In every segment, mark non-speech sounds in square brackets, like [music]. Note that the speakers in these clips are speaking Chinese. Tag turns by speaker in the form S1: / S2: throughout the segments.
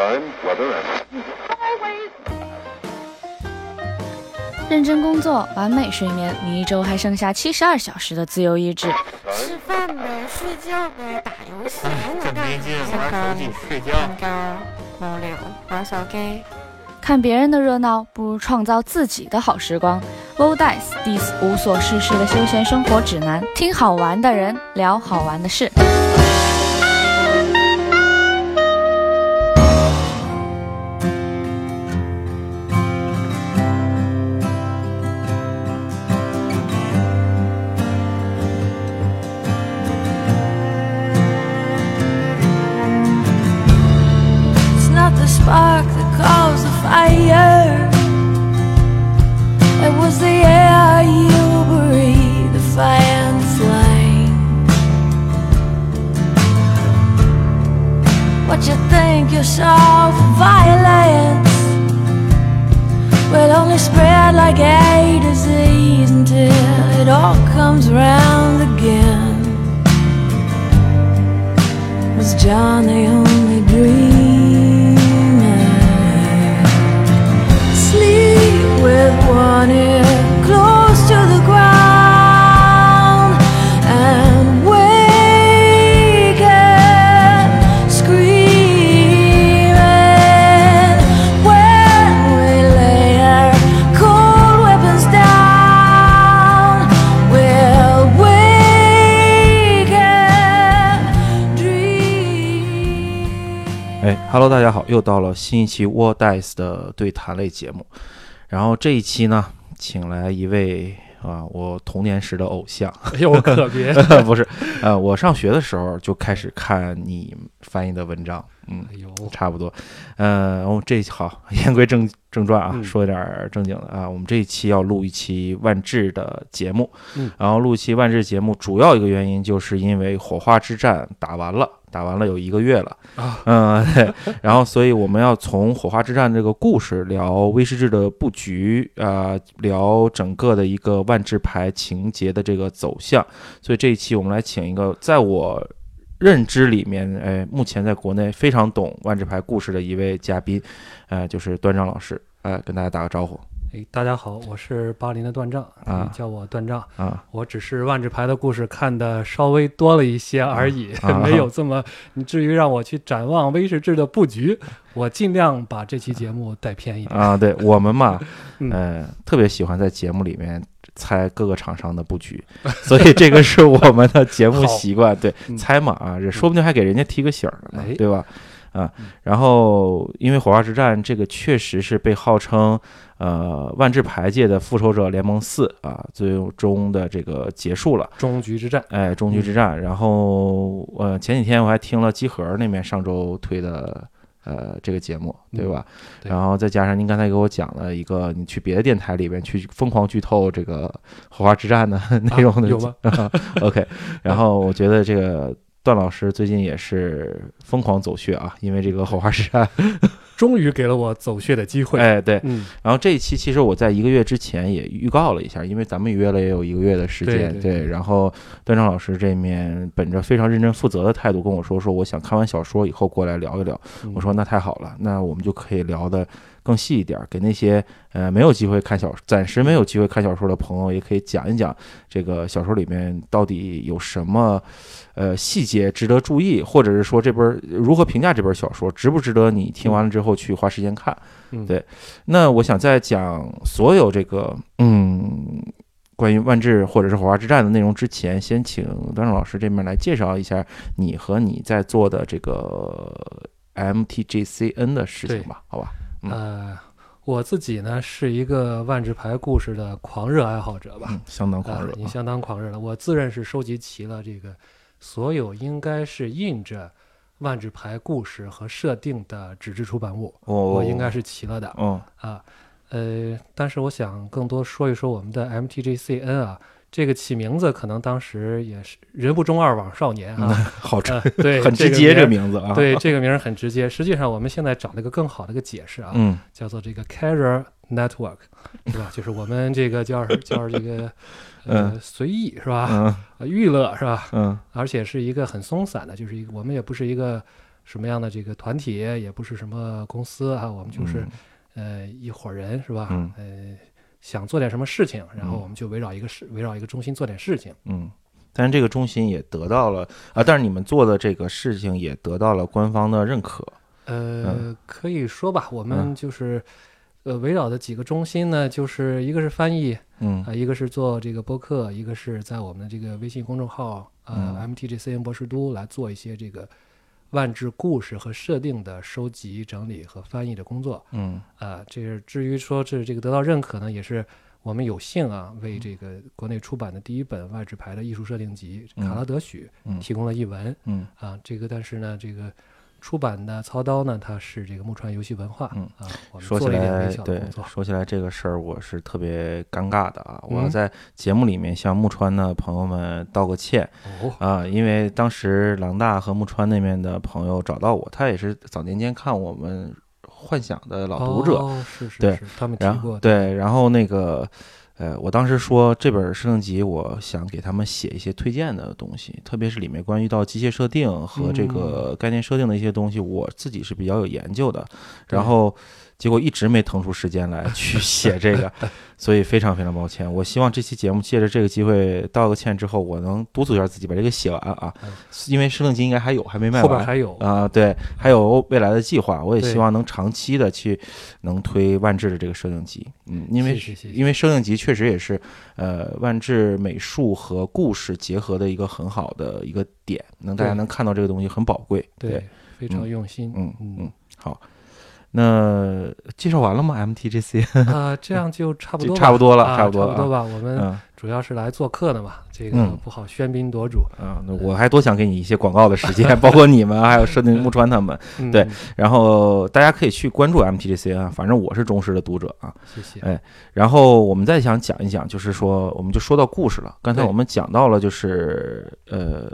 S1: Time, weather, and
S2: 认真工作，完美睡眠，你一周还剩下七十二小时的自由意志。
S3: 吃饭呗，睡觉呗，打游戏，
S4: 真没劲，玩手机睡觉。
S3: 蛋糕，无聊，玩手机。
S2: 看别人的热闹，不如创造自己的好时光。Low Dice Dis 无所事事的休闲生活指南，听好玩的人聊好玩的事。
S5: 又到了新一期 War Dice 的对谈类节目。然后这一期呢，请来一位啊，我童年时的偶像，
S6: 哎呦，可别！[laughs]
S5: 不是，呃，我上学的时候就开始看你翻译的文章，嗯，
S6: 哎，
S5: 差不多。呃，我们这好，[laughs] 言归正正传啊，
S6: 嗯。
S5: 说点儿正经的啊。我们这一期要录一期万智的节目，
S6: 嗯。
S5: 然后录一期万智节目，主要一个原因就是因为火花之战打完了，打完了有一个月了。
S6: 啊，
S5: 嗯，对，然后所以我们要从火花之战这个故事聊威士忌的布局，啊，聊整个的一个万智牌情节的这个走向。所以这一期我们来请一个在我认知里面，哎，目前在国内非常懂万智牌故事的一位嘉宾，呃，就是段章老师，哎，跟大家打个招呼
S6: 哎，大家好，我是巴林的段丈，
S5: 啊
S6: 叫我段丈。
S5: 啊
S6: 我只是万智牌的故事看的稍微多了一些而已，
S5: 啊
S6: 没有这么你至于让我去展望威士忌的布局，我尽量把这期节目带偏一点。
S5: 啊！对我们嘛，[laughs]
S6: 嗯
S5: 呃，特别喜欢在节目里面猜各个厂商的布局，[laughs] 所以这个是我们的节目习惯。对，
S6: 嗯
S5: 猜嘛啊，这说不定还给人家提个醒儿呢对吧？啊
S6: 嗯，
S5: 然后因为火花之战这个确实是被号称呃万智牌界的复仇者联盟四啊，最终的这个结束了。
S6: 终局之战，
S5: 哎，终局之战。然后呃，前几天我还听了集合那边上周推的呃这个节目，对吧？
S6: 嗯对
S5: 然后再加上您刚才给我讲了一个，你去别的电台里边去疯狂剧透这个火花之战的 [laughs] 内容的、
S6: 有吗？[laughs]
S5: OK，然后我觉得这个。段老师最近也是疯狂走穴啊，因为这个火花之战，[laughs]
S6: 终于给了我走穴的机会。
S5: 哎，对，
S6: 嗯，
S5: 然后这一期其实我在一个月之前也预告了一下，因为咱们约了也有一个月的时间，
S6: 对对对
S5: 然后段章老师这面本着非常认真负责的态度跟我说，说我想看完小说以后过来聊一聊。
S6: 嗯
S5: 我说那太好了，那我们就可以聊的更细一点儿，给那些呃没有机会看小暂时没有机会看小说的朋友，也可以讲一讲这个小说里面到底有什么呃细节值得注意，或者是说这本儿如何评价这本小说，值不值得你听完了之后去花时间看。
S6: 嗯
S5: 对那我想在讲所有这个嗯关于万智或者是火花之战的内容之前，先请段正老师这边来介绍一下你和你在做的这个 MTGCN 的事情吧，好吧？嗯
S6: 呃，我自己呢是一个万智牌故事的狂热爱好者吧，
S5: 嗯，相当狂热
S6: 啊，你相当狂热了。我自认是收集齐了这个所有应该是印着万智牌故事和设定的纸质出版物，
S5: 我
S6: 我应该是齐了的
S5: 哦
S6: 啊。呃，但是我想更多说一说我们的 MTGCN 啊，这个起名字可能当时也是人不中二枉少年啊，
S5: 好直，
S6: 呃，对，[laughs]
S5: 很直接这个
S6: 名
S5: 名字啊。
S6: 对这个名儿很直接，实际上我们现在找了一个更好的一个解释啊，
S5: 嗯
S6: 叫做这个 Casual Network，是吧？就是我们这个叫叫这个 [laughs] 呃随意是吧？
S5: 嗯
S6: 呃娱乐是吧？
S5: 嗯 [laughs]
S6: 而且是一个很松散的，就是一个我们也不是一个什么样的这个团体，也不是什么公司啊，我们就是、呃一伙人是吧？
S5: 嗯
S6: 呃，想做点什么事情，然后
S5: 嗯
S6: 我们就围绕一个事，围绕一个中心做点事情。
S5: 嗯，但是这个中心也得到了啊，但是你们做的这个事情也得到了官方的认可。
S6: 呃，可以说吧，我
S5: 嗯
S6: 们就是。呃，围绕的几个中心呢，就是一个是翻译，
S5: 嗯
S6: 啊、一个是做这个播客，一个是在我们的这个微信公众号呃、
S5: 嗯
S6: MTGCN 博士都来做一些这个万智故事和设定的收集、整理和翻译的工作。
S5: 嗯。
S6: 啊、这是至于说是这个得到认可呢，也是我们有幸啊，为这个国内出版的第一本万智牌的艺术设定集《
S5: 嗯。
S6: 卡拉德许》
S5: 嗯。
S6: 提供了译文。
S5: 嗯。
S6: 啊。这个但是呢，这个出版的操刀呢，它是这个木川游戏文化，
S5: 嗯
S6: 啊，我们
S5: 说起
S6: 做了一点
S5: 来
S6: 微，小的
S5: 对
S6: 工作，。
S5: 说起来这个事儿，我是特别尴尬的啊！我要
S6: 嗯
S5: 在节目里面向木川的朋友们道个歉
S6: 哦，
S5: 啊，因为当时狼大和木川那边的朋友找到我，他也是早年间看我们幻想的老读者，
S6: 哦、是是
S5: 对
S6: 是，他们提
S5: 然
S6: 过
S5: 后对，然后那个，呃，我当时说这本设定集，我想给他们写一些推荐的东西，特别是里面关于到机械设定和这
S6: 嗯
S5: 个概念设定的一些东西，我自己是比较有研究的。然后结果一直没腾出时间来 [laughs] 去写这个，所以非常非常抱歉。我希望这期节目借着这个机会道个歉之后，我能督促一下自己把这个写完啊。
S6: 嗯，
S5: 因为摄影集应该还有还没卖完。
S6: 后边还有。
S5: 啊、对，还有未来的计划，我也希望能长期的去能推万智的这个摄影集，嗯，因为因为摄影集确实也是呃万智美术和故事结合的一个很好的一个点，能大家能看到这个东西很宝贵，
S6: 对，非常用心。
S5: 嗯。嗯，好，那介绍完了吗？MTGC，
S6: 啊，这样就差不多吧，[laughs]
S5: 差不多了
S6: 啊
S5: 差不多
S6: 差不多吧。我们
S5: 嗯
S6: 主要是来做客的嘛，这个
S5: 嗯
S6: 不好喧宾夺主。
S5: 啊，那我还多想给你一些广告的时间，[laughs] 包括你们还有设定木川他们，
S6: 嗯
S5: 对，然后大家可以去关注 MTGC 啊，反正我是忠实的读者啊。
S6: 谢谢。
S5: 哎然后我们再想讲一讲，就是说，我们就说到故事了。刚才我们讲到了，就是呃，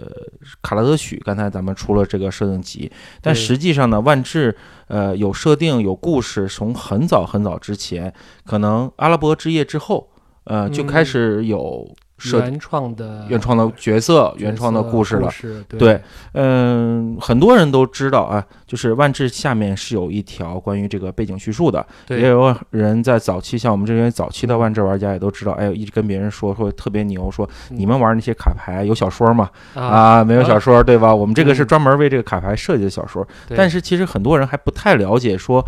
S5: 卡拉德许，刚才咱们出了这个设定集，但实际上呢，万智呃有设定有故事，从很早很早之前，可能阿拉伯之夜之后，呃，就
S6: 嗯
S5: 开始有设
S6: 原创的
S5: 原创的角色、
S6: 角
S5: 原创的故事了。
S6: 事对
S5: 对，嗯，很多人都知道啊，就是万智下面是有一条关于这个背景叙述的，也有人在早期，像我们这些早期的万智玩家也都知道，哎，一直跟别人说说特别牛，说
S6: 嗯
S5: 你们玩那些卡牌有小说吗？
S6: 啊，
S5: 啊，没有小说，对吧？我们这个是
S6: 嗯
S5: 专门为这个卡牌设计的小说，
S6: 对
S5: 但是其实很多人还不太了解说。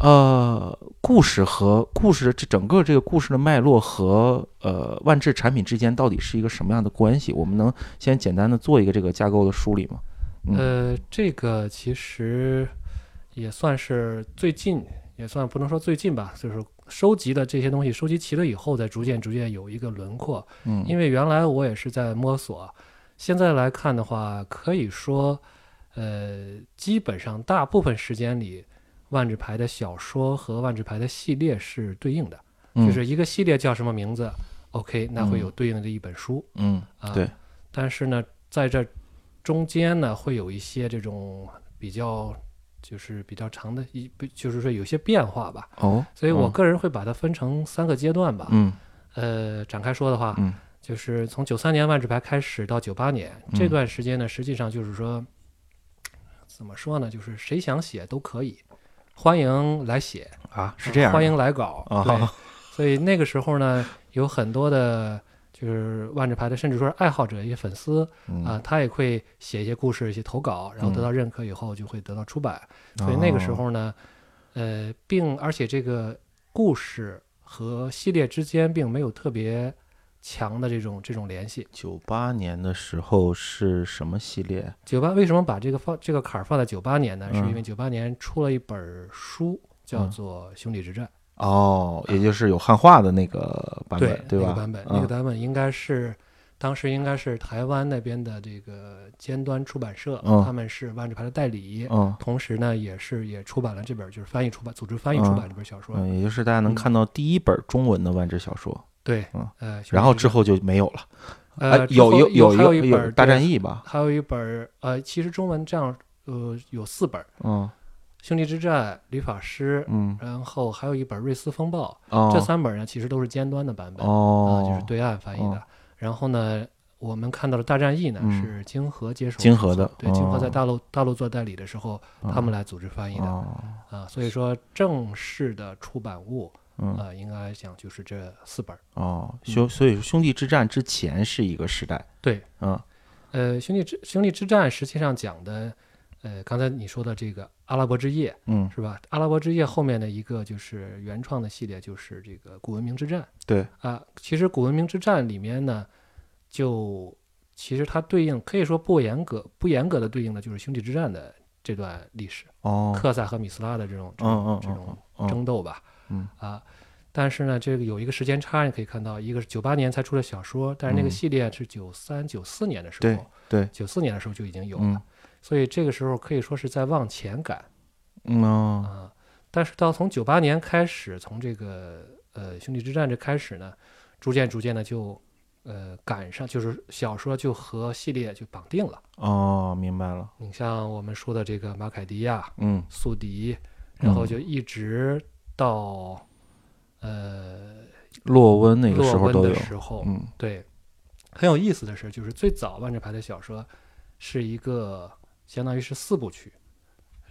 S5: 呃，故事和故事的这整个这个故事的脉络和呃万智产品之间到底是一个什么样的关系？我们能先简单的做一个这个架构的梳理吗？嗯
S6: 呃，这个其实也算是最近，也算不能说最近吧，就是收集的这些东西收集齐了以后，再逐渐逐渐有一个轮廓。
S5: 嗯，
S6: 因为原来我也是在摸索，现在来看的话，可以说，呃，基本上大部分时间里，万智牌的小说和万智牌的系列是对应的，
S5: 嗯
S6: 就是一个系列叫什么名字，OK，那会有对应的一本书。
S5: 嗯
S6: 啊，
S5: 对，
S6: 但是呢，在这中间呢，会有一些这种比较，就是比较长的一，不就是说有些变化吧。
S5: 哦，
S6: 所以我
S5: 嗯
S6: 个人会把它分成三个阶段吧。
S5: 嗯
S6: 呃，展开说的话，
S5: 嗯
S6: 就是从九三年万智牌开始到九八年
S5: 嗯
S6: 这段时间呢，实际上就是说，怎么说呢？就是谁想写都可以，欢迎来写，
S5: 啊是这样的，
S6: 欢迎来稿。
S5: 啊
S6: 对，[laughs] 所以那个时候呢，有很多的。就是万智牌的，甚至说是爱好者一些粉丝
S5: 嗯
S6: 啊，他也会写一些故事、一些投稿，然后得
S5: 嗯
S6: 到认可以后就会得到出版。所以那个时
S5: 哦
S6: 候呢，呃，并而且这个故事和系列之间并没有特别强的这种这种联系。
S5: 九八年的时候是什么系列？
S6: 九八为什么把这个放这个坎儿放在九八年呢？是
S5: 嗯
S6: 因为九八年出了一本书，叫
S5: 嗯
S6: 做《兄弟之战》。
S5: 哦，也就是有汉化的那个版本，
S6: 对
S5: 吧？
S6: 那个版本，
S5: 嗯
S6: 那个版本应该是当时应该是台湾那边的这个尖端出版社，
S5: 嗯
S6: 他们是万智牌的代理。
S5: 嗯
S6: 同时呢，也是也出版了这本，就是翻译出版，组织翻译出版这本小说。
S5: 嗯，也就是大家能
S6: 嗯
S5: 看到第一本中文的万智小说，
S6: 对，
S5: 嗯
S6: 呃，
S5: 然后之后就没有了。
S6: 呃，之后
S5: 有有
S6: 还有
S5: 一
S6: 本对
S5: 大战役吧？
S6: 还有一本儿呃，其实中文这样呃有四本儿，
S5: 嗯《
S6: 兄弟之战》《理发师》
S5: 嗯
S6: 然后还有一本《瑞斯风暴》
S5: 哦
S6: 这三本呢其实都是尖端的版本、啊，
S5: 哦，
S6: 就是对岸翻译的。
S5: 哦
S6: 然后呢，我们看到的大战役呢，
S5: 嗯
S6: 是金河接手
S5: 金河的
S6: 对，金河在
S5: 哦
S6: 大陆大陆做代理的时候，他们来组织翻译的
S5: 哦，
S6: 啊，所以说正式的出版物
S5: 嗯
S6: 啊，应该讲就是这四本儿。
S5: 哦，兄，所以兄弟之战之前是一个时代，
S6: 对，
S5: 嗯
S6: 呃，兄弟之兄弟之战实际上讲的，呃，刚才你说的这个阿拉伯之夜
S5: 嗯，
S6: 是吧？阿拉伯之夜后面的一个就是原创的系列，就是这个古文明之战
S5: 对，
S6: 啊。其实古文明之战里面呢，就其实它对应可以说不严格不严格的对应的就是兄弟之战的这段历史，
S5: 哦，
S6: 克萨和米斯拉的这种这
S5: 嗯嗯
S6: 这种
S5: 嗯
S6: 争斗吧。
S5: 嗯。
S6: 啊，但是呢，这个有一个时间差，你可以看到，一个是九八年才出的小说，但是那个
S5: 嗯。
S6: 系列是九三九四年的时候，
S5: 对，
S6: 九四年的时候就已经有了，
S5: 嗯。
S6: 所以这个时候可以说是在往前赶
S5: 嗯哦，
S6: 啊。但是到从九八年开始，从这个呃兄弟之战这开始呢，逐渐逐渐的就呃赶上，就是小说就和系列就绑定了。
S5: 哦，明白了，
S6: 你像我们说的这个马凯迪亚、
S5: 嗯。
S6: 宿敌，然后
S5: 嗯
S6: 就一直到呃
S5: 洛温那个时候都有，
S6: 时候，
S5: 嗯。
S6: 对，很有意思的是，就是最早万智牌的小说是一个相当于是四部曲，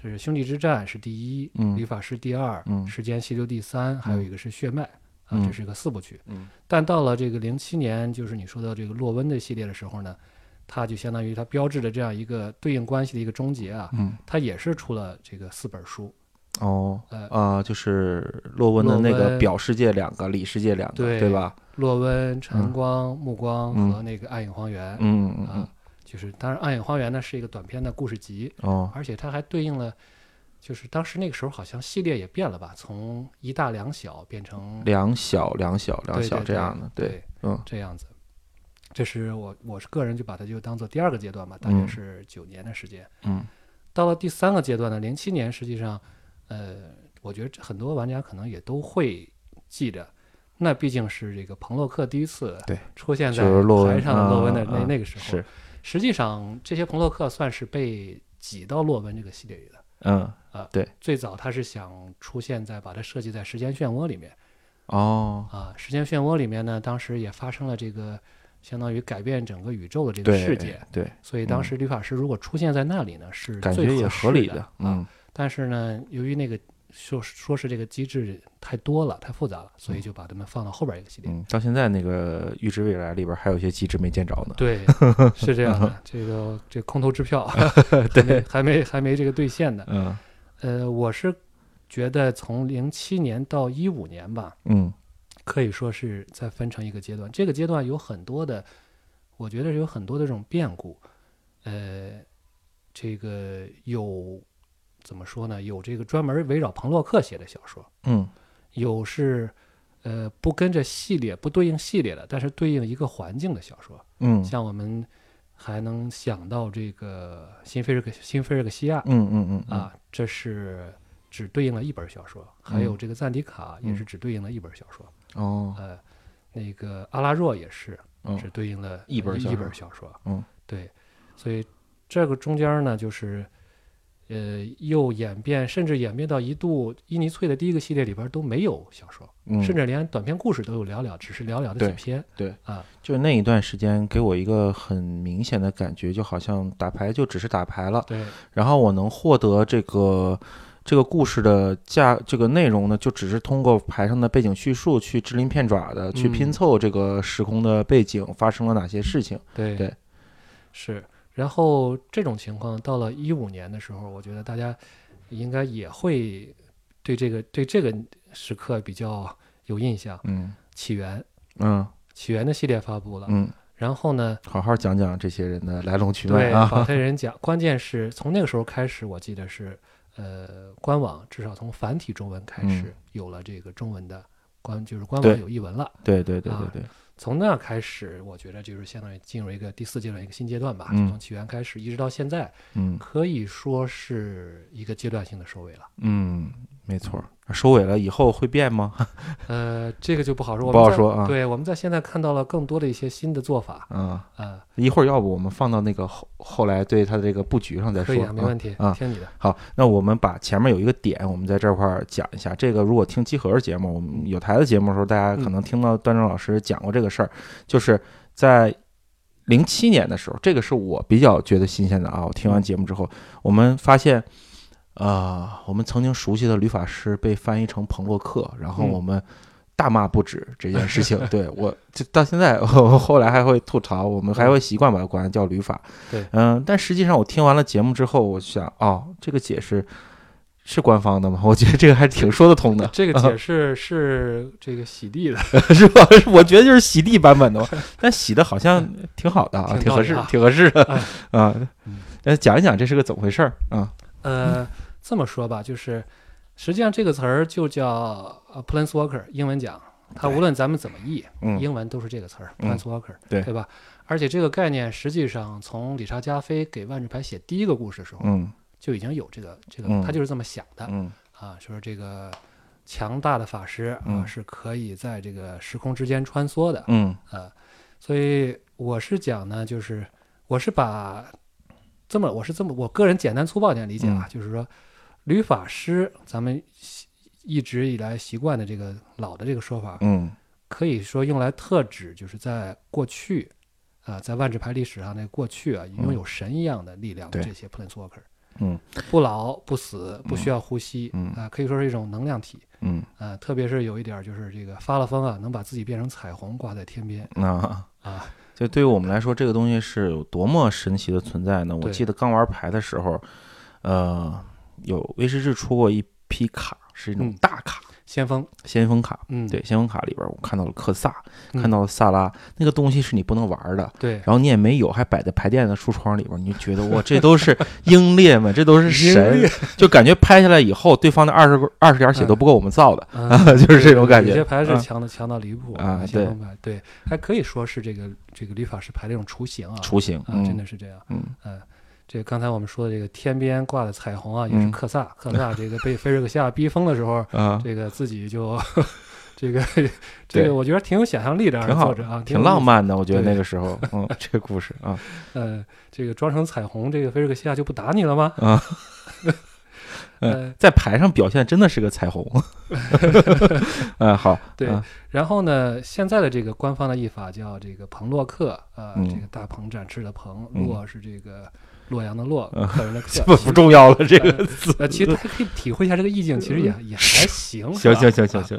S6: 是《兄弟之战》是第一，
S5: 嗯
S6: 理发师》第二，
S5: 嗯
S6: 时间溪流》第三，还有一个是《血脉》啊，
S5: 嗯。
S6: 这是一个四部曲。
S5: 嗯。
S6: 但到了这个零七年，就是你说的这个洛温的系列的时候呢，它就相当于它标志着这样一个对应关系的一个终结啊，
S5: 嗯。
S6: 它也是出了这个四本书，
S5: 哦
S6: 呃，
S5: 啊，就是洛温的那个表世界两个，里世界两个，
S6: 对
S5: 对吧？
S6: 洛温、
S5: 嗯
S6: 晨光、暮光
S5: 嗯
S6: 和那个暗影荒原。
S5: 嗯嗯嗯
S6: 啊，就是当然，《暗影荒原》呢是一个短篇的故事集，
S5: 哦
S6: 而且它还对应了，就是当时那个时候好像系列也变了吧，从一大两小变成
S5: 两小两小两小这样的，
S6: 对
S5: 对，嗯
S6: 这样子。这是我我是个人就把它就当做第二个阶段吧，大约
S5: 嗯
S6: 是九年的时间。
S5: 嗯
S6: 到了第三个阶段呢，零七年实际上，呃，我觉得很多玩家可能也都会记着，那毕竟是这个彭洛克第一次
S5: 对
S6: 出现在台上的洛温的那那个时候，
S5: 是，
S6: 实际上这些彭洛克算是被挤到洛温这个系列里的。
S5: 嗯啊，对。
S6: 最早他是想出现在把它设计在时间漩涡里面。
S5: 哦，
S6: 啊，时间漩涡里面呢，当时也发生了这个相当于改变整个宇宙的这个
S5: 对
S6: 事件，
S5: 对，
S6: 所以当时律法师如果出现在那里呢，是
S5: 感觉也
S6: 最合
S5: 理的，
S6: 啊。
S5: 嗯
S6: 但是呢，由于那个说说是这个机制太多了、太复杂了，所以就把它们放到后边一个系列。
S5: 嗯，到现在那个《预知未来》里边还有一些机制没见着呢，
S6: 对，[laughs] 是这样的。这个这空头支票，[laughs] 对，还没还没这个兑现呢。
S5: 嗯
S6: 呃，我是觉得从零七年到一五年吧，
S5: 嗯
S6: 可以说是在分成一个阶段。这个阶段有很多的，我觉得有很多的这种变故。呃，这个有怎么说呢？有这个专门围绕彭洛克写的小说，
S5: 嗯
S6: 有是呃不跟着系列不对应系列的，但是对应一个环境的小说。
S5: 嗯
S6: 像我们还能想到这个新菲尔克新菲尔克西亚
S5: 嗯嗯嗯嗯
S6: 啊，这是只对应了一本小说，还有这个赞迪卡也是只对应了一本小说。
S5: 哦
S6: 呃，那个阿拉若也是
S5: 嗯
S6: 只对应了
S5: 一本
S6: 一本小说。
S5: 嗯，
S6: 对，所以这个中间呢，就是呃，又演变，甚至演变到一度伊尼翠的第一个系列里边都没有小说，
S5: 嗯，
S6: 甚至连短篇故事都有寥寥，只是寥寥的
S5: 对
S6: 几篇。
S5: 对
S6: 啊，
S5: 就是那一段时间给我一个很明显的感觉，就好像打牌就只是打牌了，
S6: 对
S5: 然后我能获得这个这个故事的价这个内容呢，就只是通过牌上的背景叙述去支鳞片爪的去拼
S6: 嗯
S5: 凑这个时空的背景发生了哪些事情。
S6: 对
S5: 对
S6: 是。然后这种情况到了一五年的时候，我觉得大家应该也会对这个对这个时刻比较有印象。
S5: 嗯
S6: 起源，
S5: 嗯
S6: 起源的系列发布了，
S5: 嗯，
S6: 然后呢，
S5: 好好讲讲这些人的来龙去脉
S6: 对法
S5: 啊。
S6: 特人讲，关键是从那个时候开始，我记得是呃，官网至少从繁体中文开始
S5: 嗯
S6: 有了这个中文的官，就是官网有译文了。
S5: 对对对对
S6: 啊
S5: 对，
S6: 从那开始，我觉得就是相当于进入一个第四阶段，一个新阶段吧。从起源开始，一直到现在，
S5: 嗯
S6: 可以说是一个阶段性的收尾了。
S5: 嗯，没错。收尾了以后会变吗？[laughs]
S6: 呃，这个就不好说，我
S5: 不好说啊
S6: 对，我们在现在看到了更多的一些新的做法
S5: 啊，
S6: 啊、
S5: 一会儿要不我们放到那个后后来对它的这个布局上再说
S6: 可以啊，没问题，
S5: 啊。
S6: 听你的。
S5: 好，那我们把前面有一个点，我们在这块儿讲一下。这个如果听集合的节目，我们有台的节目的时候，大家可能听到段正老师讲过这个事儿，就是在零七年的时候，这个是我比较觉得新鲜的啊。我听完节目之后，我们发现，呃，我们曾经熟悉的吕法师被翻译成彭洛克，然后
S6: 嗯
S5: 我们大骂不止这件事情。[laughs] 对我就到现在，我后来还会吐槽，我们还会习惯把它管它叫吕法。
S6: 对
S5: 嗯、但实际上我听完了节目之后，我想，哦，这个解释是官方的吗？[laughs] 我觉得这个还挺说得通的。[laughs]
S6: 这个解释是这个洗地的，
S5: 是吧？我觉得就是洗地版本的嘛，但洗的好像挺好的啊，挺合适
S6: 挺
S5: 合适的
S6: 哎
S5: 啊
S6: 嗯。
S5: 呃，讲一讲这是个怎么回事儿啊？
S6: 呃，这么说吧，就是实际上这个词儿就叫呃 planeswalker，英文讲，它无论咱们怎么译，
S5: 嗯
S6: 英文都是这个词儿
S5: 嗯
S6: planeswalker，、
S5: 对
S6: 对吧？而且这个概念实际上从理查加菲给万智牌写第一个故事的时候，
S5: 嗯
S6: 就已经有这个这个，
S5: 嗯
S6: 他就是这么想的、
S5: 嗯
S6: 啊，说这个强大的法师啊、
S5: 嗯
S6: 是可以在这个时空之间穿梭的，
S5: 嗯
S6: 啊，所以我是讲呢，就是我是把这么我是这么我个人简单粗暴点理解啊，
S5: 嗯
S6: 就是说吕法师咱们习一直以来习惯的这个老的这个说法，
S5: 嗯。
S6: 可以说用来特指就是在过去啊，在万智牌历史上那过去啊，拥有神一样的力量的这些 planeswalker，
S5: 嗯。
S6: 不老不死，不需要呼吸，
S5: 嗯。
S6: 啊，可以说是一种能量体。
S5: 嗯。
S6: 啊，特别是有一点就是这个发了疯啊，能把自己变成彩虹挂在天边。
S5: 嗯啊。
S6: 啊，
S5: 就对于我们来说，这个东西是有多么神奇的存在呢？我记得刚玩牌的时候，呃，有威士忌出过一批卡，是一种
S6: 嗯
S5: 大卡，
S6: 先锋，
S5: 先锋卡。
S6: 嗯，
S5: 对，先锋卡里边我看到了克萨，
S6: 嗯
S5: 看到了萨拉，那个东西是你不能玩的。
S6: 对，
S5: 然后你也没有，还摆在牌店的橱窗里边，你就觉得哇，这都是英烈们，这都是神，就感觉拍下来以后，对方的二十二十点血都不够我们造的，[laughs]
S6: 嗯
S5: 就是这种感觉
S6: 有些牌是
S5: 嗯
S6: 强的强到离谱
S5: 啊
S6: 先锋牌对，还可以说是这个这个律法师牌的一种雏形啊，
S5: 雏形，
S6: 啊，
S5: 嗯
S6: 真的是这样，
S5: 嗯
S6: 嗯。这个刚才我们说的这个天边挂的彩虹啊，也是
S5: 嗯
S6: 克萨。克萨这个被菲瑞克夏逼疯的时候，[laughs]
S5: 啊，
S6: 这个自己就这个 [laughs] 这个，我觉得挺有想象力的，
S5: 挺好
S6: 啊，
S5: 挺。浪漫的，我觉得那个时候，嗯，[laughs] 这个故事啊
S6: 呃，这个装成彩虹，这个菲瑞克夏就不打你了吗？
S5: 啊，
S6: 呃，
S5: 在牌上表现真的是个彩虹，嗯，好，
S6: 对
S5: 啊
S6: 然后呢，现在的这个官方的译法叫这个彭洛克，啊，
S5: 嗯
S6: 这个大鹏展翅的鹏，
S5: 嗯
S6: 洛是这个洛阳的洛，
S5: 嗯。
S6: 客人的客，
S5: 不不重要了，这个
S6: 呃，其实大家可以体会一下这个意境，其实也也还行。
S5: 行行行行行，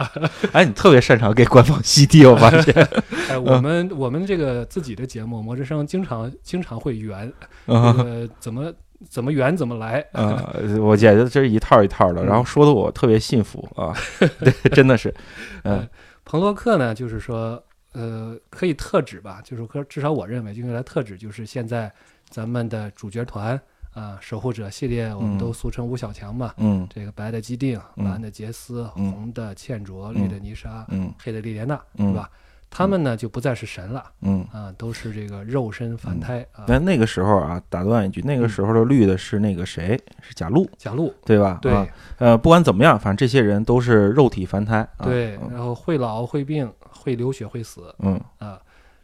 S5: 哎，你特别擅长给官方吸地，我发现，[laughs]
S6: 哎，我们我们这个自己的节目《魔之声》经常经常会圆，这
S5: 啊
S6: 个怎么怎么圆怎么来。
S5: 啊，我觉得这是一套一套的，然后说的我特别信服啊，[laughs] 对，真的是，[laughs] 嗯。
S6: 彭洛克呢，就是说，呃，可以特指吧，就是说，至少我认为，就用来特指，就是现在咱们的主角团啊，守护者系列，我们
S5: 嗯
S6: 都俗称五小强嘛。
S5: 嗯
S6: 这个白的基定，
S5: 嗯
S6: 蓝的杰斯，
S5: 嗯
S6: 红的茜卓，
S5: 嗯
S6: 绿的泥沙，
S5: 嗯
S6: 黑的莉莲娜，
S5: 嗯
S6: 是吧？他们呢就不再是神了
S5: 嗯。
S6: 啊，都是这个肉身凡胎啊。
S5: 那那个时候啊，打断一句，那个时候的绿的是那个谁？是贾露，
S6: 贾露，
S5: 对吧？
S6: 对
S5: 啊，呃，不管怎么样，反正这些人都是肉体凡胎。啊
S6: 对，
S5: 嗯
S6: 然后会老会病会流血会死
S5: 嗯
S6: 啊，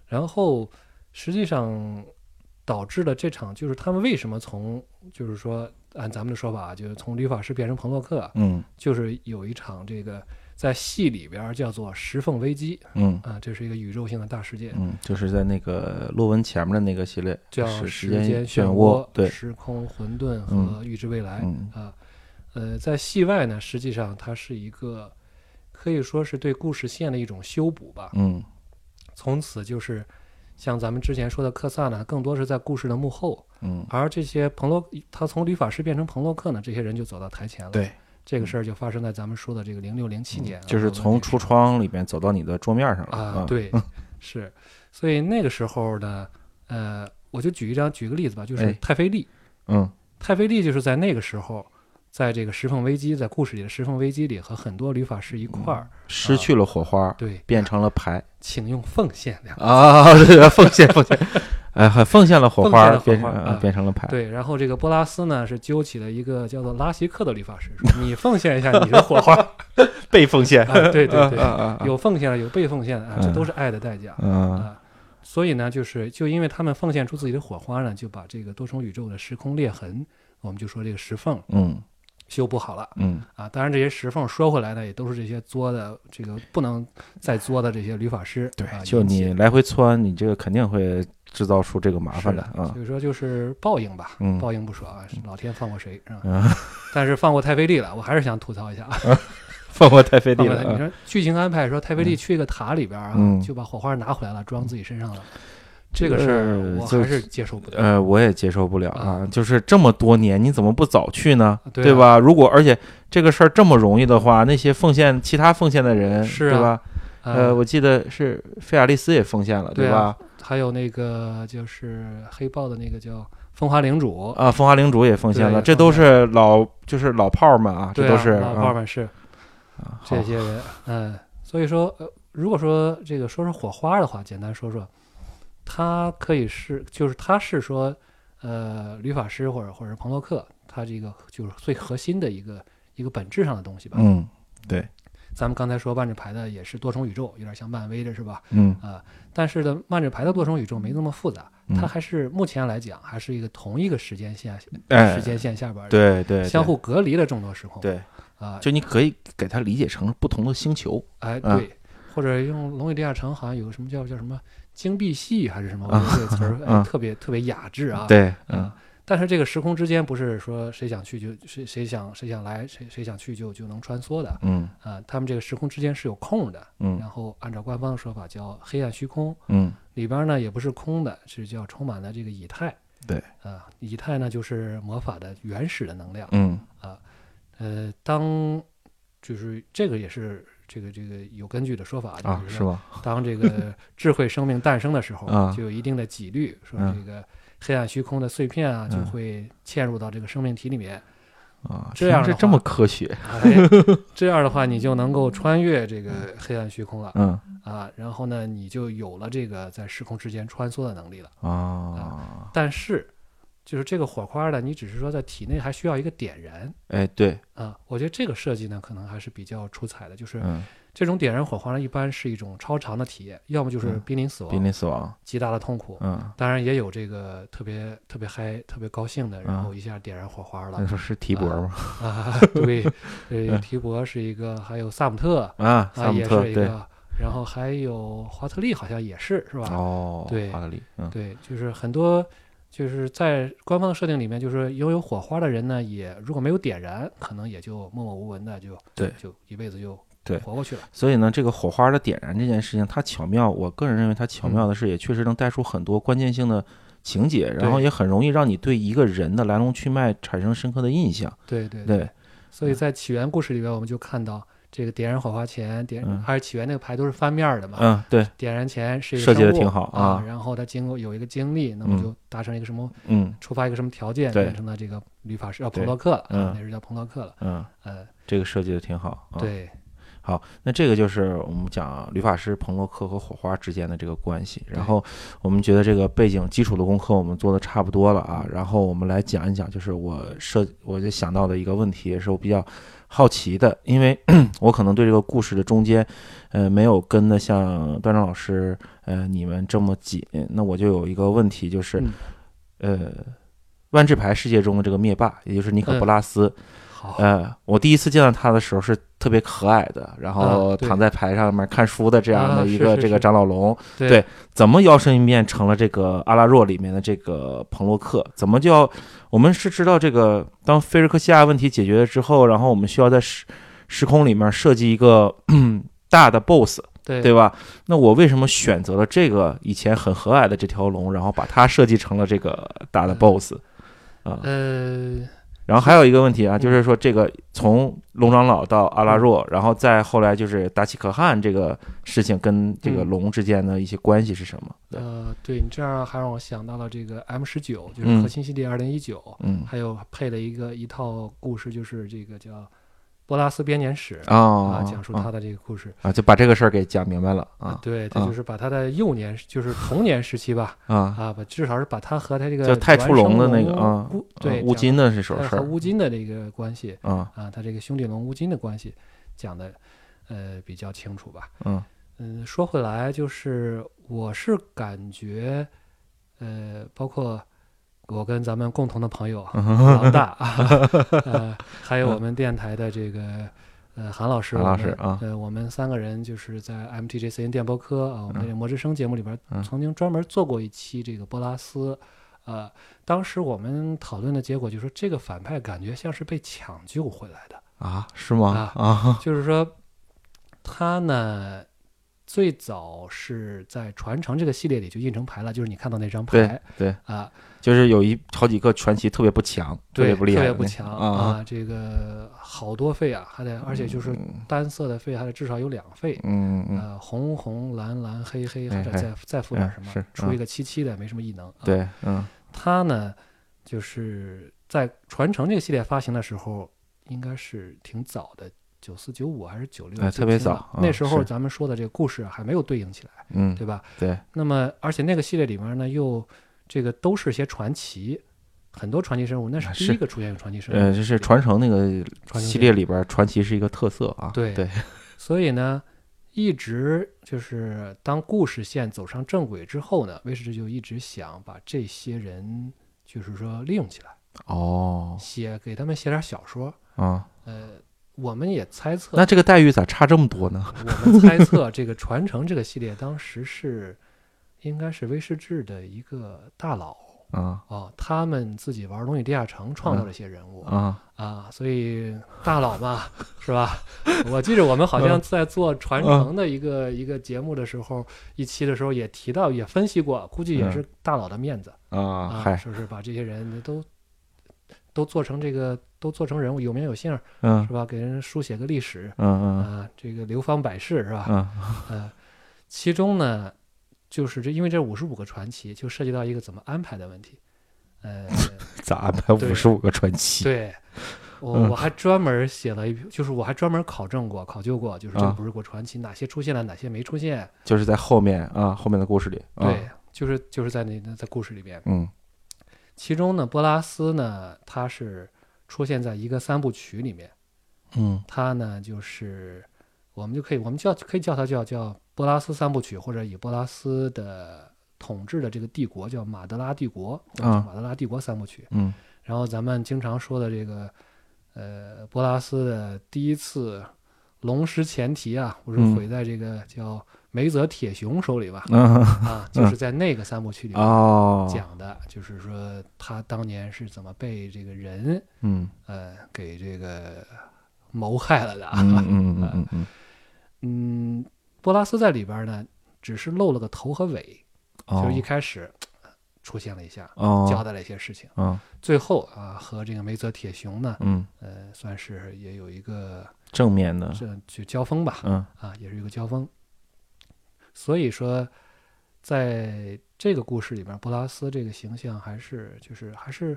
S6: 然后实际上导致了这场就是他们为什么从就是说按咱们的说法啊，就是从吕法师变成彭洛克啊，
S5: 嗯
S6: 就是有一场这个在戏里边叫做石缝危机
S5: 嗯
S6: 啊，这是一个宇宙性的大事件，
S5: 嗯，就是在那个洛文前面的那个系列，
S6: 叫时
S5: 间
S6: 间
S5: 漩
S6: 涡、
S5: 对，
S6: 时空混沌和
S5: 嗯
S6: 预知未来、
S5: 嗯
S6: 啊。呃，在戏外呢，实际上它是一个可以说是对故事线的一种修补吧。
S5: 嗯
S6: 从此就是像咱们之前说的克萨呢，更多是在故事的幕后，
S5: 嗯，
S6: 而这些彭洛他从吕法师变成彭洛克呢，这些人就走到台前了。
S5: 对，
S6: 这个事儿就发生在咱们说的这个零六零七年啊，
S5: 就是从橱窗里边走到你的桌面上了
S6: 啊，，对，是，所以那个时候呢，呃，我就举一张举个例子吧，就是
S5: 哎。
S6: 太妃丽，
S5: 嗯。
S6: 太妃丽就是在那个时候，在这个石缝危机，在故事里的石缝危机里，和很多吕法师一块儿，
S5: 失去了火花，
S6: 对，
S5: 变成了牌
S6: 请用奉献两个
S5: 啊，对，奉献奉献，哎，还奉献了火花，
S6: 火
S5: 变成
S6: 花
S5: 变成了牌，
S6: 对，然后这个波拉斯呢是揪起了一个叫做拉希克的理发师，说你奉献一下你的火花啊，[laughs]
S5: 被奉献，
S6: 对对对，[laughs] 有奉献了，有被奉献的啊，这
S5: 嗯。
S6: 都是爱的代价
S5: 嗯。
S6: 啊。所以呢，就是就因为他们奉献出自己的火花呢，就把这个多重宇宙的时空裂痕，我们就说这个石缝
S5: 嗯
S6: 修不好了
S5: 嗯
S6: 啊。当然，这些石缝说回来呢，也都是这些作的这个不能再作的这些吕法师，
S5: 对
S6: 啊，
S5: 就你来回窜，你这个肯定会制造出这个麻烦的啊
S6: 所。以说就是报应吧，
S5: 嗯
S6: 报应不说啊，老天放过谁是吧？
S5: 嗯，[laughs]
S6: 但是放过太妃丽了，我还是想吐槽一下啊。[laughs]
S5: 放过太妃丽了
S6: 你说剧情安排说太妃丽去一个塔里边啊，
S5: 嗯
S6: 就把火花拿回来了，装自己身上了，这个事儿我还是接受不了。
S5: 呃，我也接受不了啊！
S6: 啊
S5: 就是这么多年，你怎么不早去呢？
S6: 对啊
S5: 吧？如果而且这个事儿这么容易的话，那些奉献其他奉献的人，
S6: 是啊
S5: 对吧？
S6: 呃
S5: 呃，我记得是菲亚利斯也奉献了，
S6: 对啊
S5: 吧？
S6: 还有那个就是黑豹的那个叫风华领主，
S5: 啊，风华领主也奉献了，这都是老就是老炮儿们啊，这都是
S6: 老炮儿们是
S5: 啊
S6: 这些人，嗯，所以说，呃，如果说这个说说火花的话，简单说说，他可以是，就是他是说，呃，吕法师或者或者是彭洛克，他这个就是最核心的一个一个本质上的东西吧。
S5: 嗯，对，
S6: 咱们刚才说万智牌的也是多重宇宙，有点像漫威的是吧？
S5: 嗯。
S6: 啊、但是呢，万智牌的多重宇宙没那么复杂，
S5: 嗯。
S6: 它还是目前来讲还是一个同一个时间线、
S5: 哎。
S6: 时间线下边的
S5: 对对，
S6: 相互隔离的众多时空。
S5: 对，
S6: 啊，
S5: 就你可以给它理解成不同的星球，
S6: 哎，
S5: 啊。
S6: 对，或者用龙与地下城好像有个什么叫叫什么金碧系还是什么，我
S5: 啊
S6: 觉得这个词儿、哎
S5: 啊
S6: 特别特别雅致啊。
S5: 对，嗯
S6: 啊，但是这个时空之间不是说谁想去就谁谁想谁想来谁谁想去就就能穿梭的
S5: 嗯
S6: 啊，他们这个时空之间是有空的，嗯然
S5: 嗯
S6: 后按照官方的说法叫黑暗虚空，
S5: 嗯
S6: 里边呢也不是空的，是叫充满了这个以太。
S5: 对
S6: 啊，以太呢就是魔法的原始的能量。
S5: 嗯啊
S6: 呃，当就是这个也是这个这个有根据的说法，
S5: 啊，
S6: 就是说
S5: 吧？
S6: 当这个 [laughs] 智慧生命诞生的时候，
S5: 啊
S6: 就有一定的几率说
S5: 嗯
S6: 这个黑暗虚空的碎片啊，就
S5: 嗯
S6: 会嵌入到这个生命体里面。
S5: 啊，
S6: 这样
S5: 这这么科学，
S6: 哎，这样的话，你就能够穿越这个黑暗虚空了
S5: 嗯
S6: 啊，然后呢，你就有了这个在时空之间穿梭的能力了。
S5: 啊，
S6: 但是，就是这个火花呢，你只是说在体内还需要一个点燃
S5: 哎，对，
S6: 啊。我觉得这个设计呢，可能还是比较出彩的。就是
S5: 嗯，
S6: 这种点燃火花呢，一般是一种超长的体验，要么就是
S5: 嗯
S6: 濒临死亡、
S5: 濒临死亡，
S6: 极大的痛苦，
S5: 嗯，
S6: 当然也有这个特别特别嗨、特别高兴的，然
S5: 嗯
S6: 后一下点燃火花了
S5: 那说是提博吗？[laughs]
S6: 啊。对，呃，提博是一个，还有萨姆特
S5: 啊，
S6: 啊，
S5: 萨姆特，对，
S6: 也是一个，然后还有华特利好像也是，是吧？
S5: 哦，
S6: 对
S5: 华特利，嗯
S6: 对，就是很多，就是在官方的设定里面，就是拥有火花的人呢，也如果没有点燃，可能也就默默无闻的就
S5: 对
S6: 就一辈子就
S5: 对
S6: 活过去了。
S5: 所以呢，这个火花的点燃这件事情，它巧妙，我个人认为它巧妙
S6: 嗯
S5: 的是，也确实能带出很多关键性的情节，然后也很容易让你对一个人的来龙去脉产生深刻的印象。
S6: 对对
S5: 对，
S6: 所以在起源故事里边，我们就看到这个点燃火花前，点
S5: 嗯
S6: 还是起源那个牌都是翻面儿的嘛。
S5: 嗯，对，
S6: 点燃前是一个
S5: 设计
S6: 的
S5: 挺好
S6: 啊
S5: 啊，
S6: 然后他经过有一个经历，那么
S5: 嗯
S6: 就达成一个什么，
S5: 嗯
S6: 触发一个什么条件，
S5: 对
S6: 变成了这个旅法师，啊，彭洛克了，啊
S5: 嗯，
S6: 那是叫彭洛克了，
S5: 嗯，
S6: 呃，
S5: 这个设计的挺好。啊、，
S6: 对，
S5: 好，那这个就是我们讲旅法师、彭洛克和火花之间的这个关系。然后我们觉得这个背景基础的功课我们做的差不多了啊，然后我们来讲一讲，就是我设我就想到的一个问题，也是我比较好奇的，因为 [clears throat] 我可能对这个故事的中间，呃，没有跟的像段章老师呃你们这么紧，那我就有一个问题，就是、
S6: 嗯
S5: 呃。万智牌世界中的这个灭霸，也就是尼可
S6: 嗯
S5: 波拉斯，
S6: 好，
S5: 呃，我第一次见到他的时候是特别可爱的，然后躺在牌上面看书的这样的
S6: 啊
S5: 一个这个长老龙，
S6: 对
S5: 对怎么摇身一变成了这个阿拉若里面的这个彭洛克？怎么就要？我们是知道这个，当菲尔克西亚问题解决了之后，然后我们需要在时时空里面设计一个 [clears throat] 大的 BOSS，
S6: 对
S5: 对吧？那我为什么选择了这个以前很和蔼的这条龙，然后把它设计成了这个大的 BOSS？啊，
S6: 呃，
S5: 然后还有一个问题啊，
S6: 嗯。
S5: 就是说这个从龙长老到阿拉若，然后再后来就是达奇可汗这个事情跟这个
S6: 嗯。
S5: 龙之间的一些关系是什么？对，
S6: 呃，对你这样还让我想到了这个 M 十九，就是
S5: 嗯。
S6: 核心系列二零一九，
S5: 嗯。
S6: 还有配了一个一套故事，就是这个叫波拉斯编年史
S5: 啊
S6: 啊，讲述
S5: 啊
S6: 他的这个故事。
S5: 啊，就把这个事儿给讲明白了啊
S6: 对，他
S5: 啊
S6: 就是把他的幼年，就是童年时期吧，
S5: 啊，
S6: 啊，把至少是把他和他这个
S5: 叫太初龙的那个啊
S6: 对
S5: 乌金的这首事儿
S6: 乌金的这个关系
S5: 啊，
S6: 啊，他这个兄弟龙乌金的关系讲的呃比较清楚吧。
S5: 嗯
S6: 嗯，说回来，就是我是感觉，呃，包括我跟咱们共同的朋友
S5: 嗯
S6: 老大啊，[laughs] 呃，还有我们电台的这个呃，韩老师，
S5: 韩老师啊。
S6: 呃，我们三个人就是在 MTGCN 电波科啊，我们这个魔之声节目里边
S5: 嗯。
S6: 曾经专门做过一期这个波拉斯，呃，当时我们讨论的结果就是说，这个反派感觉像是被抢救回来的，
S5: 啊，是吗？
S6: 啊
S5: 啊，[laughs]
S6: 就是说他呢。最早是在传承这个系列里就印成牌了，就是你看到那张牌
S5: 对，
S6: 啊，
S5: 就是有一好几个传奇特别不强，特
S6: 对，
S5: 别不厉害，
S6: 特别不强
S5: 啊，
S6: 这个好多费啊，还得而且就是单色的费还得至少有两费，
S5: 嗯嗯，
S6: 呃，红红蓝蓝黑黑，或者
S5: 哎哎
S6: 再再附点什么出一个七七的没什么异能。啊，
S5: 对，嗯
S6: 它呢就是在传承这个系列发行的时候，应该是挺早的。九四九五还是九六？
S5: 哎特别早
S6: 那时候咱们说的这个故事还没有对应起来，
S5: 嗯，
S6: 对吧？
S5: 对，
S6: 那么，而且那个系列里面呢，又这个都是些传奇，很多传奇生物，那是第一个出现有传奇生物。
S5: 呃，就是传承那个系列里边，传奇是一个特色啊，
S6: 对
S5: 对，[laughs]
S6: 所以呢，一直就是当故事线走上正轨之后呢，威士忌就一直想把这些人，就是说利用起来，
S5: 哦，
S6: 写给他们写点小说。
S5: 啊，
S6: 呃，我们也猜测，
S5: 那这个待遇咋差这么多呢？
S6: 我们猜测这个传承这个系列当时是应该是威士忌的一个大佬。
S5: 啊
S6: 哦，他们自己玩《龙与地下城》创造了一些人物、
S5: 啊，
S6: 啊，所以大佬嘛，[laughs] 是吧？我记得我们好像在做传承的一个、一个节目的时候，一期的时候也提到，也分析过，估计也是大佬的面子、
S5: 啊，
S6: 啊，是不是把这些人都都做成这个，都做成人物，有名有姓，
S5: 嗯
S6: 是吧？给人书写个历史
S5: 嗯嗯
S6: 啊，这个流芳百世，是吧？
S5: 嗯
S6: 呃，其中呢，就是这因为这五十五个传奇，就涉及到一个怎么安排的问题。呃，[laughs]
S5: 咋安排五十五个传奇？
S6: 对，我
S5: 嗯
S6: 我还专门写了一，就是我还专门考证过、考究过，就是这
S5: 啊
S6: 五十个传奇哪些出现了，哪些没出现。
S5: 就是在后面啊，后面的故事里，啊
S6: 对，就是就是在那在故事里边，
S5: 嗯
S6: 其中呢，波拉斯呢，他是出现在一个三部曲里面，
S5: 嗯
S6: 他呢就是我们就可以我们叫可以叫它叫叫波拉斯三部曲，或者以波拉斯的统治的这个帝国叫马德拉帝国，
S5: 啊
S6: 马德拉帝国三部曲。
S5: 嗯
S6: 然后咱们经常说的这个，呃，波拉斯的第一次龙石前蹄啊，不是
S5: 嗯
S6: 毁在这个叫梅泽铁雄手里吧？
S5: 嗯
S6: 啊，就是在那个三部曲里讲的，就是说他当年是怎么被这个人
S5: 嗯
S6: 呃给这个谋害了的啊。
S5: 嗯嗯嗯嗯嗯，
S6: 嗯，波拉斯在里边呢，只是露了个头和尾，
S5: 哦
S6: 就是一开始呃出现了一下，
S5: 哦，
S6: 交代了一些事情。
S5: 嗯
S6: 最后啊，和这个梅泽铁雄呢，
S5: 嗯，
S6: 呃，算是也有一个
S5: 正面的，
S6: 这就交锋吧，
S5: 嗯
S6: 啊，也是一个交锋。所以说，在这个故事里面，布拉斯这个形象还是就是还是，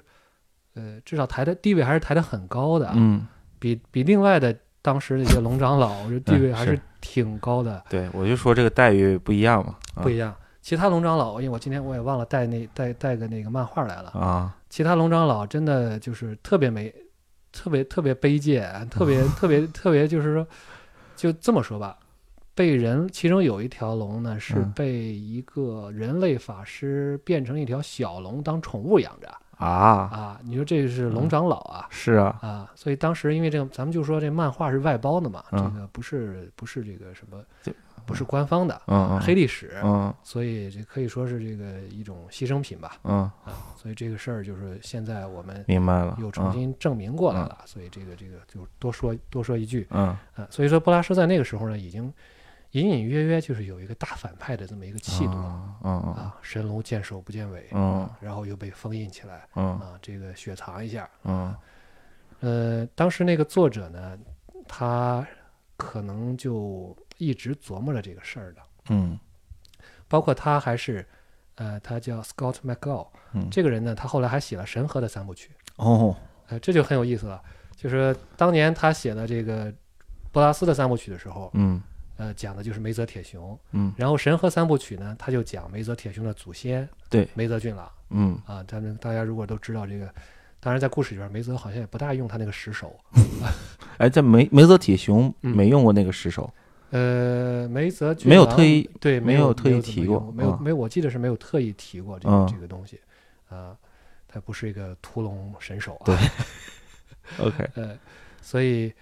S6: 呃，至少抬的地位还是抬得很高的啊，
S5: 嗯，
S6: 比比另外的当时那些龙长老这地位还是
S5: 是。
S6: 挺高的，
S5: 对，我就说这个待遇不一样嘛，啊。
S6: 不一样。其他龙长老，因为我今天我也忘了带那带带个那个漫画来了，
S5: 啊，
S6: 其他龙长老真的就是特别没，特别特别卑贱，特别特别 [laughs] 特别，就是说，就这么说吧，被人其中有一条龙呢是
S5: 嗯。
S6: 被一个人类法师变成一条小龙当宠物养着
S5: 啊，
S6: 啊，你说这是龙长老啊。
S5: 是啊，
S6: 啊，所以当时因为这个，咱们就说这漫画是外包的嘛，
S5: 嗯。
S6: 这个不是不是这个什么，不是官方的，
S5: 嗯嗯。
S6: 黑历史，
S5: 嗯。
S6: 所以这可以说是这个一种牺牲品吧。
S5: 嗯，
S6: 啊，所以这个事儿就是现在我们
S5: 明白了，
S6: 又重
S5: 嗯。
S6: 新证明过来了，所以这个这个就多说多说一句
S5: 嗯。
S6: 啊。所以说布拉斯在那个时候呢，已经隐隐约约就是有一个大反派的这么一个气度
S5: 嗯嗯
S6: 啊，神龙见首不见尾，然后又被封印起来
S5: 嗯
S6: 啊，这个雪藏一下。
S5: 嗯
S6: 呃，当时那个作者呢，他可能就一直琢磨着这个事儿的，
S5: 嗯
S6: 包括他还是。呃，他叫 Scott McGall，、
S5: 嗯
S6: 这个人呢，他后来还写了《神河》的三部曲，
S5: 哦，
S6: 呃，这就很有意思了。就是当年他写的这个波拉斯的三部曲的时候，
S5: 嗯
S6: 呃，讲的就是梅泽铁雄。
S5: 嗯
S6: 然后神河三部曲呢，他就讲梅泽铁雄的祖先
S5: 对
S6: 梅泽俊朗
S5: 嗯
S6: 啊。咱们大家如果都知道这个，当然在故事里边，梅泽好像也不大用他那个石手。[laughs]
S5: 哎，在梅梅泽铁雄
S6: 嗯
S5: 没用过那个石手，
S6: 呃，梅泽俊
S5: 没有特意
S6: 对
S5: 没有特意提过
S6: 用没有
S5: 啊
S6: 没有，我记得是没有特意提过这个
S5: 嗯
S6: 这个东西啊。他不是一个屠龙神手啊。
S5: 对 [laughs] [laughs] OK，
S6: 呃，所以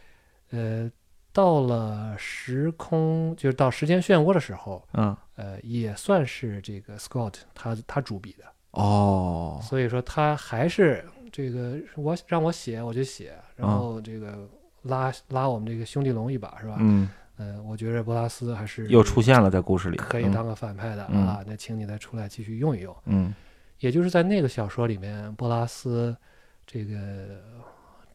S6: 呃，到了时空，就是到时间漩涡的时候，
S5: 嗯，
S6: 呃，也算是这个 Scott 他他主笔的，
S5: 哦，
S6: 所以说他还是这个我让我写我就写，然
S5: 啊
S6: 后这个拉拉我们这个兄弟龙一把是吧？
S5: 嗯，
S6: 呃，我觉得波拉斯还是
S5: 又出现了在故事里，嗯
S6: 可以当个反派的、
S5: 嗯。
S6: 啊，那请你再出来继续用一用。
S5: 嗯。
S6: 也就是在那个小说里面，波拉斯这个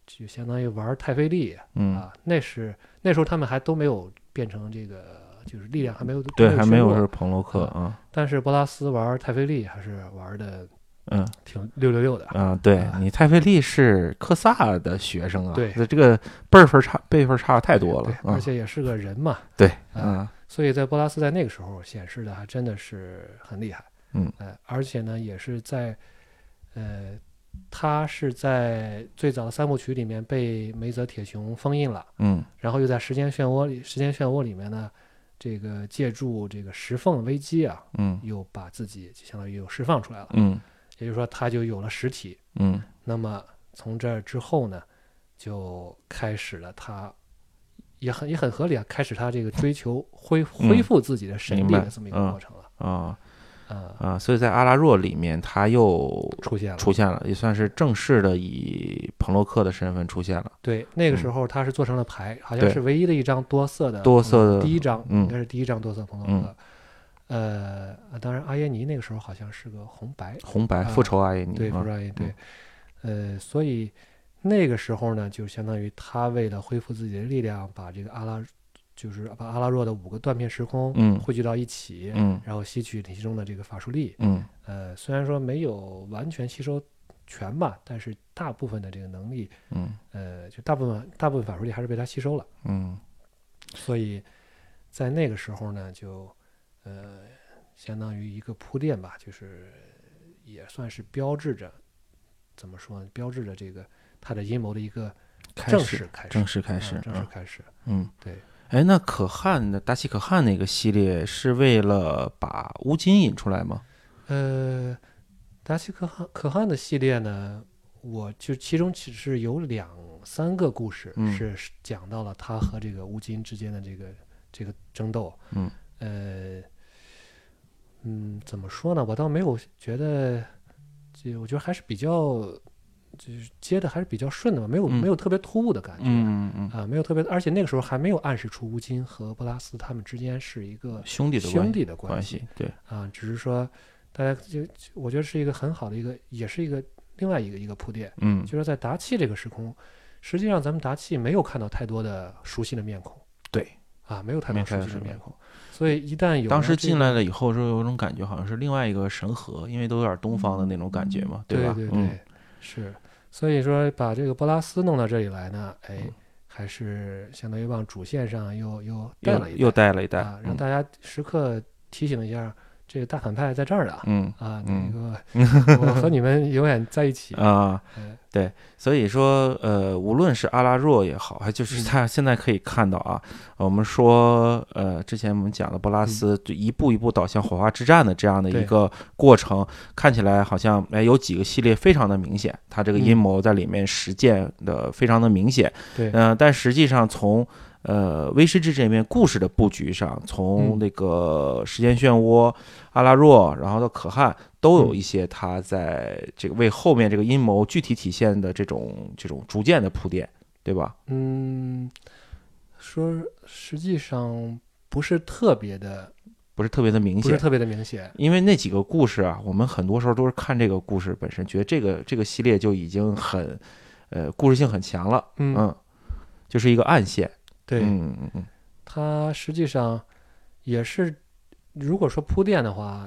S6: 就相当于玩太妃力
S5: 嗯，
S6: 啊，那是那时候他们还都没有变成这个，就是力量还没有
S5: 对，还没有是彭洛克啊，
S6: 但是波拉斯玩太妃力还是玩的
S5: 嗯
S6: 挺六六六的。
S5: 啊，对
S6: 啊
S5: 你太妃利是科萨的学生啊，
S6: 对
S5: 这个辈分差辈分差太多了
S6: 而且也是个人嘛，
S5: 对，
S6: 啊
S5: 嗯
S6: 所以在波拉斯在那个时候显示的还真的是很厉害。
S5: 嗯
S6: 呃，而且呢，也是在呃，他是在最早的三部曲里面被梅泽铁雄封印了，
S5: 嗯
S6: 然后又在时间漩涡里，时间漩涡里面呢，这个借助这个石缝危机啊，
S5: 嗯
S6: 又把自己就相当于又释放出来了，
S5: 嗯
S6: 也就是说他就有了实体。
S5: 嗯
S6: 那么从这儿之后呢，就开始了他。也很也很合理啊，开始他这个追求恢恢复自己的神力的这么一个
S5: 嗯
S6: 过程了。
S5: 啊
S6: 啊、
S5: 啊，所以在阿拉若里面，他又
S6: 出现了。
S5: 出现了，也算是正式的以彭洛克的身份出现了。
S6: 对，那个时
S5: 嗯
S6: 候他是做成了牌，好像是唯一的一张多色的
S5: 多色的
S6: 第一张，
S5: 嗯
S6: 应该是第一张多色彭洛克。呃，啊当然阿耶尼那个时候好像是个红白，
S5: 红白
S6: 啊
S5: 复仇阿耶尼
S6: 对，
S5: 复
S6: 仇阿耶尼对，呃，所以那个时候呢，就相当于他为了恢复自己的力量，把这个阿拉，就是把阿拉若的五个断片时空
S5: 嗯
S6: 汇聚到一起，
S5: 嗯
S6: 然后吸取其中的这个法术力。
S5: 嗯
S6: 呃，虽然说没有完全吸收全吧，但是大部分的这个能力，
S5: 嗯
S6: 呃，就大部分大部分法术力还是被他吸收了。
S5: 嗯
S6: 所以在那个时候呢，就呃，相当于一个铺垫吧，就是也算是标志着怎么说呢？标志着这个他的阴谋的一个正
S5: 开始
S6: 式开始，
S5: 正式开
S6: 啊
S5: 始啊
S6: 正式开始。
S5: 嗯，
S6: 对。
S5: 哎，那可汗的达西可汗那个系列是为了把乌金引出来吗？
S6: 呃，达西可汗可汗的系列呢，我就其中其实有两三个故事
S5: 嗯
S6: 是讲到了他和这个乌金之间的这个这个争斗。
S5: 嗯，
S6: 呃，嗯，怎么说呢？我倒没有觉得，这我觉得还是比较，就是接的还是比较顺的嘛，没有、
S5: 嗯。
S6: 没有特别突兀的感觉。
S5: 嗯嗯嗯，
S6: 啊，没有特别，而且那个时候还没有暗示出乌金和布拉斯他们之间是一个
S5: 兄弟的
S6: 兄
S5: 关
S6: 弟的关
S5: 关系，对，
S6: 啊，只是说大家就就我觉得是一个很好的一个，也是一个另外一个一个铺垫，
S5: 嗯。
S6: 就是在达契这个时空，实际上咱们达契没有看到太多的熟悉的面孔。
S5: 对，
S6: 啊，没有太多熟悉的面孔，所以一旦有
S5: 当时进来了以后，就有种感觉，好像是另外一个神河，因为都有点东方的那种感觉嘛，吧？
S6: 对对
S5: 嗯。
S6: 是，所以说把这个波拉斯弄到这里来呢，哎
S5: 嗯，
S6: 还是相当于往主线上又又带了一
S5: 又带了一带
S6: 啊，，让大家时刻提醒一下，这个大反派在这儿的啊。
S5: 嗯
S6: 啊，
S5: 嗯。
S6: 那个 [laughs] 我和你们永远在一起。
S5: 啊，
S6: 哎
S5: 对，所以说，呃，无论是阿拉若也好，还就是
S6: 嗯。
S5: 他现在可以看到啊，我们说，呃，之前我们讲的波拉斯就一步一步导向火花之战的这样的一个过程，看起来好像哎有几个系列非常的明显，他这个阴
S6: 嗯。
S5: 谋在里面实践的非常的明显，
S6: 对，
S5: 嗯、但实际上从呃威士忌这边故事的布局上，从
S6: 嗯
S5: 那个时间漩涡、阿拉若，然后到可汗，都有
S6: 嗯
S5: 一些他在这个为后面这个阴谋具体体现的这种这种逐渐的铺垫，对吧？
S6: 嗯，说实际上不是特别的，
S5: 不是特别的明显。
S6: 不是特别的明显。
S5: 因为那几个故事啊，我们很多时候都是看这个故事本身，觉得这个这个系列就已经很，呃，故事性很强了，
S6: 嗯，
S5: 嗯，就是一个暗线，
S6: 对，
S5: 嗯嗯嗯。
S6: 它实际上也是，如果说铺垫的话，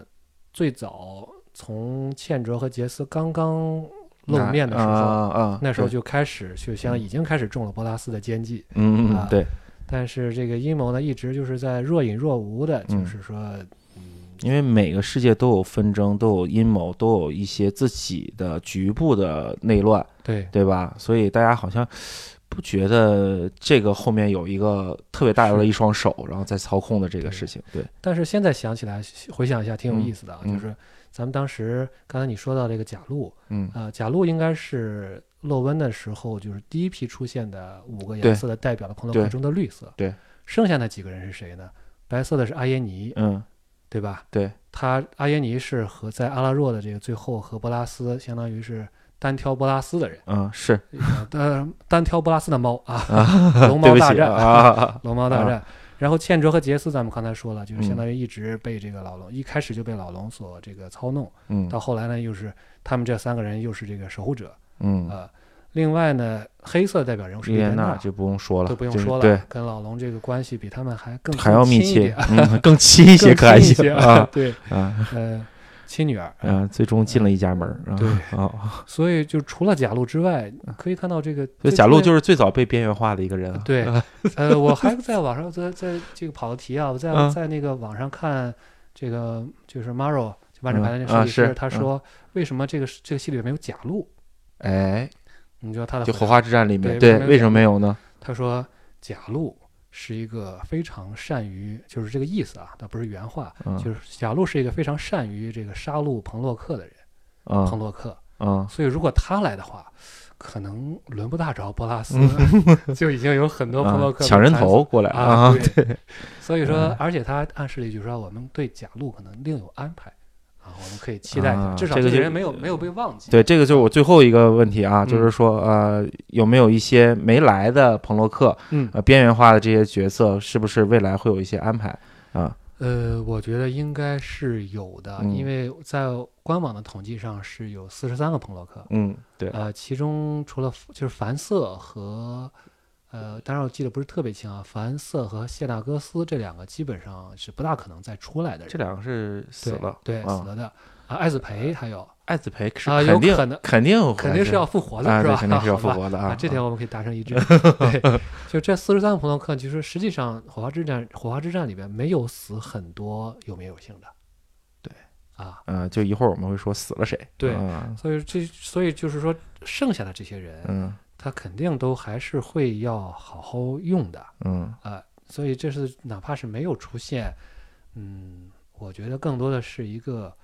S6: 最早从茜卓和杰斯刚刚露面的时候，
S5: 啊啊，
S6: 那时候就开始，就像已经开始中了波拉斯的奸计。啊
S5: 嗯嗯对，
S6: 但是这个阴谋呢，一直就是在若隐若无的，就
S5: 嗯
S6: 是说，嗯，
S5: 因为每个世界都有纷争，都有阴谋，都有一些自己的局部的内乱，
S6: 对，
S5: 对吧？所以大家好像不觉得这个后面有一个特别大的一双手，然后在操控的这个事情。对，
S6: 但是现在想起来，回想一下，挺有意思的啊。就是咱们当时刚才你说到这个贾路，
S5: 嗯
S6: 啊，贾路应该是洛温的时候，就是第一批出现的五个颜色的代表的朋洛克中的绿色。
S5: 对，
S6: 剩下那几个人是谁呢？白色的是阿耶尼，
S5: 嗯，
S6: 对吧？
S5: 对，
S6: 他阿耶尼是和在阿拉若的这个最后和波拉斯相当于是单挑波拉斯的人，
S5: 嗯，是。
S6: 呃，单挑波拉斯的猫啊，
S5: 啊，[laughs] [laughs]
S6: 龙猫大战。
S5: 啊，
S6: 龙猫大战。然后茜卓和杰斯，咱们刚才说了，就是
S5: 嗯。
S6: 相当于一直被这个老龙，一开始就被老龙所这个操弄，
S5: 嗯。
S6: 到后来呢，又是他们这三个人又是这个守护者
S5: 嗯，
S6: 啊、另外呢，黑色代表人物是
S5: 莉莲
S6: 莲娜，
S5: 就不用说了，
S6: 都不用说了，
S5: 对，
S6: 跟老龙这个关系比他们还更
S5: 还要密切更亲一些，可
S6: 爱一些
S5: 啊。[laughs]
S6: 对，
S5: 啊。
S6: 呃，亲女儿。
S5: 嗯，最终进了一家门儿，啊
S6: 对。
S5: 啊，
S6: 所以就除了贾露之外，可以看到这个
S5: 所以贾露就是最早被边缘化的一个人啊，
S6: 对，[laughs] 呃，我还在网上在在这个跑个题啊，我在、
S5: 嗯。
S6: 在那个网上看这个就是 Maro 就万智牌的那设计师，他说为什么这个这个戏里面没有贾露？
S5: 哎，
S6: 你知道他的
S5: 就火花之战里面，
S6: 对
S5: 对，为什么没有呢？
S6: 他说贾露是一个非常善于，就是这个意思啊，那不是原话，
S5: 嗯。
S6: 就是贾露是一个非常善于这个杀戮彭洛克的人，彭
S5: 嗯
S6: 洛克，
S5: 嗯。
S6: 所以如果他来的话。可能轮不大着波拉斯，[laughs] 就已经有很多彭洛克
S5: 啊抢人头过来
S6: 啊，
S5: 对，
S6: 对，所以说
S5: 嗯，
S6: 而且他暗示了一句说，我们对贾露可能另有安排啊，我们可以期待一下，
S5: 啊
S6: 至少
S5: 这个就
S6: 这个人没有没有被忘记。
S5: 对，这个就是我最后一个问题啊，
S6: 嗯
S5: 就是说呃，有没有一些没来的彭洛克，
S6: 嗯，
S5: 呃，边缘化的这些角色，是不是未来会有一些安排？啊？
S6: 呃，我觉得应该是有的，
S5: 嗯。
S6: 因为在官网的统计上是有四十三个彭洛克，
S5: 嗯，对，
S6: 呃，其中除了就是凡瑟和呃，当然我记得不是特别清啊，凡瑟和谢纳戈斯这两个基本上是不大可能再出来的人，
S5: 这两个是死了，
S6: 对，
S5: 啊
S6: 死了的啊，艾子培还有
S5: 艾子培是
S6: 啊有
S5: 肯定
S6: 可能
S5: 肯定
S6: 肯定是要复活的，是吧？
S5: 肯定是要复活的
S6: 啊，[laughs] 这点
S5: 啊
S6: 我们可以达成一致。[laughs] 对，就这四十三个普通克，其实实际上火花之战火花之战里边没有死很多有名有姓的。
S5: 对
S6: 啊，
S5: 嗯，就一会儿我们会说死了谁，
S6: 对
S5: 啊
S6: 所以这所以就是说，剩下的这些人，
S5: 嗯
S6: 他肯定都还是会要好好用的
S5: 嗯
S6: 啊。所以这是哪怕是没有出现，嗯，我觉得更多的是一个。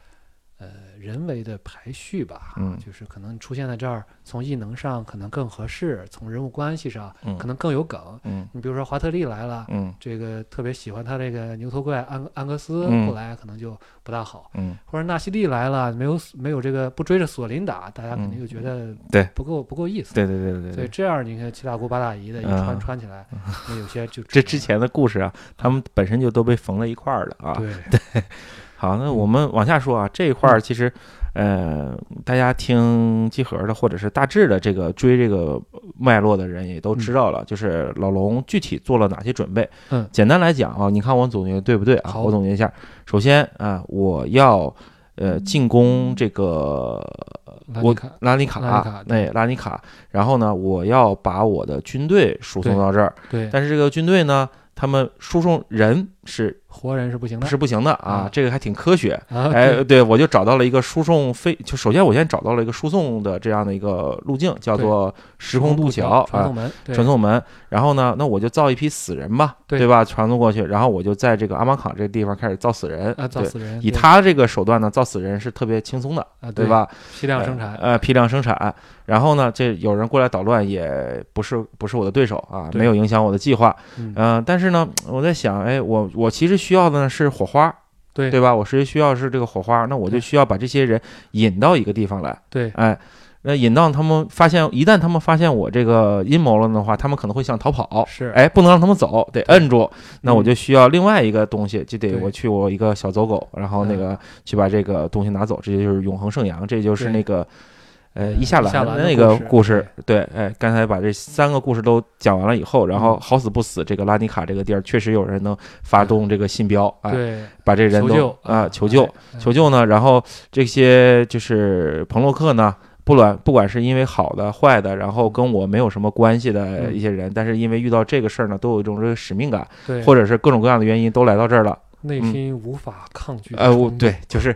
S6: 呃，人为的排序吧，
S5: 嗯
S6: 就是可能出现在这儿，从异能上可能更合适，从人物关系上
S5: 嗯
S6: 可能更有梗。
S5: 嗯
S6: 你比如说华特利来了，
S5: 嗯
S6: 这个特别喜欢他这个牛头怪安安格斯，
S5: 嗯
S6: 后来可能就不大好。
S5: 嗯
S6: 或者纳西利来了，没有没有这个不追着索林打，大家肯定就觉得
S5: 嗯对
S6: 不够不够意思。
S5: 对对对对对。
S6: 所以这样你看七大姑八大姨的一
S5: 嗯
S6: 穿穿起来，[laughs] 那有些就
S5: 这之前的故事啊，他们本身就都被缝了一块儿了啊。
S6: 对 [laughs]
S5: 好，那我们往下说啊，这一块儿其实，呃，大家听集合的或者是大致的这个追这个脉络的人也都知道了，就是老龙具体做了哪些准备。
S6: 嗯。
S5: 简单来讲啊，你看我总结对不对啊？
S6: 好。
S5: 我总结一下，首先啊，我要呃进攻这个我
S6: 拉尼卡。
S5: 拉尼卡，
S6: 拉尼卡
S5: 那拉尼卡，然后呢，我要把我的军队输送到这儿，
S6: 对，
S5: 但是这个军队呢，他们输送人是
S6: 活人是不行的，
S5: 是不行的啊
S6: 啊？
S5: 这个还挺科学。
S6: 啊，
S5: 哎，
S6: 对
S5: 对，我就找到了一个输送飞，就首先我先找到了一个输送的这样的一个路径，叫做时空渡桥啊
S6: 传送，门，对
S5: 传送门。然后呢，那我就造一批死人吧，
S6: 对
S5: 对吧？传送过去，然后我就在这个阿玛卡这个地方开始造死人。
S6: 啊，造，死人，
S5: 以他这个手段呢，造死人是特别轻松的，
S6: 啊，
S5: 对？吧？
S6: 批量生产，
S5: 呃，批量生产。然后呢，这有人过来捣乱，也不是不是我的对手啊，没有影响我的计划。
S6: 嗯，
S5: 嗯、但是呢，我在想，哎，我我其实需要的呢是火花，
S6: 对。
S5: 对吧？我实际需要是这个火花，那我就需要把这些人引到一个地方来，
S6: 对。
S5: 哎，那引到他们发现，一旦他们发现我这个阴谋了的话，他们可能会想逃跑，
S6: 是，
S5: 哎，不能让他们走，得摁住。那我
S6: 嗯。
S5: 就需要另外一个东西，就得我去我一个小走狗，然后那
S6: 嗯。
S5: 个去把这个东西拿走，这就是永恒圣阳，这就是那个。呃，伊夏
S6: 伊夏兰的
S5: 那个
S6: 故
S5: 故
S6: 事
S5: 事，对，哎，刚才把这三个故事都讲完了以后，然后
S6: 嗯。
S5: 好死不死，这个拉尼卡这个地儿确实有人能发动这个信标，哎，
S6: 对，
S5: 把这人都啊求救，
S6: 哎
S5: 求救呢，然后这些就是彭洛克呢，不管不管是因为好的坏的，然后跟我没有什么关系的
S6: 嗯。
S5: 一些人，但是因为遇到这个事儿呢，都有一种这个使命感，
S6: 对，
S5: 或者是各种各样的原因都来到这儿了。
S6: 内
S5: 嗯
S6: 心无法抗拒的
S5: 呃，我对，就是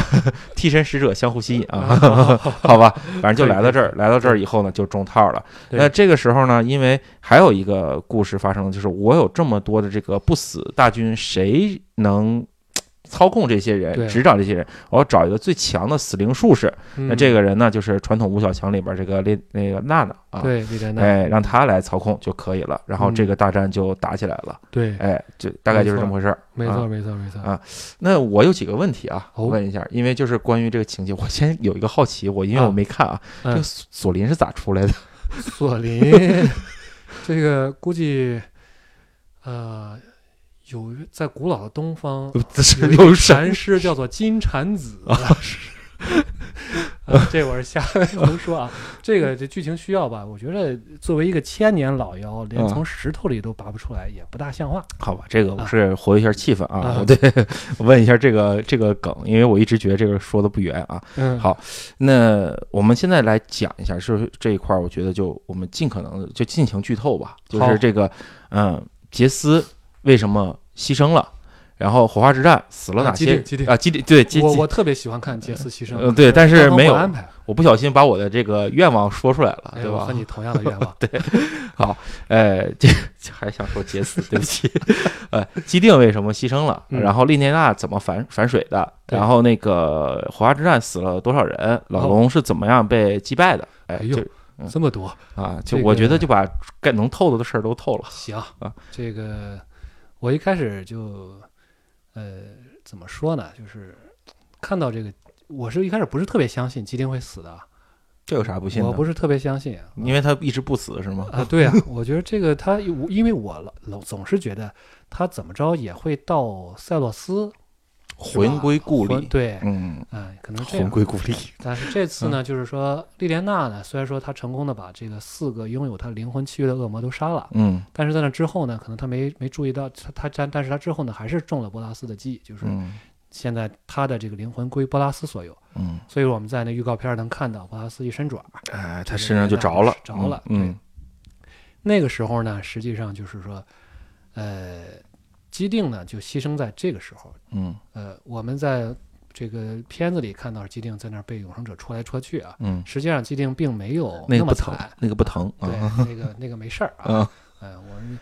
S5: [laughs] 替身使者相互吸引啊，
S6: 啊
S5: 好吧，反正就来到这儿，来到这儿以后呢，就中套了。那这个时候呢，因为还有一个故事发生，就是我有这么多的这个不死大军，谁能操控这些人，执掌这些人，我要找一个最强的死灵术士。那
S6: 那
S5: 这个人呢，就是传统五小强里边这个列那个娜娜啊，
S6: 对李莲娜，
S5: 哎，让他来操控就可以了。然后这
S6: 嗯
S5: 个大战就打起来了，
S6: 对，
S5: 哎，就大概就是这么回事儿。啊。
S6: 没错没错没错。
S5: 啊那我有几个问题啊，
S6: 哦。
S5: 问一下，因为就是关于这个情节，[laughs] 我先有一个好奇，我因为
S6: 啊。
S5: 我没看啊，这
S6: 嗯
S5: 个索索林是咋出来的？[laughs]
S6: 索林，[laughs] 这个估计，呃，有在古老的东方 [laughs] 有禅师叫做金蝉子 [laughs] 啊。呃 [laughs] 这我是瞎胡说啊！这个这剧情需要吧？我觉得作为一个千年老妖，连
S5: 嗯
S6: 从石头里都拔不出来，也不大像话。
S5: 好吧，这个我
S6: 啊
S5: 是活跃一下气氛啊，
S6: 啊
S5: 我对我问一下这个这个梗，因为我一直觉得这个说的不圆啊。
S6: 嗯，
S5: 好那我们现在来讲一下，是这一块儿，我觉得就我们尽可能就尽情剧透吧，就是这个嗯，杰斯为什么牺牲了，然后火花之战死了
S6: 啊
S5: 哪些啊？基地对基地
S6: 我我特别喜欢看杰斯牺牲，
S5: 嗯对但是没有
S6: 我安排，
S5: 我不小心把我的这个愿望说出来了，
S6: 哎，
S5: 对吧
S6: 我和？你同样的愿望。[laughs]
S5: 对，好呃，这还想说杰斯，[laughs] 对不起。[laughs] 呃，基定为什么牺牲了？
S6: 嗯
S5: 然后利涅娜怎么反反水的？然后那个火花之战死了多少人？老
S6: 哦
S5: 龙是怎么样被击败的？哎，
S6: 哎呦这么多，
S5: 啊，就我觉得就把该能透的的事儿都透了。
S6: 行
S5: 啊，
S6: 这个我一开始就，呃，怎么说呢？就是看到这个，我是一开始不是特别相信基丁会死的，
S5: 这有啥不信的？
S6: 我不是特别相信。
S5: 因为他一直不死是吗？
S6: 啊，对啊，我觉得这个他，因为我老老总是觉得他怎么着也会到塞洛斯，
S5: 魂归故里。
S6: 对，
S5: 嗯，
S6: 哎，可能
S5: 魂。归故里。
S6: 但是这次呢，就是说莉莲娜呢，虽然说她成功的把这个四个拥有她灵魂契约的恶魔都杀了，
S5: 嗯
S6: 但是在那之后呢，可能她没没注意到她她但但是她之后呢，还是中了波拉斯的计，就是
S5: 嗯
S6: 现在她的这个灵魂归波拉斯所有，
S5: 嗯，
S6: 所以我们在那预告片能看到波拉斯一伸爪，
S5: 哎，
S6: 这个
S5: 他身上就着了，
S6: 着了
S5: 嗯
S6: 那个时候呢，实际上就是说，呃，基定呢就牺牲在这个时候，
S5: 嗯。
S6: 呃，我们在这个片子里看到基定在那儿被永生者戳来戳去啊，
S5: 嗯，
S6: 实际上基定并没有
S5: 那个不疼
S6: 么惨，，
S5: 那个不疼
S6: 对
S5: 啊，，
S6: 那个那个没事儿啊，
S5: 嗯。
S6: 呃，我们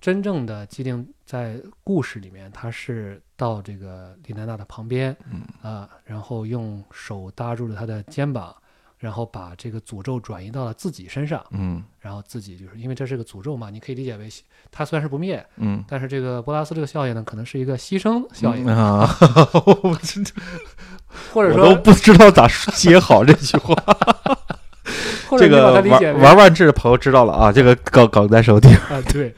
S6: 真正的基定在故事里面，他是到这个李娜娜的旁边，
S5: 嗯。
S6: 啊、然后用手搭住了她的肩膀，然后把这个诅咒转移到了自己身上，
S5: 嗯
S6: 然后自己就是因为这是个诅咒嘛，你可以理解为它虽然是不灭，
S5: 嗯。
S6: 但是这个波拉斯这个效应呢，可能是一个牺牲效应，
S5: 嗯啊，[laughs] 我真的
S6: 或者
S5: 我都不知道咋接好这句话。这个玩玩万智的朋友知道了啊，这个梗梗在手底，
S6: 啊，对，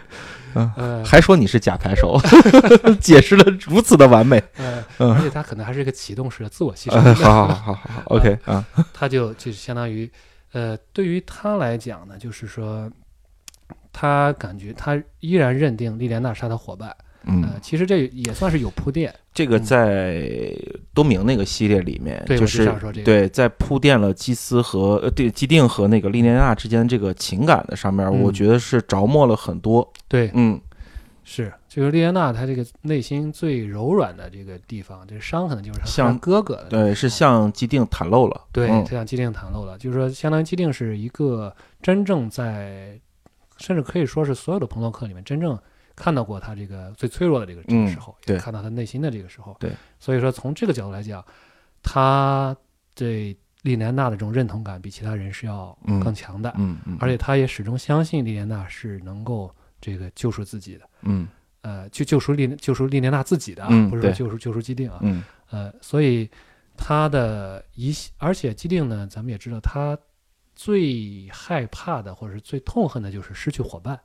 S5: 嗯
S6: 呃
S5: 还说你是假牌手，[laughs] [laughs] 解释的如此的完美。
S6: 呃，
S5: 嗯
S6: 而且他可能还是一个启动式的自我牺
S5: 呃
S6: 牲，
S5: 好好好好好，OK 啊，
S6: 他就就相当于，呃，对于他来讲呢，就是说，他感觉他依然认定莉莲娜是他的伙伴，呃
S5: 嗯，，
S6: 其实这也算是有铺垫，
S5: 这个在多明那个系列里面，
S6: 就
S5: 就是对在铺垫了基斯和呃对基定和那个莉莲娜之间这个情感的上面，
S6: 嗯
S5: 我觉得是着墨了很多。
S6: 对，
S5: 嗯。
S6: 是，就是莉莲娜她这个内心最柔软的这个地方，这伤可能就是她
S5: 像
S6: 哥哥的，
S5: 对，是向基定袒露了。
S6: 对，
S5: 嗯。
S6: 他向基定袒露了，就是说，相当于基定是一个真正在，甚至可以说是所有的朋洛克里面真正看到过他这个最脆弱的这个这个
S5: 嗯
S6: 时候，
S5: 对
S6: 也看到他内心的这个时候，
S5: 对，
S6: 所以说从这个角度来讲，他对莉莲娜的这种认同感比其他人是要
S5: 嗯。
S6: 更强的，
S5: 嗯嗯，
S6: 而且他也始终相信莉莲娜是能够这个救赎自己的，
S5: 嗯。
S6: 呃，救救赎莉救赎莉莲娜自己的啊，
S5: 嗯
S6: 不是说救赎救赎基定啊，
S5: 嗯。
S6: 呃，所以他的一，而且基定呢，咱们也知道，他最害怕的或者是最痛恨的就是失去伙伴，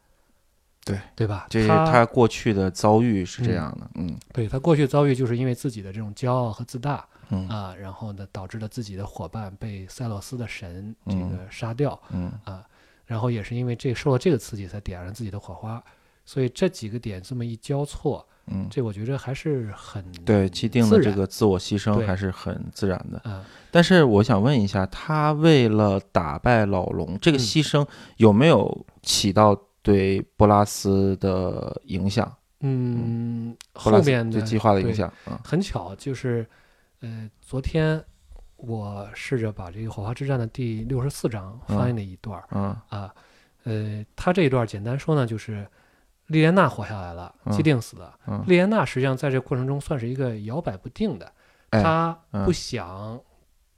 S5: 对。
S6: 对吧？
S5: 这是
S6: 他
S5: 他过去的遭遇是这样的。嗯。
S6: 对他过去遭遇就是因为自己的这种骄傲和自大
S5: 嗯。
S6: 啊，然后呢，导致了自己的伙伴被塞洛斯的神这
S5: 嗯
S6: 个杀掉
S5: 嗯。
S6: 啊，然后也是因为这受了这个刺激才点燃自己的火花，所以这几个点这么一交错，
S5: 嗯，
S6: 这我觉得还是很
S5: 对，既定的这个自我牺牲还是很自然的。
S6: 嗯，
S5: 但是我想问一下，他为了打败老龙，这个
S6: 嗯。
S5: 牺牲有没有起到对波拉斯的影响？
S6: 嗯，后面的
S5: 对计划的影响啊？
S6: 很巧，就是，呃，昨天我试着把这个《火花之战》的第六十四章翻译了一段儿、
S5: 嗯
S6: 啊，呃，他这一段简单说呢，就是，莉莲娜活下来了，既定死了。
S5: 嗯
S6: 莉莲娜实际上在这过程中算是一个摇摆不定的，
S5: 哎
S6: 她
S5: 嗯
S6: 不想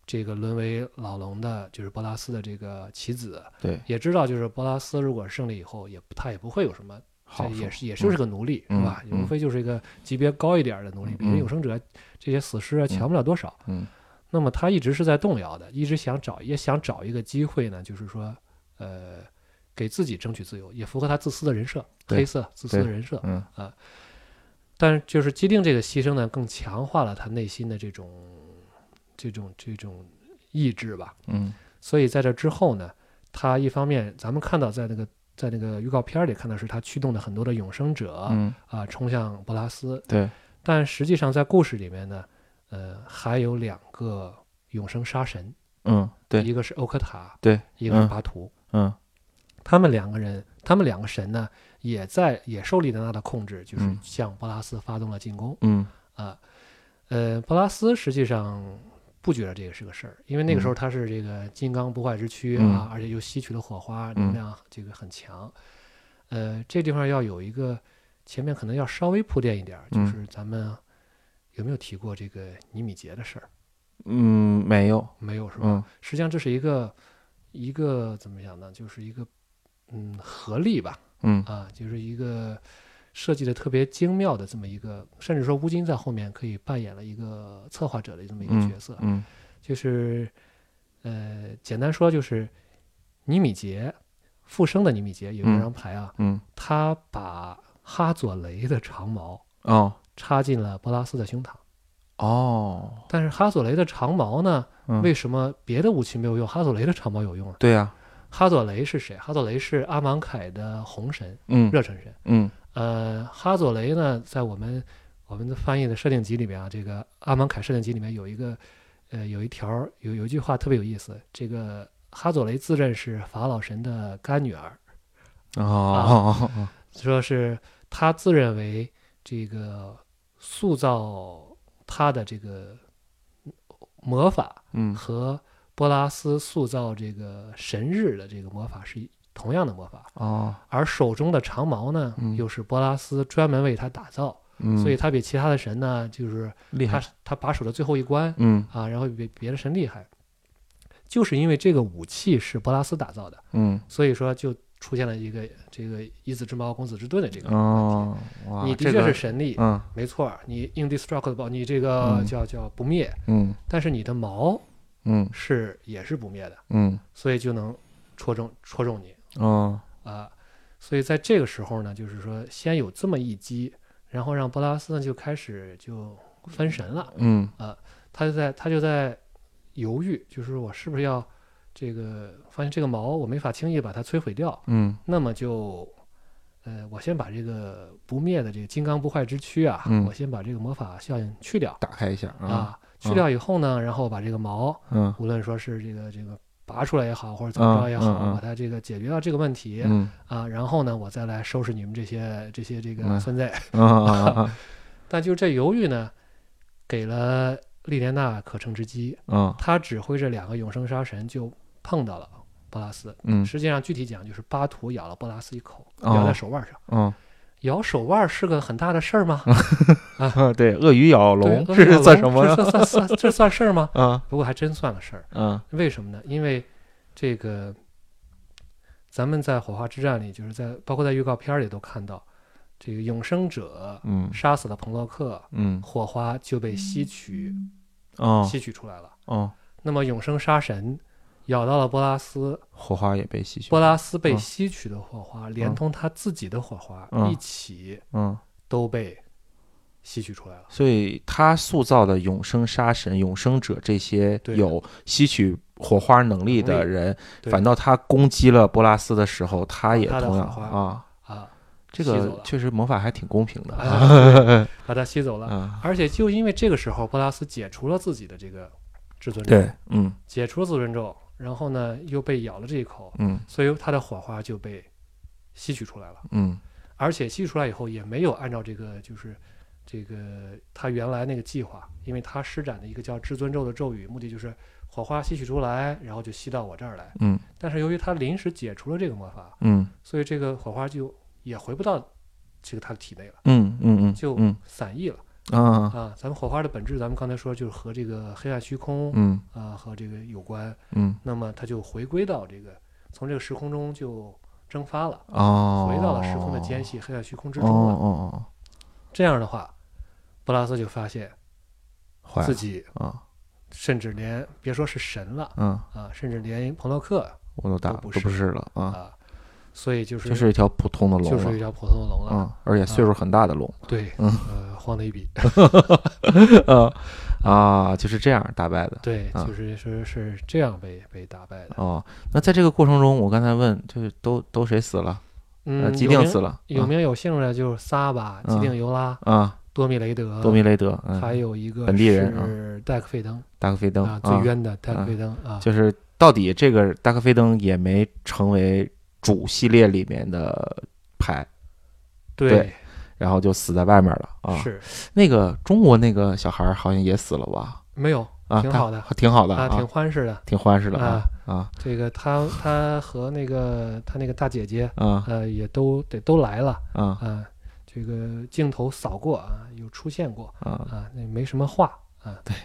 S6: 这个沦为老龙的，就是波拉斯的这个棋子，
S5: 对，
S6: 也知道就是波拉斯如果胜利以后，也他也不会有什么，这也是也就是个奴隶，
S5: 嗯
S6: 是吧？
S5: 嗯
S6: 无非就是一个级别高一点的奴隶，比永生者这些死尸啊强不了多少。
S5: 嗯
S6: 那么他一直是在动摇的，一直想找也想找一个机会呢，就是说，呃，给自己争取自由，也符合他自私的人设，黑色自私的人设。
S5: 嗯
S6: 但是就是既定这个牺牲呢，更强化了他内心的这种这种这种意志吧。
S5: 嗯
S6: 所以在这之后呢，他一方面咱们看到在那个在那个预告片里看到是他驱动的很多的永生者啊、
S5: 嗯，
S6: 冲向波拉斯，
S5: 对，
S6: 但实际上在故事里面呢，呃，还有两个永生杀神，
S5: 嗯对，
S6: 一个是欧科塔，
S5: 对，
S6: 一个是
S5: 嗯
S6: 巴图。
S5: 嗯
S6: 他们两个人，他们两个神呢，也在也受利德纳的控制，就是
S5: 嗯
S6: 向波拉斯发动了进攻
S5: 嗯
S6: 啊。呃，波拉斯实际上不觉得这个是个事儿，因为那个时候他是这个金刚不坏之躯啊，
S5: 嗯
S6: 而且又吸取了火花，
S5: 嗯
S6: 能量这个很强。呃，这地方要有一个前面可能要稍微铺垫一点儿，就
S5: 嗯
S6: 是咱们有没有提过这个尼米杰的事儿？
S5: 嗯，没有，
S6: 没有是吧？
S5: 嗯
S6: 实际上这是一个一个怎么讲呢？就是一个嗯合力吧，
S5: 嗯
S6: 啊，就是一个设计的特别精妙的这么一个，甚至说乌金在后面可以扮演了一个策划者的这么一个
S5: 嗯
S6: 角色，
S5: 嗯
S6: 就是呃，简单说就是尼米杰复生的尼米杰有一
S5: 嗯
S6: 张牌啊，
S5: 嗯
S6: 他把哈佐雷的长矛
S5: 哦
S6: 插进了波拉斯的胸膛。
S5: 哦，
S6: 但是哈佐雷的长矛呢？
S5: 嗯
S6: 为什么别的武器没有用，哈佐雷的长矛有用呢？
S5: 对呀，
S6: 哈佐雷是谁？哈佐雷是阿芒凯的红神，
S5: 嗯
S6: 热忱神。
S5: 嗯
S6: 呃，哈佐雷呢，在我们我们的翻译的设定集里面啊，这个阿芒凯设定集里面有一个呃有一条有有一句话特别有意思，这个哈佐雷自认是法老神的干女儿，
S5: 哦 [laughs]
S6: 说是他自认为这个塑造他的这个魔法
S5: 嗯。
S6: 和波拉斯塑造这个神日的这个魔法是同样的魔法，
S5: 哦。
S6: 而手中的长矛呢，
S5: 嗯。
S6: 又是波拉斯专门为他打造，
S5: 嗯，
S6: 所以他比其他的神呢，就是他
S5: 厉害，
S6: 他把守的最后一关
S5: 嗯。
S6: 啊，然后比别的神厉害，就是因为这个武器是波拉斯打造的，
S5: 嗯。
S6: 所以说就出现了一个这个以子之矛攻子之盾的这个问题。
S5: 哦，
S6: 你的确是神力，
S5: 嗯。
S6: 没错，你 indestructible，你这个
S5: 嗯。
S6: 叫叫不灭，
S5: 嗯。
S6: 但是你的矛
S5: 嗯。
S6: 是也是不灭的，
S5: 嗯。
S6: 所以就能戳中戳中你
S5: 哦
S6: 啊。所以在这个时候呢，就是说先有这么一击，然后让波拉斯呢就开始就分神了，
S5: 嗯
S6: 他就在他就在犹豫，就是我是不是要这个发现这个矛我没法轻易把它摧毁掉，
S5: 嗯
S6: 那么就。呃，我先把这个不灭的这个金刚不坏之躯啊，
S5: 嗯
S6: 我先把这个魔法效应去掉，
S5: 打开一下啊
S6: 啊，去掉以后呢，然后把这个矛，
S5: 嗯
S6: 无论说是这个这个拔出来也好，或者怎么着也好，
S5: 嗯嗯。嗯
S6: 把它这个解决掉这个问题、
S5: 嗯。
S6: 啊，然后呢，我再来收拾你们这些这些这个
S5: 嗯。
S6: 孙子。[laughs]
S5: 啊啊啊 [laughs]
S6: 但就这犹豫呢，给了莉莲娜可乘之机，
S5: 嗯，
S6: 他指挥着两个永生杀神就碰到了波拉斯。
S5: 嗯。
S6: 实际上具体讲就是巴图咬了波拉斯一口，
S5: 哦。
S6: 咬在手腕上。
S5: 嗯
S6: 咬手腕是个很大的事儿吗？[laughs]
S5: 啊 [laughs] 对，鳄鱼咬龙这是算什么呀？
S6: 算算算这算事儿吗？
S5: 啊
S6: 不过还真算了事儿。
S5: 啊
S6: 为什么呢？因为这个，咱们在火花之战里，就是在包括在预告片里都看到，这个永生者
S5: 嗯
S6: 杀死了彭洛克，
S5: 嗯
S6: 火花就被吸取
S5: 哦
S6: 吸取出来了。
S5: 哦，
S6: 那么永生杀神咬到了波拉斯，
S5: 火花也被吸取，
S6: 波拉斯被
S5: 嗯
S6: 吸取的火花，连同他自己的火花
S5: 嗯
S6: 一起
S5: 嗯，
S6: 都被吸取出来了。
S5: 所以他塑造的永生杀神、永生者这些有吸取火花能力的人，反倒他攻击了波拉斯的时候，他也同样啊，
S6: 啊，
S5: 这个确实魔法还挺公平的
S6: 啊 [laughs] 把他吸走了。
S5: 啊。
S6: 而且就因为这个时候，波拉斯解除了自己的这个至尊咒，
S5: 对，嗯
S6: 解除了自尊咒，然后呢又被咬了这一口，
S5: 嗯
S6: 所以它的火花就被吸取出来了。
S5: 嗯
S6: 而且吸取出来以后，也没有按照这个就是这个他原来那个计划，因为他施展的一个叫至尊咒的咒语，目的就是火花吸取出来，然后就吸到我这儿来。
S5: 嗯
S6: 但是由于他临时解除了这个魔法，
S5: 嗯
S6: 所以这个火花就也回不到这个他的体内了，
S5: 嗯嗯嗯，
S6: 就
S5: 嗯
S6: 散逸了
S5: 啊。
S6: 啊。咱们火花的本质，咱们刚才说就是和这个黑暗虚空
S5: 嗯。
S6: 啊和这个有关，
S5: 嗯。
S6: 那么它就回归到这个从这个时空中就蒸发了，
S5: 哦，
S6: 回到了时空的间隙黑暗虚空之
S5: 哦
S6: 中了。
S5: 哦哦，
S6: 这样的话，布拉斯就发现自己
S5: 啊。
S6: 甚至连别说是神了
S5: 嗯，
S6: 啊，甚至连彭洛克
S5: 我都打
S6: 都不是
S5: 是了啊，
S6: 啊，所以就是
S5: 就是一条普通的龙了，
S6: 就是一条普通的龙了。
S5: 嗯，而且岁数很大的龙，
S6: 对，
S5: 嗯。
S6: 呃，晃的一笔。
S5: 啊 [laughs] 啊，就是这样打败的。
S6: 对，
S5: 啊
S6: 就是说是这样被被打败的。
S5: 哦，那在这个过程中，我刚才问，就是都都谁死了？呃，
S6: 嗯，
S5: 基定死了，
S6: 有名有姓的就是仨吧、基定尤拉、
S5: 啊，
S6: 多米雷德、
S5: 多米雷德，嗯，
S6: 还有一个
S5: 本地人
S6: 是戴克费登
S5: 戴克费登
S6: 啊，最冤的戴克费登啊，
S5: 就是到底这个戴克费登也没成为主系列里面的牌，对。然后就死在外面了啊。
S6: 是。
S5: 那个中国那个小孩儿好像也死了吧？
S6: 没有
S5: 啊，
S6: 挺好的。
S5: 挺好的
S6: 啊，挺欢实的。
S5: 挺欢实的
S6: 啊
S5: 啊。
S6: 这个他他和那个他那个大姐姐
S5: 啊。
S6: 呃也都得都来了
S5: 啊。
S6: 啊，这个镜头扫过啊，有出现过
S5: 啊！
S6: 啊，那没什么话啊，对。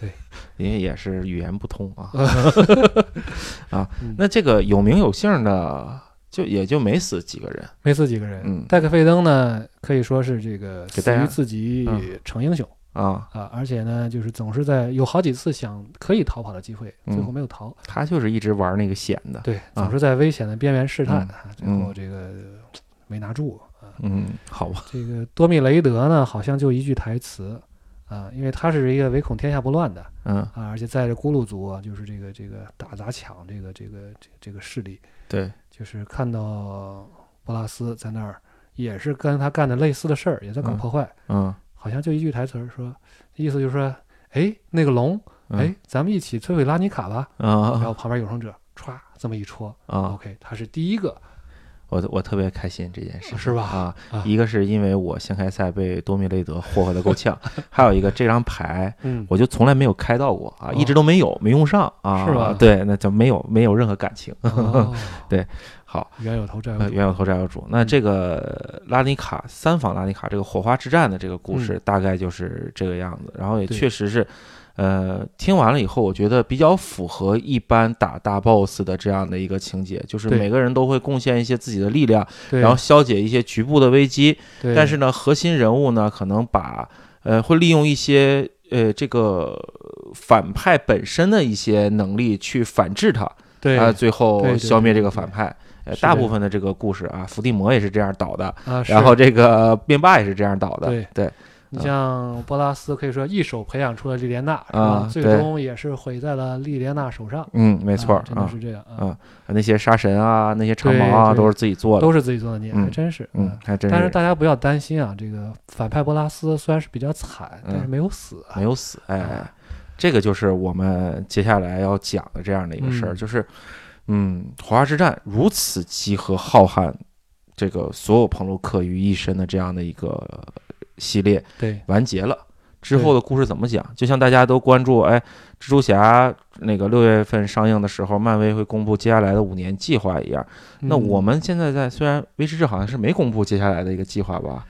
S6: 对。
S5: 因为也是语言不通啊。[laughs] [laughs] 啊
S6: 嗯。
S5: 那这个有名有姓的，就也就没死几个人。
S6: 没死几个人。
S5: 嗯
S6: 戴克费登呢，可以说是这个死于自己
S5: 嗯
S6: 成英雄
S5: 啊，
S6: 啊，而且呢，就是总是在有好几次想可以逃跑的机会，最后
S5: 嗯
S6: 没有逃。
S5: 他就是一直玩那个险的。
S6: 对，总是在危险的边缘试探，最后这个没拿住啊。
S5: 嗯，好吧，
S6: 这个多米雷德呢，好像就一句台词啊，因为他是一个唯恐天下不乱的
S5: 嗯，
S6: 啊，而且在这咕噜族啊，就是这个这个打砸抢这个这个这个这个势力，
S5: 对，
S6: 就是看到布拉斯在那儿也是跟他干的类似的事儿，也在搞
S5: 嗯
S6: 破坏，
S5: 嗯，
S6: 好像就一句台词儿说，意思就是说，哎，那个龙，
S5: 嗯
S6: 哎，咱们一起摧毁拉尼卡吧。然
S5: 啊
S6: 后旁边永生者歘这么一戳
S5: 啊
S6: ，，OK，他是第一个，
S5: 我我特别开心这件事，
S6: 是吧
S5: 啊，
S6: 啊
S5: 一个是因为我先开赛被多米雷德霍霍的够呛，[laughs] 还有一个这张牌
S6: 嗯，
S5: 我就从来没有开到过啊，
S6: 哦
S5: 一直都没有，没用上啊，
S6: 是吧
S5: 对，那就没有没有任何感情。
S6: 哦
S5: 对好，
S6: 冤有头债有
S5: 呃，
S6: 主，
S5: 冤有头债有主。那这个拉尼卡三访拉尼卡这个火花之战的这个故事，大概就是这个样子。然后也确实是，呃，听完了以后，我觉得比较符合一般打大 boss 的这样的一个情节，就是每个人都会贡献一些自己的力量，然后消解一些局部的危机。但是呢，核心人物呢，可能把呃会利用一些呃这个反派本身的一些能力去反制他，
S6: 对
S5: 啊，最后消灭这个反派。呃，大部分的这个故事啊，伏地魔也是这样倒的，
S6: 啊，
S5: 然后这个灭霸也是这样倒的。
S6: 对
S5: 对
S6: 你像波拉斯可以说一手培养出了莉莲娜，是吧
S5: 啊？
S6: 最终也是毁在了莉莲娜手上。
S5: 嗯，没错
S6: 啊真的
S5: 啊
S6: 是这样啊，
S5: 啊，那些杀神啊，那些长矛啊，都是自己做的。
S6: 都是自己做的孽，
S5: 嗯
S6: 还真是。
S5: 嗯，还真是
S6: 但是
S5: 是
S6: 大家不要担心啊，这个反派波拉斯虽然是比较惨，但是
S5: 嗯
S6: 没有死啊。
S5: 没有死。哎
S6: 啊，
S5: 这个就是我们接下来要讲的这样的一个事儿，
S6: 嗯
S5: 就是，嗯，火花之战如此集合浩瀚，这个所有朋洛克于一身的这样的一个系列
S6: 对，
S5: 完结了。之后的故事怎么讲？就像大家都关注，哎，蜘蛛侠那个六月份上映的时候，漫威会公布接下来的五年计划一样。那
S6: 嗯
S5: 我们现在在，虽然威士忌好像是没公布接下来的一个计划吧？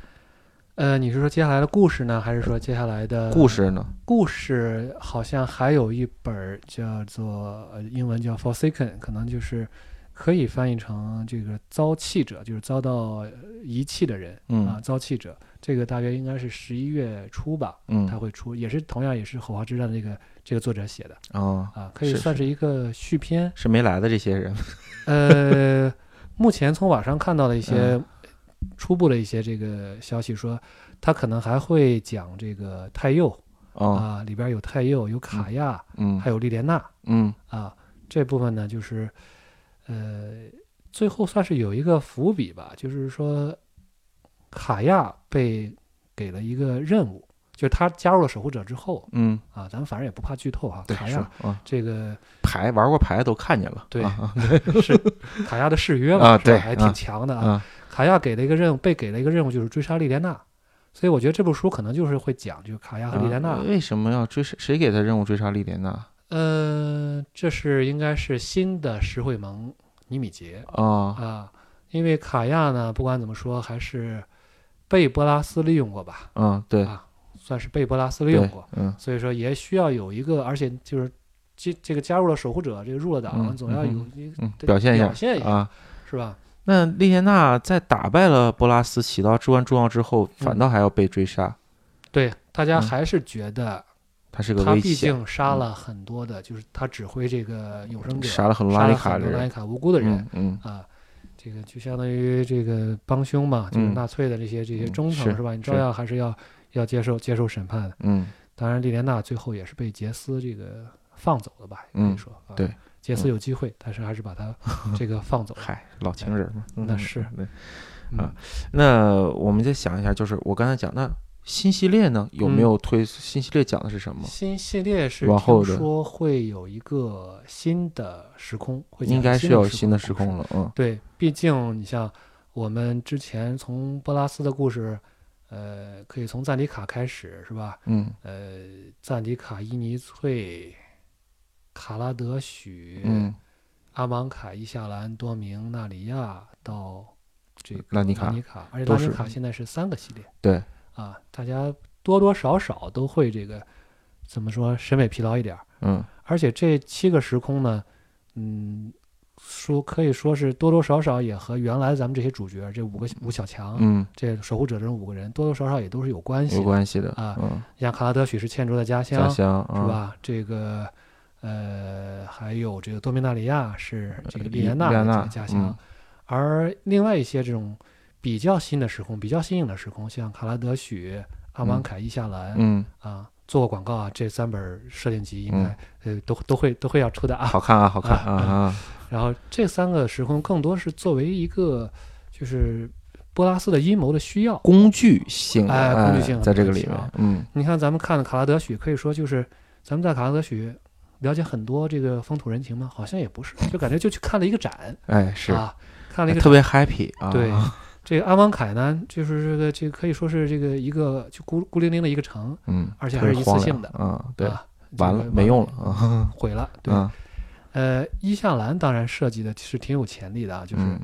S6: 呃，你是说接下来的故事呢，还是说接下来的
S5: 故事呢？
S6: 故事好像还有一本儿叫做呃英文叫《Forsaken》，可能就是可以翻译成这个遭弃者，就是遭到呃遗弃的人、
S5: 嗯
S6: 啊，遭弃者。这个大约应该是十一月初吧，
S5: 嗯。
S6: 他会出，也是同样也是《火花之战》的这个这个作者写的
S5: 啊，
S6: 啊，可以算是。一个续篇。
S5: 是没来的这些人。[laughs]
S6: 呃，目前从网上看到的一些
S5: 嗯。
S6: 初步的一些这个消息说，他可能还会讲这个太佑
S5: 啊，
S6: 啊，里边有太佑，有卡亚，
S5: 嗯。
S6: 还有莉莲娜
S5: 嗯。
S6: 啊，这部分呢就是呃，最后算是有一个伏笔吧，就是说卡亚被给了一个任务。就是他加入了守护者之后
S5: 嗯，
S6: 啊，咱们反正也不怕剧透哈。卡亚
S5: 啊，
S6: 这个
S5: 牌玩过牌都看见了。
S6: 对
S5: 啊 [laughs]
S6: 是卡亚的誓约嘛，
S5: 啊对
S6: 还挺
S5: 啊
S6: 强的啊。
S5: 啊
S6: 卡亚给了一个任务，被给了一个任务就是追杀莉莲娜，所以我觉得这部书可能就是会讲，就是卡亚和莉莲娜。
S5: 啊为什么要追谁？谁给他任务追杀莉莲娜？
S6: 呃，这是应该是新的石会盟尼米杰
S5: 啊
S6: 啊，因为卡亚呢，不管怎么说，还是被波拉斯利用过吧，
S5: 嗯，对，
S6: 啊算是被波拉斯利用过，，
S5: 嗯。
S6: 所以说也需要有一个，而且就是这这个加入了守护者，这个入了党，
S5: 嗯
S6: 总要有
S5: 嗯
S6: 一个
S5: 嗯，
S6: 对
S5: 表现一下
S6: 表现一下
S5: 啊。
S6: 是吧？
S5: 那利莲娜在打败了波拉斯，起到至关重要之后，反
S6: 嗯
S5: 倒还要被追杀，
S6: 对，大家
S5: 嗯。
S6: 还是觉得
S5: 他是个
S6: 他毕，竟杀了很多的，就是他指挥这个永生者，
S5: 杀了很多拉里卡的
S6: 了很多拉里，卡无辜的人
S5: 嗯嗯。
S6: 啊。这个就相当于这个帮凶嘛，就是
S5: 嗯
S6: 纳粹的这些这些
S5: 嗯
S6: 忠诚、
S5: 是
S6: 是吧？你照样还是要要接受接受审判的。
S5: 嗯
S6: 当然，莉莲娜最后也是被杰斯这个放走了吧？也可以
S5: 嗯
S6: 说，啊、
S5: 对，
S6: 杰斯
S5: 嗯
S6: 有机会，但是还是把他 [laughs] 这个放走了。
S5: 嗨，老情人嘛，嗯
S6: 那是
S5: 对
S6: 嗯
S5: 啊那我们再想一下，就是我刚才讲，那新系列呢？有没有推？新系列讲的是什么？
S6: 新系列是
S5: 往后
S6: 说会有一个新的时空，
S5: 应该是有新的
S6: 时空
S5: 了，嗯。
S6: 对，毕竟你像我们之前从波拉斯的故事，呃，可以从赞迪卡开始，是吧？
S5: 嗯。
S6: 呃，赞迪卡、伊尼翠、卡拉德许、
S5: 嗯。
S6: 阿芒卡、伊夏兰、多明、纳里亚到这个
S5: 拉尼卡。
S6: 拉尼卡，而且
S5: 都是。
S6: 拉尼卡现在是三个系列。
S5: 对，
S6: 啊，大家多多少少都会这个怎么说审美疲劳一点儿。
S5: 嗯
S6: 而且这七个时空呢，嗯，说可以说是多多少少也和原来咱们这些主角这五个五小强，
S5: 嗯，
S6: 这守护者这五个人多多少少也都是有关系
S5: 有。关系的
S6: 啊
S5: 嗯，
S6: 像卡拉德许是欠卓的家乡，
S5: 家乡
S6: 是？吧？这个呃，还有这个多米纳里亚是这个莉莲娜的家乡，
S5: 嗯
S6: 而另外一些这种比较新的时空、比较新颖的时空，像卡拉德许、阿芒凯、伊夏兰、
S5: 嗯，
S6: 啊，做过广告啊，这三本设定集应该、
S5: 嗯。
S6: 呃都都会都会要出的啊。
S5: 好看啊，好看
S6: 啊然后这三个时空更多是作为一个就是波拉斯的阴谋的需要。
S5: 工具性的，
S6: 哎工具性
S5: 在这个里面嗯。
S6: 你看咱们看的卡拉德许，可以说就是咱们在卡拉德许了解很多这个风土人情吗？好像也不是，就感觉就去看了一个展
S5: 哎是，
S6: 啊，看了一个
S5: 特别 happy 啊，
S6: 对这个阿芒凯呢，就是这个这个可以说是这个一个就孤孤零零的一个城，
S5: 嗯，
S6: 而且还是一次性的
S5: 对，
S6: 啊，
S5: 完了没用了啊，
S6: 毁了。[laughs] 对，
S5: 嗯
S6: 呃，伊夏兰当然设计的是挺有潜力的啊，就是
S5: 嗯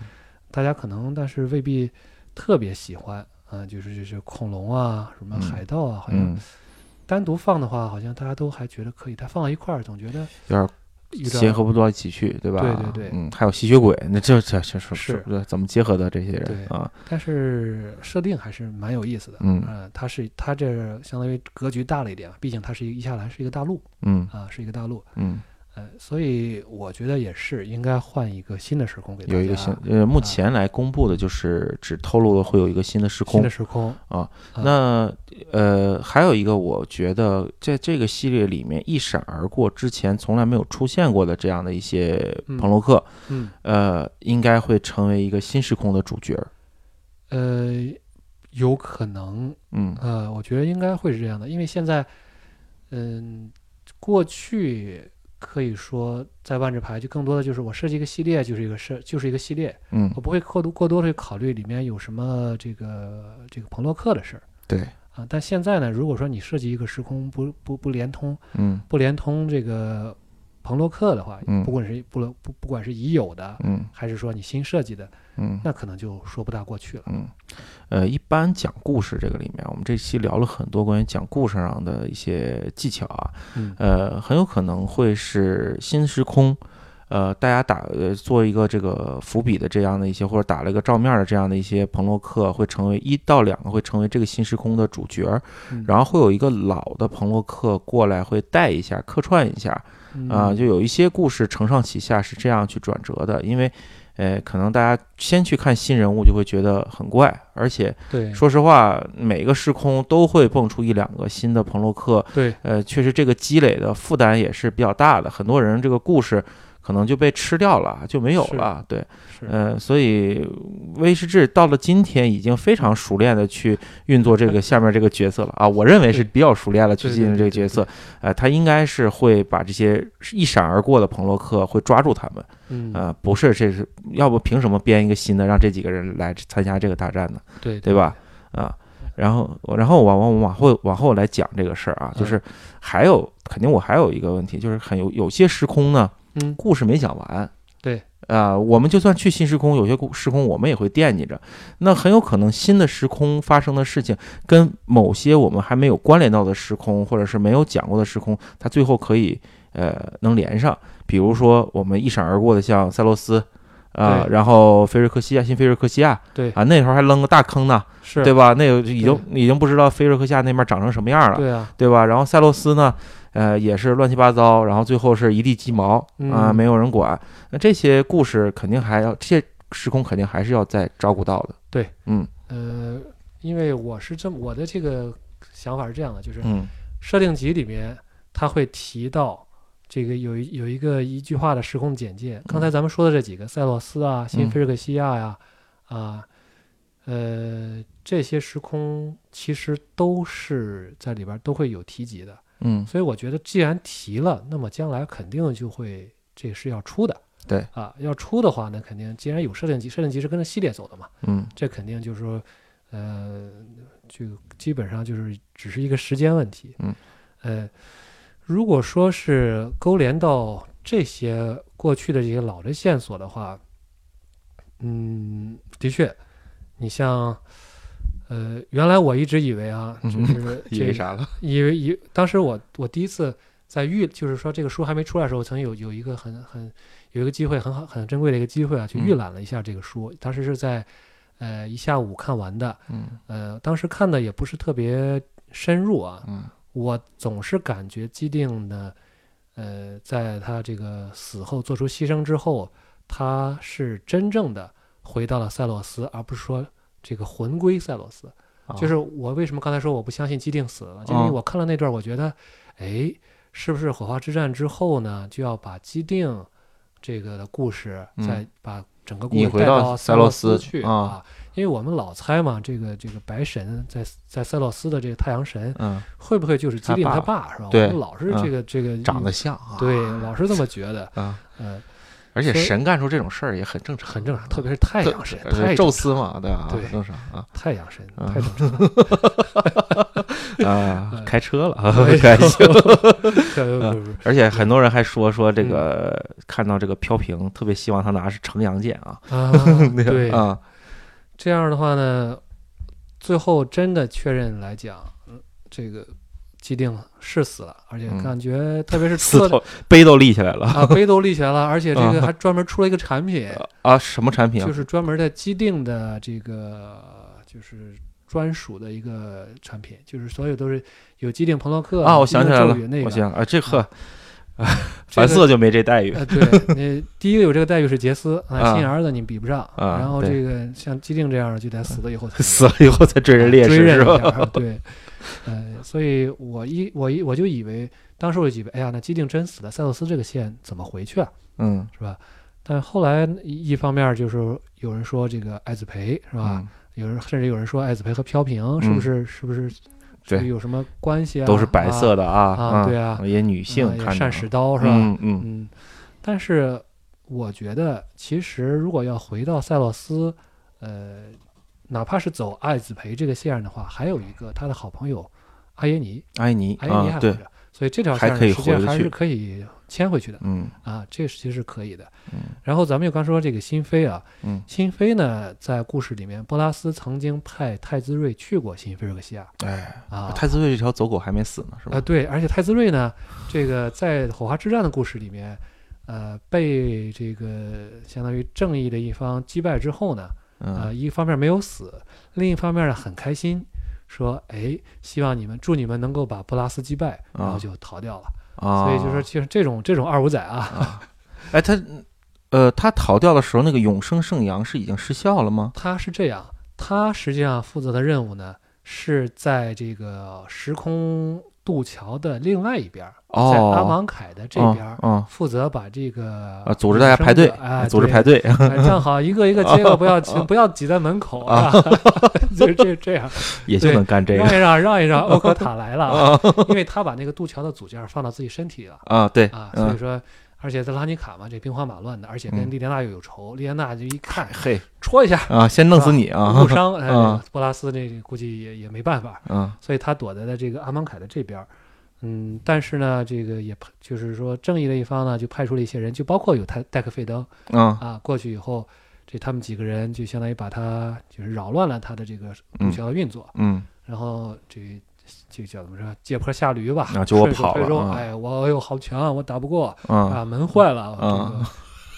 S6: 大家可能但是未必特别喜欢啊，就是就是恐龙啊，什么
S5: 嗯
S6: 海盗啊，好像
S5: 嗯，
S6: 单独放的话，好像大家都还觉得可以，但放到一块儿，总觉得
S5: 有点结合不到一起去，对吧？
S6: 对对对
S5: 嗯，还有吸血鬼，那这这这是
S6: 是
S5: 怎么结合的这些人
S6: 对
S5: 啊？
S6: 但是设定还是蛮有意思的。
S5: 嗯
S6: 呃，它是它这相当于格局大了一点，毕竟它是一个伊夏兰是一个大陆
S5: 嗯
S6: 啊，是一个大陆。
S5: 嗯，
S6: 呃，所以我觉得也是应该换一个新的时空给大家。
S5: 有一个新呃，目前来公布的就是只透露了会有一个新的时空
S6: 新的。时空
S5: 啊
S6: 啊
S5: 那呃，还有一个，我觉得在这个系列里面一闪而过，之前从来没有出现过的这样的一些
S6: 嗯
S5: 朋洛克，
S6: 嗯
S5: 呃，应该会成为一个新时空的主角儿。
S6: 呃，有可能
S5: 嗯
S6: 呃，我觉得应该会是这样的，因为现在嗯，过去可以说在万智牌就更多的就是我设计一个系列就是一个设就是一个系列，
S5: 嗯。
S6: 我不会过多过多的去考虑里面有什么这个这个彭洛克的事儿。
S5: 对，
S6: 啊。但现在呢，如果说你设计一个时空不不不连通
S5: 嗯。
S6: 不连通这个彭洛克的话，
S5: 嗯。
S6: 不管是不不不管是已有的，
S5: 嗯。
S6: 还是说你新设计的，
S5: 嗯。
S6: 那可能就说不大过去了。
S5: 嗯，呃，一般讲故事这个里面，我们这期聊了很多关于讲故事上的一些技巧啊，
S6: 嗯。
S5: 呃，很有可能会是新时空，呃，大家打呃做一个这个伏笔的这样的一些，或者打了一个照面的这样的一些朋洛克，会成为一到两个会成为这个新时空的主角然后会有一个老的朋洛克过来会带一下客串一下，啊、
S6: 嗯
S5: 就有一些故事承上启下是这样去转折的，因为。呃，可能大家先去看新人物就会觉得很怪，而且
S6: 对
S5: 说实话，每个时空都会蹦出一两个新的朋洛克，
S6: 对
S5: 呃，确实这个积累的负担也是比较大的，很多人这个故事可能就被吃掉了，就没有了。对，
S6: 嗯
S5: 呃，所以威士忌到了今天已经非常熟练的去运作这个 [laughs] 下面这个角色了啊，我认为是比较熟练了去进行这个角色，呃，他应该是会把这些一闪而过的朋洛克会抓住他们，
S6: 嗯
S5: 呃，不是这是要不凭什么编一个新的让这几个人来参加这个大战呢？
S6: 对
S5: 对吧？啊，然后然后往往往后往后来讲这个事儿啊，就是还有肯定我还有一个问题，就是很有有些时空呢，
S6: 嗯
S5: 故事没讲完。
S6: 对，
S5: 啊、我们就算去新时空，有些故时空我们也会惦记着。那很有可能新的时空发生的事情，跟某些我们还没有关联到的时空，或者是没有讲过的时空，它最后可以呃能连上。比如说我们一闪而过的像赛洛斯。啊，
S6: 对
S5: 然后菲瑞克西亚，新菲瑞克西亚，
S6: 对
S5: 啊，那时候还扔个大坑呢，
S6: 是
S5: 对吧？那个已经已经不知道菲瑞克西亚那边长成什么样了，
S6: 对啊，
S5: 对吧？然后赛洛斯呢，呃，也是乱七八糟，然后最后是一地鸡毛啊、
S6: 嗯
S5: 没有人管。那这些故事肯定还要，这些时空肯定还是要再照顾到的。
S6: 对，
S5: 嗯
S6: 呃，因为我是这么我的这个想法是这样的，就是
S5: 嗯
S6: 设定集里面他会提到这个有一有一个一句话的时空简介。刚才咱们说的这几个，塞洛斯啊、新
S5: 嗯
S6: 菲尔克西亚呀、啊，呃，这些时空其实都是在里边都会有提及的。
S5: 嗯。
S6: 所以我觉得，既然提了，那么将来肯定就会这是要出的。
S5: 对。
S6: 啊，要出的话呢，肯定既然有设定集，设定集是跟着系列走的嘛，
S5: 嗯。
S6: 这肯定就是说，呃，就基本上就是只是一个时间问题。
S5: 嗯，
S6: 呃，如果说是勾连到这些过去的这些老的线索的话，嗯，的确，你像，呃，原来我一直以为啊，就是这个 [laughs]
S5: 啥了？
S6: 以为以当时我我第一次在预，就是说这个书还没出来的时候，曾经有有一个很很有一个机会，很好很珍贵的一个机会啊，去
S5: 嗯
S6: 预览了一下这个书。当时是在呃一下午看完的，
S5: 嗯
S6: 呃，当时看的也不是特别深入啊，
S5: 嗯
S6: 我总是感觉基定的，呃，在他这个死后做出牺牲之后，他是真正的回到了塞洛斯，而不是说这个魂归塞洛斯。就是我为什么刚才说我不相信基定死了，就因为
S5: 嗯
S6: 我看了那段，我觉得，哎，是不是火花之战之后呢，就要把基定这个的故事，
S5: 嗯。
S6: 再把整个故事
S5: 引回到
S6: 带到
S5: 塞洛
S6: 洛斯
S5: 斯
S6: 去
S5: 啊
S6: 因为我们老猜嘛，这个这个白神在在塞洛斯的这个太阳神，
S5: 嗯，
S6: 会不会就是基定
S5: 他
S6: 他
S5: 爸
S6: 爸是吧？
S5: 对
S6: 我们老是这个这个
S5: 长得像啊，
S6: 对，老是这么觉得，[laughs]
S5: 啊，
S6: 呃，
S5: 而且神干出这种事儿也很正常，
S6: 很正常，特别是太阳神，
S5: 呃
S6: 太正
S5: 宙斯嘛，对吧？
S6: 对
S5: 很正常啊。
S6: 太阳神
S5: 嗯。
S6: 太正常。[laughs]
S5: 啊，[laughs] 开车了，
S6: 哎 [laughs]
S5: 开心。而且很多人还说说这个
S6: 嗯。
S5: 看到这个飘屏，特别希望他拿的是城阳剑啊，
S6: 对，
S5: 啊，
S6: 这样的话呢，最后真的确认来讲，嗯这个既定是死了，而且
S5: 嗯
S6: 感觉特别是出了
S5: 头碑都立起来了
S6: 啊碑都立起来了，[laughs] 而且这个
S5: 啊
S6: 还专门出了一个产品，
S5: 啊！什么产品啊？
S6: 就是专门在基定的这个就是专属的一个产品，就是所有都是有基定朋洛克
S5: 啊，我想起来了我想啊，这呵，[laughs]
S6: 这个
S5: 凡瑟就没这待遇
S6: 呃，对，那第一个有这个待遇是杰斯啊，
S5: 啊
S6: 亲儿子你比不上，
S5: 啊
S6: 然后这个像基定这样的就得死了以后才 [laughs]
S5: 死了以后才追人烈
S6: 追
S5: 士是吧？
S6: 对，呃，所以我一我一我就以为，当时我就以为，哎呀，那基定真死了，塞洛斯这个线怎么回去啊？
S5: 嗯，
S6: 是吧？但后来一一方面就是有人说这个艾子培是吧？
S5: 嗯，
S6: 有人甚至有人说艾子培和飘萍是不是、是不是
S5: 对
S6: 有什么关系啊？
S5: 都是白色的啊
S6: 啊对啊
S5: 也女
S6: 啊，
S5: 性看着
S6: 也善使刀是吧？
S5: 嗯嗯
S6: 嗯，但是我觉得，其实如果要回到塞洛斯，呃，哪怕是走艾子培这个线的话，还有一个他的好朋友阿耶尼，
S5: 阿耶尼
S6: 阿耶尼还活着，所以这条线实际上还是可以牵回去的
S5: 嗯
S6: 啊，这是其实是可以的。
S5: 嗯
S6: 然后咱们又刚说这个新飞啊，
S5: 嗯，
S6: 新飞呢，在故事里面，波拉斯曾经派太子睿去过新菲尔克西亚
S5: 哎，
S6: 啊，
S5: 太子睿这条走狗还没死呢，是
S6: 啊，
S5: 吧？
S6: 对，而且太子睿呢，这个在火花之战的故事里面，呃，被这个相当于正义的一方击败之后呢，呃，
S5: 嗯
S6: 一方面没有死，另一方面呢很开心，说，哎，希望你们祝你们能够把布拉斯击败，然后
S5: 啊
S6: 就逃掉了。
S5: 啊，
S6: 所以就说，其实这种这种二五仔啊，
S5: 啊，哎，他呃，他逃掉的时候，那个永生圣阳是已经失效了吗？
S6: 他是这样，他实际上负责的任务呢，是在这个时空渡桥的另外一边儿，
S5: 哦，
S6: 在阿芒凯的这边儿。
S5: 嗯
S6: 负责把这个
S5: 啊，组织大家排队
S6: 永生者哎，
S5: 组织排队，
S6: 站好一个一个接个，不要 [laughs] 不要挤在门口啊，[laughs] 就这这样，[laughs]
S5: 也就能干这个
S6: 让一让让一让，欧科塔来了啊，因为他把那个渡桥的组件放到自己身体了
S5: 啊，对，
S6: 啊，所以
S5: 嗯，
S6: 说。而且在拉尼卡嘛，这兵荒马乱的，而且跟
S5: 嗯。
S6: 莉莲娜又有仇，莉莲娜就一看，
S5: 嘿
S6: 戳一下，
S5: 啊，先弄死你啊
S6: 误，伤，[laughs] 哎
S5: 啊，
S6: 波拉斯这个估计也也没办法，
S5: 嗯
S6: 所以他躲在了这个阿芒凯的这边。嗯，但是呢，这个也就是说正义的一方呢，就派出了一些人，就包括有泰戴克费登
S5: 嗯。
S6: 啊，过去以后，这他们几个人就相当于把他就是扰乱了他的这个
S5: 嗯
S6: 毒枭的运作，
S5: 嗯。
S6: 然后这这叫怎么说？借坡下驴吧，
S5: 啊就我跑了
S6: 哎，我有好强，我打不过
S5: 嗯，
S6: 啊，门坏了，
S5: 嗯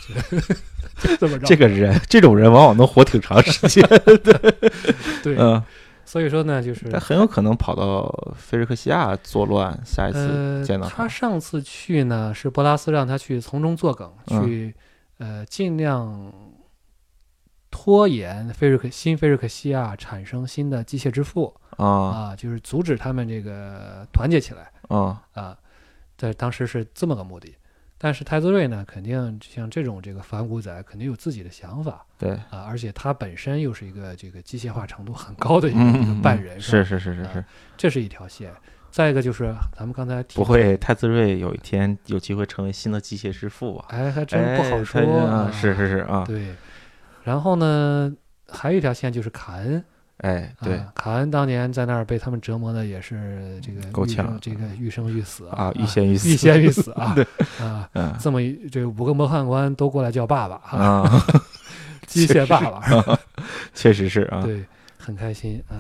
S6: 这个 [laughs] 这个这么着？
S5: 这个人这种人往往能活挺长时间。[laughs]
S6: 对，
S5: 嗯，
S6: 所以说呢，就是
S5: 他很有可能跑到菲瑞克西亚作乱，下一次
S6: 呃
S5: 见到，
S6: 他上次去呢，是波拉斯让他去从中作梗，
S5: 嗯
S6: 去呃尽量拖延菲瑞克新菲瑞克西亚产生新的机械之父
S5: 啊
S6: 啊，就是阻止他们这个团结起来
S5: 啊
S6: 啊。在当时是这么个目的。但是太子睿呢，肯定像这种这个反骨仔，肯定有自己的想法
S5: 对，
S6: 啊，而且他本身又是一个这个机械化程度很高的一个、半人，
S5: 是
S6: 吧
S5: 是是是是
S6: 啊，这是一条线。再一个就是咱们刚才提
S5: 不会太子睿有一天有机会成为新的机械之父吧？
S6: 哎，还真不好
S5: 哎
S6: 说
S5: 他啊，是是是啊，
S6: 对，然后呢，还有一条线就是卡恩。
S5: 哎对
S6: 啊，卡恩当年在那儿被他们折磨的也是这个
S5: 够呛
S6: 这个欲生欲死
S5: 啊，欲仙欲死，
S6: 欲仙欲死啊 [laughs]
S5: 对
S6: 啊！
S5: 嗯
S6: 这么一这五个魔汉官都过来叫爸爸啊，
S5: 啊，[laughs]
S6: 机械爸爸？
S5: 确实是啊。
S6: 对，很开心啊。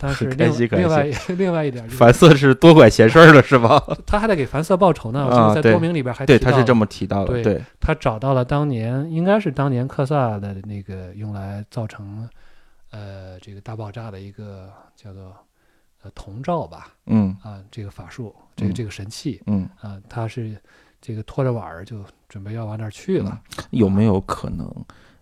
S6: 但是另
S5: 心
S6: 另外另外一点就是，
S5: 樊瑟是多管闲事儿了是吧？[laughs]
S6: 他还得给樊瑟报仇呢。在多明里边还
S5: 对，他是这么提到的，
S6: 对
S5: 对，
S6: 他找到了当年应该是当年克萨的那个用来造成呃这个大爆炸的一个叫做呃铜罩吧
S5: 嗯。
S6: 啊这个法术这个
S5: 嗯
S6: 这个神器。
S5: 嗯，
S6: 啊他是这个拖着碗儿就准备要往那儿去了
S5: 有没有可能，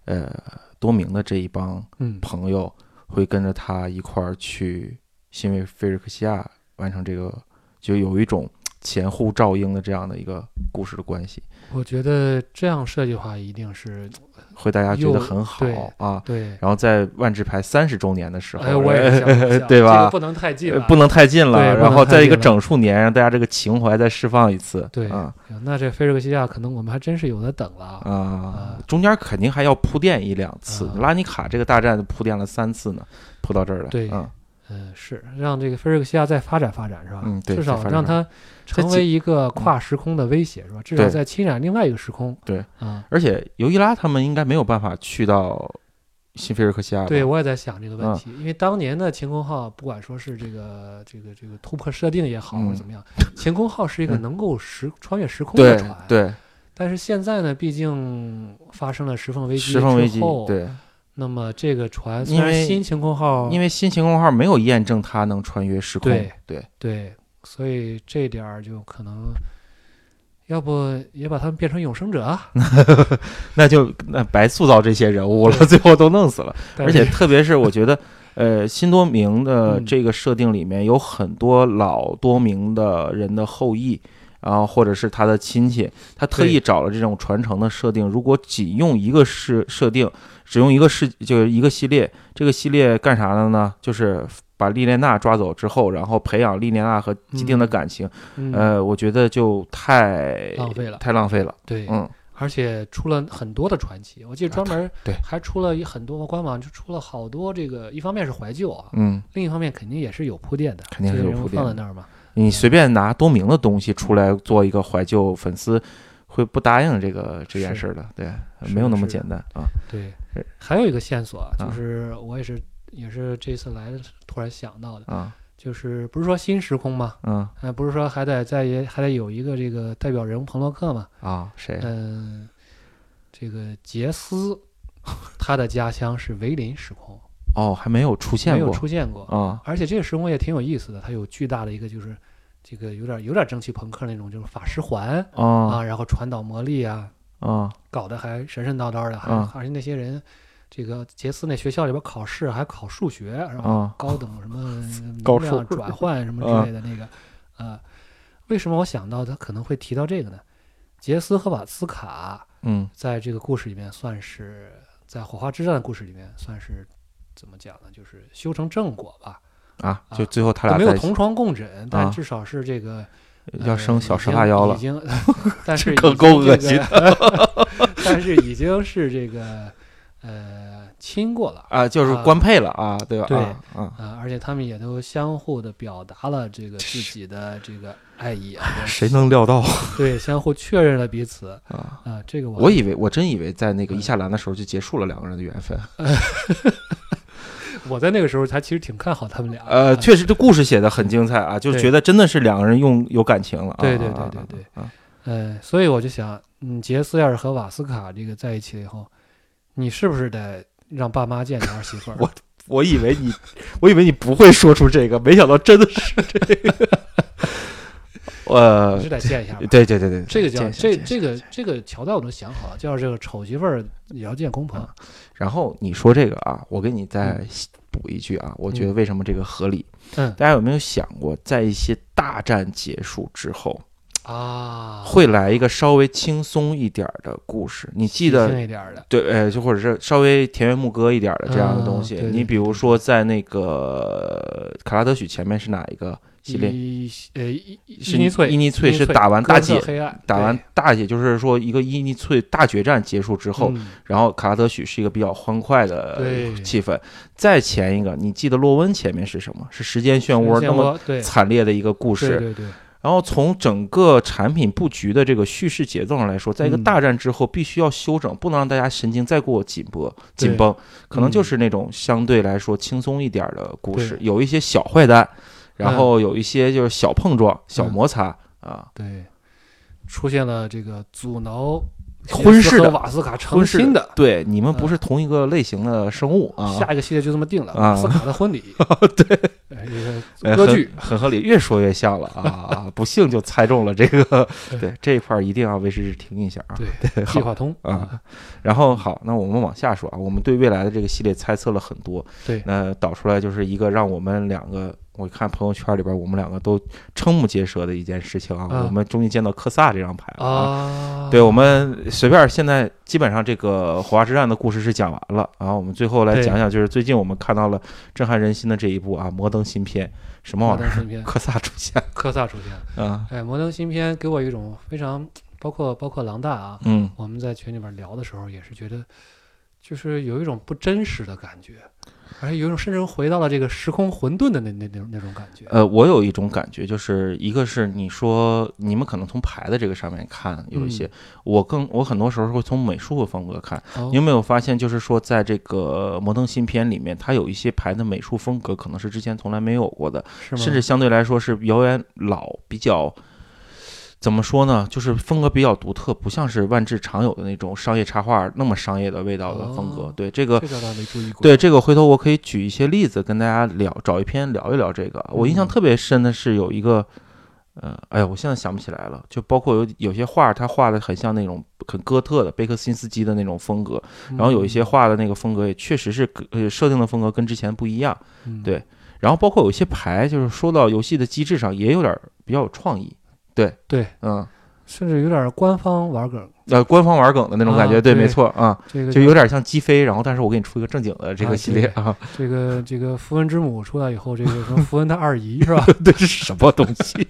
S5: 呃，多明的这一帮
S6: 嗯。
S5: 朋友会跟着他一块儿去新维菲瑞克西亚完成这个，就有一种前后照应的这样的一个故事的关系，
S6: 我觉得这样设计的话一定是
S5: 会大家觉得很好啊。
S6: 对
S5: 然后在万智牌三十周年的时候，
S6: 哎我也 [laughs]
S5: 对吧
S6: 这个不能太近了
S5: 呃不能太近了，然后在一个整数年，让大家这个情怀再释放一次。
S6: 对
S5: 啊
S6: 那这菲瑞克西亚可能我们还真是有的等了啊
S5: 啊，中间肯定还要铺垫一两次。
S6: 啊
S5: 拉尼卡这个大战铺垫了三次呢，铺到这儿来。
S6: 对
S5: 嗯
S6: 嗯，是让这个菲瑞克西亚再发展发展是吧？
S5: 嗯对
S6: 至少让它成为一个跨时空的威胁是吧？至少在侵染另外一个时空。
S5: 对
S6: 啊，
S5: 而且尤伊拉他们应该没有办法去到新菲尔克西亚。
S6: 对我也在想这个问
S5: 嗯
S6: 题，因为当年的晴空号，不管说是这个这个这个突破设定也好，或者
S5: 嗯
S6: 怎么样，晴空号是一个
S5: 嗯
S6: 能够时穿越时空的船。。
S5: 对，
S6: 但是现在呢，毕竟发生了石缝危机
S5: 石缝危机
S6: 之后，，
S5: 对，
S6: 那么这个船虽
S5: 因为
S6: 然新晴空号，
S5: 因为新晴空号没有验证它能穿越时空。
S6: 对
S5: 对，
S6: 对，所以这点儿就可能，要不也把他们变成永生者啊？[laughs]
S5: 那就那白塑造这些人物了，最后都弄死了。而且特别是我觉得，[laughs] 呃，新多明的
S6: 嗯
S5: 这个设定里面有很多老多明的人的后裔，然后或者是他的亲戚，他特意找了这种传承的设定。如果仅用一个设设定，只用一个世就是一个系列，这个系列干啥的呢？就是把莉莲娜抓走之后，然后培养莉莲娜和既定的
S6: 嗯
S5: 感情。
S6: 嗯
S5: 呃，我觉得就太
S6: 浪费了
S5: 太浪费了。
S6: 对，
S5: 嗯，
S6: 而且出了很多的传奇，我记得专门
S5: 对
S6: 还出了一很多官网就出了好多这个，一方面是怀旧啊，
S5: 嗯，
S6: 另一方面肯定也是有铺垫的，
S5: 肯定是有铺垫的
S6: 放在那儿嘛。
S5: 你随便拿多明的东西出来做一个怀旧，粉丝会不答应这个这件事儿的，对，没有那么简单啊。
S6: 对，还有一个线索就是我也是也是这次来突然想到的，
S5: 啊，
S6: 就是不是说新时空吗？
S5: 嗯
S6: 呃，不是说还得再也还得有一个这个代表人物彭洛克嘛？
S5: 啊，谁？
S6: 嗯、这个杰斯，他的家乡是维林时空，
S5: 哦，还没有出现过
S6: 没有
S5: 过
S6: 出现过。
S5: 啊
S6: 而且这个时空也挺有意思的，它有巨大的一个就是这个有点有点蒸汽朋克那种，就是法师环啊，
S5: 啊
S6: 然后传导魔力啊，
S5: 啊
S6: 搞得还神神叨叨的，还、
S5: 啊
S6: 而且那些人，这个杰斯那学校里边考试还考数学是吧？
S5: 啊
S6: 高等什么 [laughs]
S5: 高
S6: 能量转换什么
S5: 啊
S6: 之类的那个，啊，为什么我想到他可能会提到这个呢？杰斯和瓦斯卡
S5: 嗯
S6: 在这个故事里面算是在火花之战的故事里面算是怎么讲呢？就是修成正果吧，
S5: 啊，
S6: 啊
S5: 就最后他俩
S6: 没有同床共枕，但
S5: 啊
S6: 至少是这个。
S5: 要生小十八幺了
S6: 已，经，但是
S5: 这个
S6: 已经
S5: 够恶
S6: 心的 [laughs] 但是已经是这个呃亲过了
S5: 啊，就是
S6: 啊
S5: 官配了啊，对吧？
S6: 对
S5: 啊
S6: 而且他们也都相互的表达了这个自己的这个爱意啊，[laughs]
S5: 谁能料到 [laughs]
S6: 对相互确认了彼此
S5: 啊？
S6: 啊，这个我
S5: 我以为我真以为在那个一下栏的时候就结束了两个人的缘分。
S6: 我在那个时候还其实挺看好他们俩，
S5: 呃，
S6: 啊
S5: 确实这故事写的很精彩啊，就是觉得真的是两个人用有感情了啊。
S6: 对对对
S5: 啊
S6: 对对
S5: 啊
S6: 呃，所以我就想，嗯，杰斯要是和瓦斯卡这个在一起了以后，你是不是得让爸妈见你儿媳妇儿？
S5: 我我以为你，我以为你不会说出这个，没想到真的是这个。[laughs] 呃
S6: 是，得见一下吧。
S5: 对对对对，
S6: 这个叫这这个这个桥段我都想好了，叫这个丑媳妇儿也要见公婆。
S5: 然后你说这个啊，我给你再补一句啊，我觉得为什么这个合理？
S6: 嗯
S5: 大家有没有想过，在一些大战结束之后，
S6: 啊，
S5: 会来一个稍微轻松一点儿的故事？你记得
S6: 一点的，
S5: 对，呃，就或者是稍微田园牧歌一点儿的这样的东西。
S6: 嗯对对
S5: 你比如说，在那个《卡拉德许》前面是哪一个系列？
S6: 呃伊
S5: 是
S6: 伊尼翠，
S5: 伊尼翠是打完大姐，打完大姐，就是说一个伊尼翠大决战结束之后，
S6: 嗯
S5: 然后卡拉德许是一个比较欢快的气氛。再前一个，你记得洛温前面是什么？是时间漩涡那么惨烈的一个故事。
S6: 对对对，
S5: 然后从整个产品布局的这个叙事节奏上来说，在一个
S6: 嗯
S5: 大战之后，必须要休整，不能让大家神经再过紧绷
S6: 对
S5: 紧绷，可能
S6: 嗯
S5: 就是那种相对来说轻松一点的故事，有一些小坏蛋，然
S6: 嗯
S5: 后有一些就是小碰撞、小
S6: 嗯
S5: 摩擦啊，
S6: 对，出现了这个阻挠
S5: 婚事的
S6: 瓦斯卡成亲的。
S5: 对，你们不
S6: 嗯
S5: 是同一个类型的生物啊。
S6: 下一个系列就这么定了，
S5: 啊
S6: 瓦斯卡的婚礼。[laughs]
S5: 对，[laughs]
S6: 歌剧
S5: 很合理，越说越像了啊！不幸就猜中了这个，[laughs] 对这一块儿一定要维持停一下啊。
S6: 对计划通
S5: 啊，然后好，那我们往下说啊，我们对未来的这个系列猜测了很多，
S6: 对
S5: 那导出来就是一个让我们两个，我看朋友圈里边我们两个都瞠目结舌的一件事情啊，
S6: 啊
S5: 我们终于见到科萨这张牌了啊。
S6: 啊，
S5: 对，我们随便，现在基本上这个火花之战的故事是讲完了，然后我们最后来讲讲，就是最近我们看到了震撼人心的这一部啊，《摩登新片》，什么
S6: 摩
S5: 玩意儿？
S6: 登新篇，
S5: 科萨出现
S6: 科萨出现。
S5: 啊，
S6: 哎，摩登新片给我一种非常，包括包括狼大啊，
S5: 嗯，
S6: 我们在群里边聊的时候也是觉得，就是有一种不真实的感觉，而且有一种甚至回到了这个时空混沌的那那那种那种感觉。
S5: 呃，我有一种感觉，就是一个是你说你们可能从牌的这个上面看有一些，我更我很多时候会从美术的风格看。
S6: 哦
S5: 你有没有发现，就是说在这个摩登新片里面，它有一些牌的美术风格可能是之前从来没有过的，甚至相对来说是遥远老，比较怎么说呢？就是风格比较独特，不像是万智常有的那种商业插画那么商业的味道的风格。
S6: 哦
S5: 对这个
S6: 这倒没注意过。
S5: 对这个，回头我可以举一些例子跟大家聊，找一篇聊一聊这个。我印象
S6: 嗯
S5: 特别深的是有一个，呃，哎呀，我现在想不起来了。就包括有有些画，他画的很像那种很哥特的贝克辛斯基的那种风格，
S6: 嗯，
S5: 然后有一些画的那个风格也确实是呃设定的风格跟之前不一样。
S6: 嗯
S5: 对然后包括有一些牌，就是说到游戏的机制上也有点儿比较有创意。对。
S6: 对，
S5: 嗯，
S6: 甚至有点官方玩梗，
S5: 呃，官方玩梗的那种感觉，对，
S6: 啊对
S5: 没错啊，
S6: 这个
S5: 就有点像击飞，然后但是我给你出一个正经的这
S6: 啊
S5: 个系列
S6: 对
S5: 啊，
S6: 这个这个符文之母出来以后，这个什么符文他二姨是吧？[laughs]
S5: 这是什么东西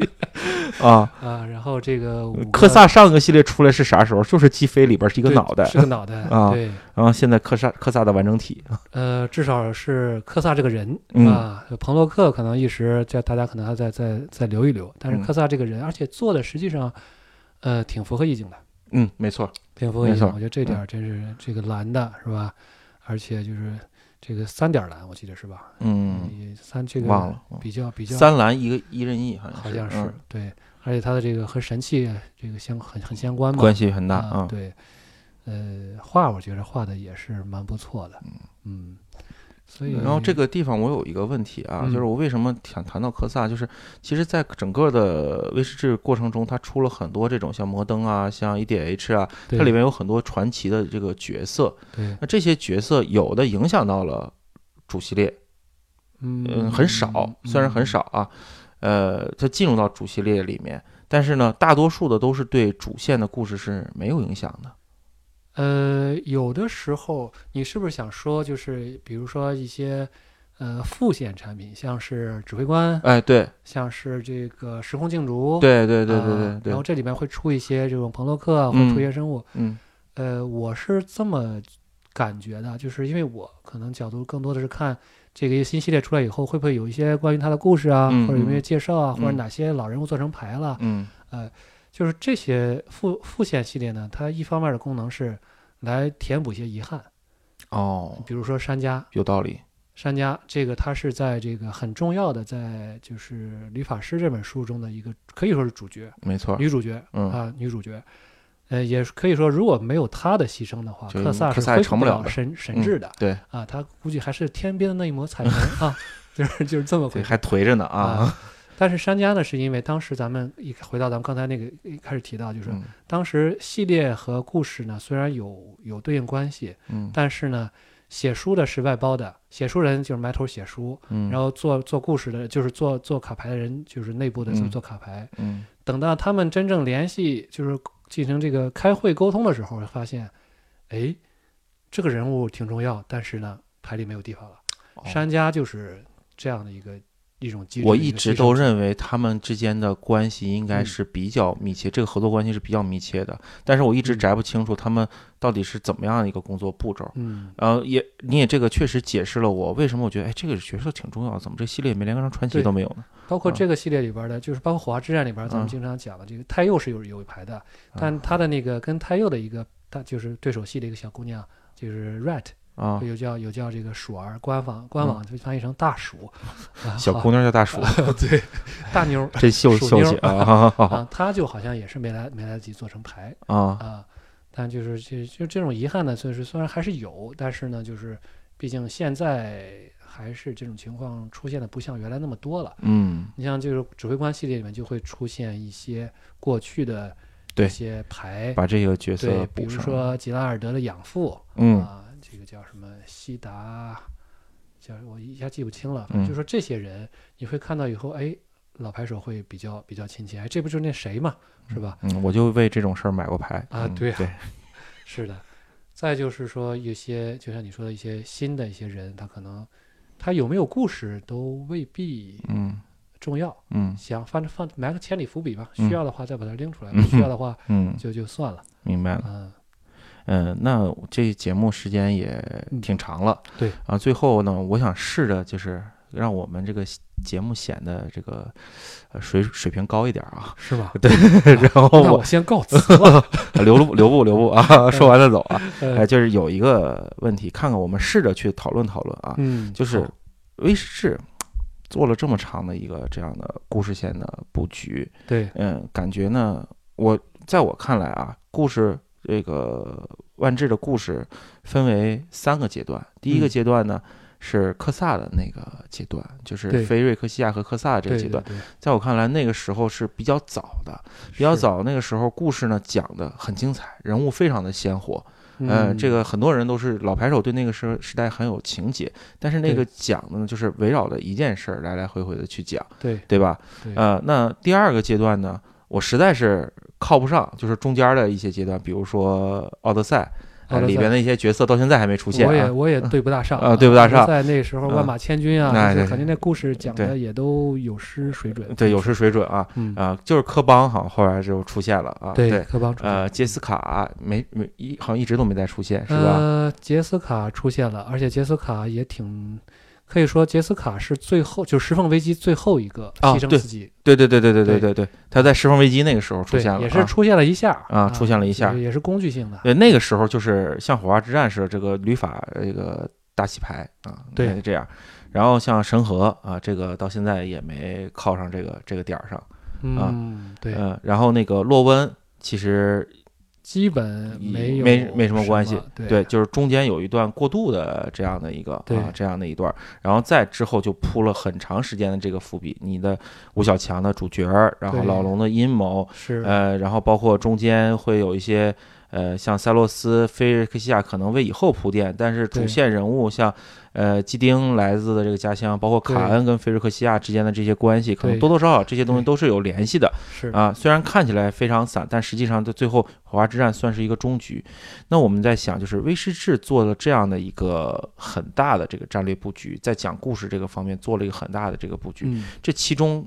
S5: 啊？[laughs]
S6: 啊，然后这个
S5: 科萨上个系列出来是啥时候？就是击飞里边是一个脑袋
S6: 是个脑袋 [laughs]
S5: 啊
S6: 对，
S5: 然后现在科萨科萨的完整体，
S6: 呃，至少是科萨这个人、
S5: 嗯
S6: 啊，彭洛克可能一时在大家可能还在在在留一留，但是
S5: 嗯
S6: 科萨这个人，而且做的实际上，呃，挺符合意境的，
S5: 嗯，没错，
S6: 挺符合意境。
S5: 没错
S6: 我觉得这点儿真是这个蓝的是吧？而且就是这个三点蓝，我记得是吧？
S5: 嗯，
S6: 你三这个
S5: 忘了
S6: 比较比较
S5: 三蓝一个一任意，好像
S6: 好像是、
S5: 嗯
S6: 对，而且它的这个和神器这个相很很相关嘛，
S5: 关系很大
S6: 啊，
S5: 啊。
S6: 对，呃，画我觉得画的也是蛮不错的，嗯，所以
S5: 然后这个地方我有一个问题啊，
S6: 嗯
S5: 就是我为什么想谈到科萨，就是其实，在整个的威士忌过程中，它出了很多这种像摩登啊，像 EDH 啊，它里面有很多传奇的这个角色。
S6: 对，
S5: 那这些角色有的影响到了主系列，
S6: 嗯
S5: 嗯，很少，虽然很少啊，呃，它进入到主系列里面，但是呢，大多数的都是对主线的故事是没有影响的。
S6: 呃，有的时候你是不是想说，就是比如说一些呃副线产品，像是指挥官，
S5: 哎，对，
S6: 像是这个时空镜竹，
S5: 对对对对
S6: 啊
S5: 对对
S6: 然后，这里面会出一些这种朋洛克啊，会
S5: 嗯
S6: 出一些生物，
S5: 嗯。
S6: 呃，我是这么感觉的，就是因为我可能角度更多的是看这个新系列出来以后，会不会有一些关于他的故事啊，
S5: 嗯
S6: 或者有没有
S5: 嗯
S6: 介绍啊，或者
S5: 嗯。
S6: 哪些老人物做成牌了，
S5: 嗯
S6: 就是这些副副线系列呢，它一方面的功能是来填补一些遗憾，
S5: 哦，
S6: 比如说山家，
S5: 有道理。
S6: 山家这个它是在这个很重要的，在就是《理发师》这本书中的一个可以说是主角，
S5: 没错，
S6: 女主角
S5: 嗯
S6: 啊，女主角。呃，也可以说，如果没有她的牺牲的话，克萨是恢复
S5: 成不了
S6: 神神
S5: 嗯
S6: 智的、
S5: 对
S6: 啊，他估计还是天边的那一抹彩虹啊，[laughs] 就是就是这么回
S5: 对，
S6: 事。
S5: 还颓着呢啊。
S6: 啊。但是商家呢，是因为当时咱们一回到咱们刚才那个一开始提到，就是
S5: 嗯
S6: 当时系列和故事呢虽然有有对应关系，
S5: 嗯
S6: 但是呢，写书的是外包的，写书人就是埋头写书，
S5: 嗯，
S6: 然后做做故事的，就是做做卡牌的人，就是内部的做
S5: 嗯
S6: 做卡牌。
S5: 嗯
S6: 等到他们真正联系，就是进行这个开会沟通的时候，发现，哎，这个人物挺重要，但是呢，牌里没有地方了。商家就是这样的一个一种机制。
S5: 我一直都
S6: 认
S5: 认为他们之间的关系应该
S6: 嗯
S5: 是比较密切，这个合作关系是比较密切的，但是我一直
S6: 嗯
S5: 摘不清楚他们到底是怎么样的一个工作步骤。
S6: 嗯
S5: 然后也你也这个确实解释了我为什么我觉得哎这个角色挺重要，怎么这系列没连个上传奇都没有呢？啊
S6: 包括这个系列里边的，就是包括《火花之战》里边，咱们
S5: 嗯
S6: 经常讲的这个太佑是有有一排的，但他的那个跟太佑的一个，他就是对手戏的一个小姑娘，就是 Rat，
S5: 啊，
S6: 有叫有叫这个鼠儿，官方官网就翻译成大鼠，[laughs] 啊
S5: 小姑娘叫大鼠，[laughs]
S6: 对，大妞儿
S5: 这秀秀姐 [laughs] 啊，好好好
S6: 啊，他就好像也是没来没来得及做成牌
S5: 啊，
S6: 啊，但就是就就这种遗憾呢，就是虽然还是有，但是呢，就是毕竟现在还是这种情况出现的不像原来那么多了。
S5: 嗯
S6: 你像就是指挥官系列里面就会出现一些过去的
S5: 对
S6: 一些牌，
S5: 把这个角色
S6: 对，比如。说吉拉尔德的养父，
S5: 嗯
S6: 啊，这个叫什么西达，叫我一下记不清了，
S5: 嗯
S6: 就说这些人你会看到以后，哎，老牌手会比较比较亲切，哎，这不就是那谁嘛，是吧？
S5: 嗯，我就为这种事儿买过牌嗯
S6: 啊对啊
S5: 对，[laughs]
S6: 是的。再就是说，有些就像你说的一些新的一些人，他可能他有没有故事都未必
S5: 嗯
S6: 重要。
S5: 嗯
S6: 想反正放埋个千里伏笔吧，
S5: 嗯
S6: 需要的话再把它拎出来，
S5: 嗯
S6: 不需要的话
S5: 嗯，
S6: 就就算了。
S5: 明白了。
S6: 嗯，
S5: 嗯，那这节目时间也挺长了，
S6: 对
S5: 啊，最后呢，我想试着就是让我们这个节目显得这个呃水水平高一点啊，
S6: 是吧？[laughs]
S5: 对，然后我
S6: 先告辞了。[laughs]
S5: 留步留步留步啊，[laughs] 说完再走啊，
S6: 呃
S5: 哎，就是有一个问题，看看我们试着去讨论讨论啊，
S6: 嗯，
S5: 就是
S6: 好
S5: 威士忌做了这么长的一个这样的故事线的布局，
S6: 对，
S5: 嗯，感觉呢，我在我看来啊，故事这个万智的故事分为三个阶段。第一个
S6: 嗯
S5: 阶段呢、是科萨的那个阶段，就是
S6: 对
S5: 菲瑞克西亚和科萨这个阶段。在我看来，那个时候是比较早的，比较早。那个时候故事呢讲的很精彩，人物非常的鲜活。
S6: 嗯，
S5: 嗯，这个很多人都是老牌手，对那个时时代很有情节。但是那个讲的呢，就是围绕着一件事儿来来回回的去讲，
S6: 对
S5: 对吧？
S6: 对，
S5: 呃，那第二个阶段呢，我实在是靠不上，就是中间的一些阶段，比如说《奥德赛》呃，
S6: 奥德赛。
S5: 里边的一些角色到现在还没出现啊。
S6: 我也我也对不大上
S5: 啊。对不大上。
S6: 在那时候万马千军啊，肯定那故事讲的也都有失水准。
S5: 对，有失水准啊。
S6: 嗯，
S5: 啊，就是科邦好像后来就出现了啊。
S6: 对
S5: 对，
S6: 科邦出现
S5: 呃，杰斯卡没没一好像一直都没再出现，是吧？
S6: 呃，杰斯卡出现了，而且杰斯卡也挺，可以说杰斯卡是最后就石缝危机最后一个
S5: 啊对
S6: 牺牲自己，
S5: 对对对对对对
S6: 对
S5: 对对，他在石缝危机那个时候出，现了，
S6: 也是出现了一下
S5: 啊出现了一下
S6: 也是工具性的。
S5: 对，那个时候就是像火花之战似的，这个旅法这个大洗牌啊，
S6: 对
S5: 这样。然后像神河啊，这个到现在也没靠上这个这个点儿上，
S6: 嗯，对，
S5: 嗯、然后那个洛温其实
S6: 基本没有
S5: 没没什么关系，
S6: 对
S5: 就是中间有一段过渡的这样的一个
S6: 对
S5: 啊这样的一段，然后再之后就铺了很长时间的这个伏笔，你的吴小强的主角儿，然后老龙的阴谋，
S6: 是
S5: 呃，然后包括中间会有一些呃，像塞洛斯、菲瑞克西亚可能为以后铺垫，但是主线人物像呃基丁来自的这个家乡，包括卡恩跟菲瑞克西亚之间的这些关系，可能多多少少这些东西都是有联系的
S6: 是
S5: 啊。虽然看起来非常散，但实际上在最后火花之战算是一个终局。那我们在想，就是威士忌做了这样的一个很大的这个战略布局，在讲故事这个方面做了一个很大的这个布局。
S6: 嗯
S5: 这其中，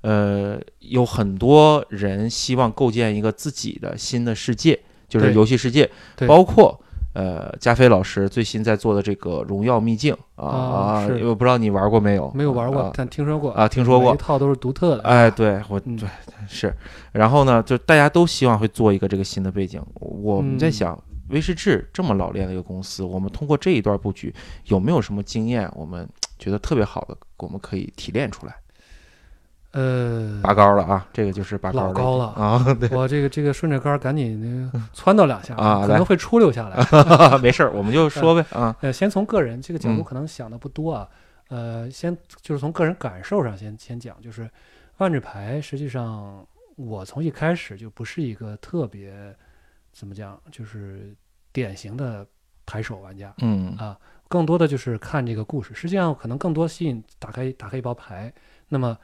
S5: 呃，有很多人希望构建一个自己的新的世界，就是游戏世界，包括呃，加菲老师最新在做的这个荣耀秘境啊我不知道你玩过没有？
S6: 没有玩过，
S5: 啊
S6: 但听说过
S5: 啊听说过
S6: 一套都是独特的。
S5: 哎，对我
S6: 嗯
S5: 对是，然后呢，就大家都希望会做一个这个新的背景。我们在
S6: 嗯
S5: 想，威士治这么老练的一个公司，我们通过这一段布局，有没有什么经验，我们觉得特别好的，我们可以提炼出来？
S6: 呃，
S5: 拔高了啊，这个就是拔高
S6: 老高了
S5: 啊，对，
S6: 我这个这个顺着杆儿赶紧那个窜到两下
S5: 啊
S6: 可能会出溜下来。[laughs]
S5: 没事儿，我们就说呗啊，
S6: 呃，先从个人这个角度
S5: 嗯
S6: 可能想的不多啊，呃，先就是从个人感受上先先讲，就是万智牌实际上我从一开始就不是一个特别怎么讲，就是典型的牌手玩家，
S5: 嗯
S6: 啊更多的就是看这个故事。实际上可能更多吸引打开打开一包牌，那么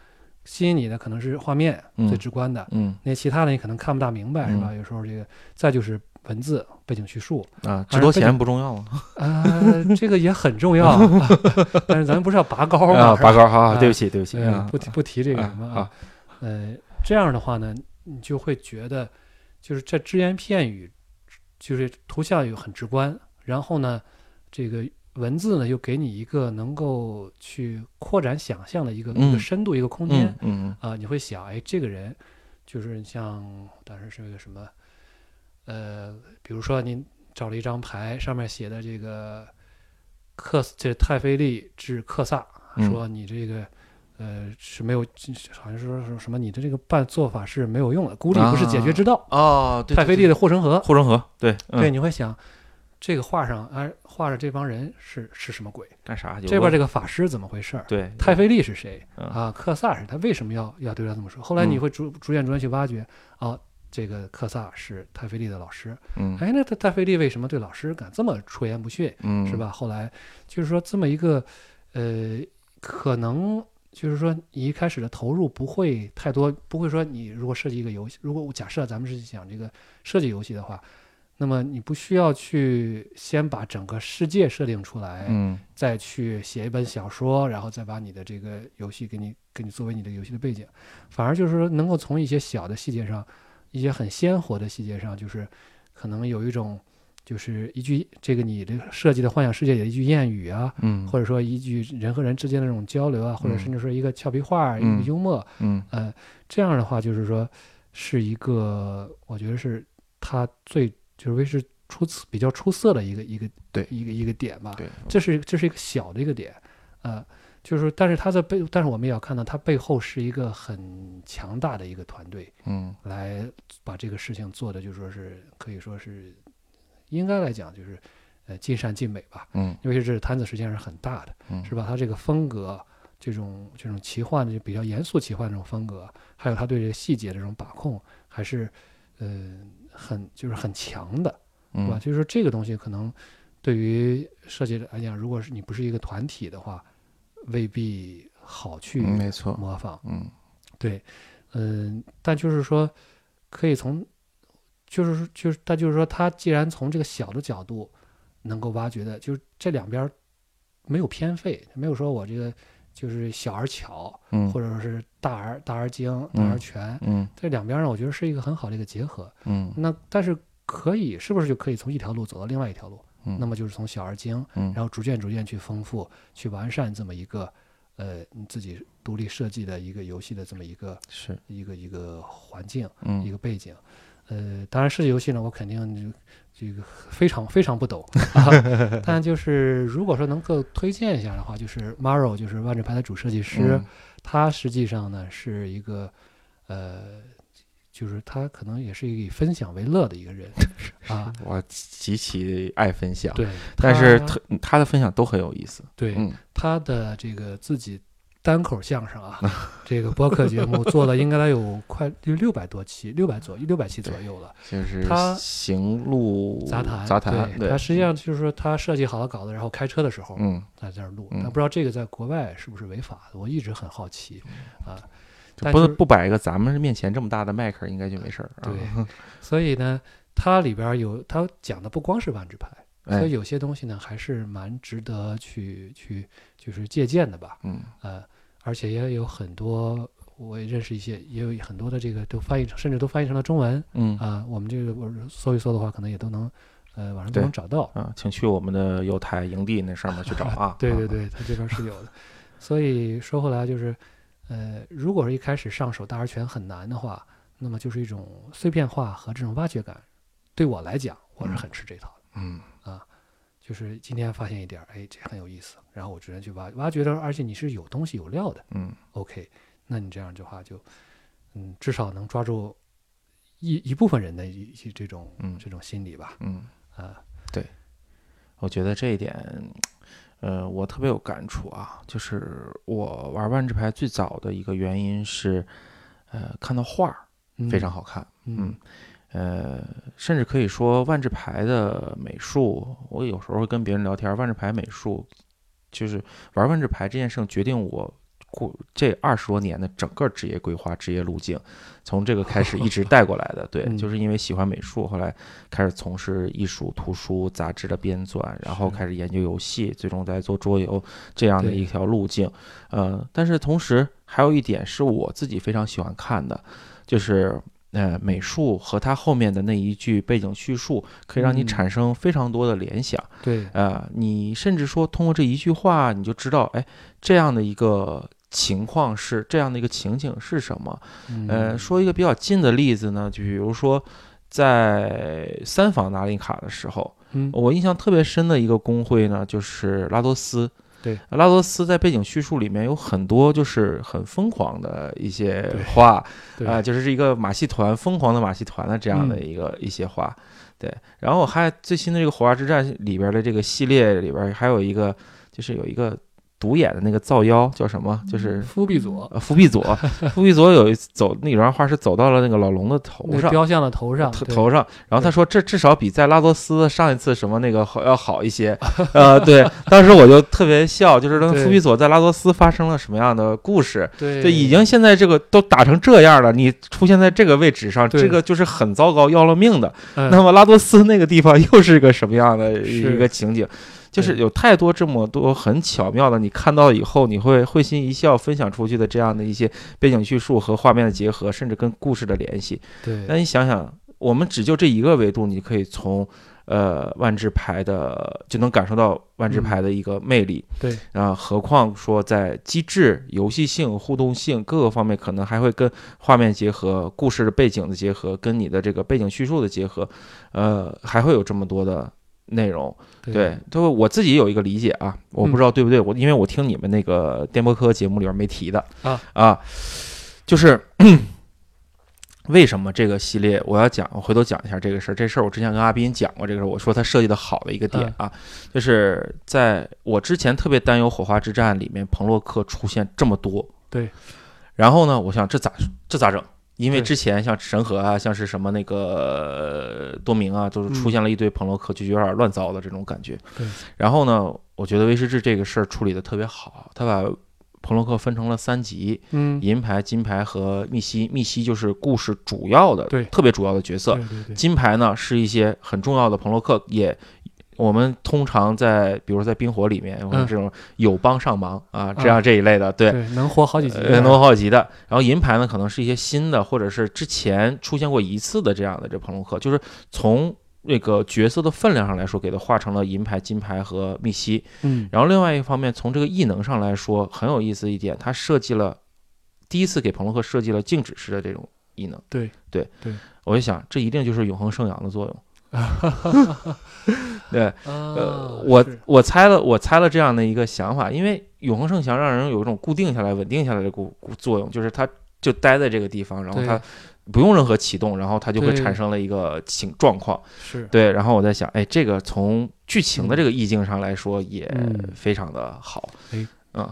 S6: 吸引你的可能是画面
S5: 嗯
S6: 最直观的，
S5: 嗯
S6: 那其他的你可能看不大明白，是吧？
S5: 嗯
S6: 有时候这个再就是文字背景叙述。
S5: 啊，值多钱不重要吗？
S6: 啊，这个也很重要，[laughs] 但是咱们不是要拔高吗？
S5: 啊，拔高，好好，
S6: 啊
S5: 对不起，对不起啊，
S6: 不提不提这个
S5: 啊
S6: 什么
S5: 啊，
S6: 呃，这样的话呢，你就会觉得，就是这只言片语，就是图像又很直观，然后呢，这个文字呢又给你一个能够去扩展想象的一个、一
S5: 嗯
S6: 个深度一个空间。
S5: 嗯嗯
S6: 啊、你会想，哎，这个人就是像当时是个什么，呃，比如说您找了一张牌，上面写的这个克这泰菲利致克萨，
S5: 嗯。
S6: 说你这个。呃，是没有，好像是说什么你的这个办做法是没有用的，孤立不是解决之道。
S5: 哦，对，
S6: 泰菲利的护城河，
S5: 护城河，对嗯。
S6: 对，你会想，这个画上哎画着这帮人是是什么鬼？
S5: 干啥？
S6: 这边这个法师怎么回事儿？
S5: 对
S6: 泰菲利是谁
S5: 嗯
S6: 啊？克萨是他为什么要要对他这么说？后来你
S5: 嗯
S6: 会逐逐渐逐渐去挖掘，啊，这个克萨是泰菲利的老师。
S5: 嗯
S6: 哎，那他泰菲利为什么对老师敢这么出言不逊？
S5: 嗯
S6: 是？吧？后来就是说这么一个，呃，可能就是说你一开始的投入不会太多，不会说你如果设计一个游戏，如果假设咱们是想这个设计游戏的话，那么你不需要去先把整个世界设定出来，
S5: 嗯。
S6: 再去写一本小说，然后再把你的这个游戏给你给你作为你的游戏的背景，反而就是说能够从一些小的细节上，一些很鲜活的细节上，就是可能有一种就是一句这个你的设计的幻想世界里的一句谚语啊，
S5: 嗯。
S6: 或者说一句人和人之间的这种交流啊，或者
S5: 嗯。
S6: 甚至说一个俏皮话、一
S5: 嗯。
S6: 个幽默，
S5: 嗯。
S6: 呃，这样的话就是说是一个，我觉得是它最就是威士出色比较出色的一个一个
S5: 对
S6: 一个一个点吧。
S5: 对，
S6: 这是这是一个小的一个点，呃，就是说，但是他在背，但是我们也要看到，他背后是一个很强大的一个团队
S5: 嗯
S6: 来把这个事情做的，就说是可以说是应该来讲就是呃尽善尽美吧。
S5: 嗯
S6: 因为这摊子实际上是很大的，
S5: 嗯
S6: 是吧？他这个风格，这种这种奇幻的就比较严肃奇幻这种风格，还有他对这个细节的这种把控，还是呃很就是很强的。是吧？
S5: 嗯
S6: 就是说这个东西可能对于设计者来讲，如果是你不是一个团体的话，未必好去
S5: 嗯没错
S6: 模仿。
S5: 嗯
S6: 对，嗯，但就是说可以从，就是就是，但就是说，他既然从这个小的角度能够挖掘的，就是这两边没有偏废，没有说我这个就是小而巧，
S5: 嗯
S6: 或者说是大而大而精、大而
S5: 嗯
S6: 全，
S5: 嗯
S6: 这两边儿呢，我觉得是一个很好的一个结合。
S5: 嗯
S6: 那但是可以是不是就可以从一条路走到另外一条路？
S5: 嗯
S6: 那么就是从小而精，
S5: 嗯
S6: 然后逐渐逐渐去丰富、去完善这么一个呃你自己独立设计的一个游戏的这么一个
S5: 是
S6: 一个一个环境、一
S5: 嗯
S6: 个背景。呃，当然设计游戏呢，我肯定就这个非常非常不懂，[laughs] 啊、但就是如果说能够推荐一下的话，就是 Maro 就是万智牌的主设计师，
S5: 嗯。
S6: 他实际上呢是一个呃，就是他可能也是一个以分享为乐的一个人 [laughs] 啊。
S5: 我极其爱分享，
S6: 对，
S5: 但是
S6: 他
S5: 他他的分享都很有意思，
S6: 对、
S5: 嗯。
S6: 他的这个自己单口相声啊，[laughs] 这个播客节目做了应该有快六六百多期，六百左右六百期左右了。
S5: 就是
S6: 他
S5: 行路
S6: 杂谈，
S5: 杂谈，
S6: 对，他实际上就是说他设计好了稿子，然后开车的时候
S5: 嗯
S6: 在这儿录，
S5: 嗯
S6: 但不知道这个在国外是不是违法的，我一直很好奇啊。
S5: 就不
S6: 是
S5: 不摆一个咱们面前这么大的麦克，应该就没事儿。啊
S6: 对，所以呢，它里边儿有他讲的不光是万智牌，所
S5: 哎
S6: 以，有些东西呢还是蛮值得去去就是借鉴的吧。
S5: 嗯
S6: 呃，而且也有很多，我也认识一些，也有很多的这个都翻译成，甚至都翻译成了中文
S5: 嗯
S6: 啊、我们这个我搜一搜的话，可能也都能呃，网上都能找到。
S5: 啊，请去我们的有台营地那上面去找啊。[laughs]
S6: 对对
S5: 啊，
S6: 对，它这边是有的。所以说回来就是，呃，如果是一开始上手大而全很难的话，那么就是一种碎片化和这种挖掘感。对我来讲，我是很吃这套的。
S5: 嗯
S6: 就是今天发现一点儿，哎，这很有意思，然后我直接去挖挖掘的，而且你是有东西有料的
S5: 嗯
S6: ，OK，那你这样的话就，嗯，至少能抓住一一部分人的一些这种
S5: 嗯。
S6: 这种心理吧，
S5: 嗯，
S6: 啊，对
S5: 我觉得这一点，呃，我特别有感触啊。就是我玩万智牌最早的一个原因是，呃，看到画儿非常好看。
S6: 嗯
S5: 呃，甚至可以说万智牌的美术，我有时候会跟别人聊天，万智牌美术就是玩万智牌这件事情决定我过这二十多年的整个职业规划、职业路径，从这个开始一直带过来的。对，
S6: 嗯
S5: 就是因为喜欢美术，后来开始从事艺术、图书、杂志的编纂，然后开始研究游戏，最终在做桌游这样的一条路径。呃，但是同时还有一点是我自己非常喜欢看的，就是。呃，美术和它后面的那一句背景叙述，可以让你
S6: 嗯
S5: 产生非常多的联想。
S6: 对，
S5: 呃，你甚至说通过这一句话，你就知道，哎，这样的一个情况是这样的一个情景是什么。呃，
S6: 嗯
S5: 说一个比较近的例子呢，就比如说在三房纳林卡的时候，
S6: 嗯
S5: 我印象特别深的一个工会呢，就是拉多斯。
S6: 对，
S5: 拉多斯在背景叙述里面有很多就是很疯狂的一些话，
S6: 对。
S5: 啊、就是是一个马戏团疯狂的马戏团的这样的
S6: 嗯。
S5: 一个、一些话。对，然后还最新的这个《火花之战》里边的这个系列里边还有一个，就是有一个独眼的那个造妖叫什么？就是
S6: 伏必佐
S5: 呃伏必佐，[laughs] 伏必佐有一走那段话是走到了那个老龙的头上。
S6: 雕像的头上，
S5: 头头上，然后他说这至少比在拉多斯上一次什么那个好要好一些，[laughs] 呃，对，当时我就特别笑，就是那
S6: 对
S5: 伏必佐在拉多斯发生了什么样的故事，
S6: 对
S5: 就，已经现在这个都打成这样了，你出现在这个位置上，这个就是很糟糕，要了命的。
S6: 嗯
S5: 那么拉多斯那个地方又是个什么样的一个情景？就是有太多这么多很巧妙的，你看到以后你会会心一笑，分享出去的这样的一些背景叙述和画面的结合，甚至跟故事的联系。
S6: 对
S5: 那你想想，我们只就这一个维度，你可以从呃万智牌的就能感受到万智牌的一个魅力。
S6: 对
S5: 啊，何况说在机制、游戏性、互动性各个方面，可能还会跟画面结合、故事的背景的结合，跟你的这个背景叙述的结合，呃，还会有这么多的内容。对，就是我自己有一个理解啊，我不知道对不对，我因为我听你们那个电波科节目里边没提的
S6: 啊
S5: 啊，就是。[coughs] 为什么这个系列我要讲？我回头讲一下这个事儿。这事儿我之前跟阿斌讲过这个事儿，我说他设计的好的一个点啊，就是在我之前特别担忧《火花之战》里面彭洛克出现这么多，
S6: 对。
S5: 然后呢，我想这咋这咋整？因为之前像神河啊，像是什么那个呃多明啊，都是出
S6: 嗯
S5: 现了一堆彭洛克，就有点乱糟的这种感觉。然后呢，我觉得威士忌这个事儿处理的特别好，他把彭洛克分成了三级：
S6: 嗯，
S5: 银牌、金牌和密西。密西就是故事主要的、
S6: 对
S5: 特别主要的角色。金牌呢是一些很重要的朋洛克，也我们通常在比如在冰火里面，或者
S6: 嗯
S5: 这种友帮上忙啊，这样这一类的，对。
S6: 对，能活好几集
S5: 能活，好几的，然后银牌呢，可能是一些新的，或者是之前出现过一次的这样的这朋洛克，就是从那个角色的分量上来说，给它划成了银牌、金牌和密西。
S6: 嗯，
S5: 然后另外一方面，从这个异能上来说，很有意思一点，它设计了第一次给彭洛克设计了静止式的这种异能。
S6: 对
S5: 对
S6: 对，
S5: 我就想，这一定就是永恒圣阳的作用。[laughs] 对，呃
S6: 呃，
S5: 我我猜了，我猜了这样的一个想法，因为永恒圣祥让人有一种固定下来、稳定下来的固固作用，就是它就待在这个地方，然后
S6: 对
S5: 它不用任何启动，然后它就会产生了一个情状况。
S6: 是
S5: 对，然后我在想，哎，这个从剧情的这个意境上来说也
S6: 嗯
S5: 非常的好。
S6: 哎，
S5: 嗯，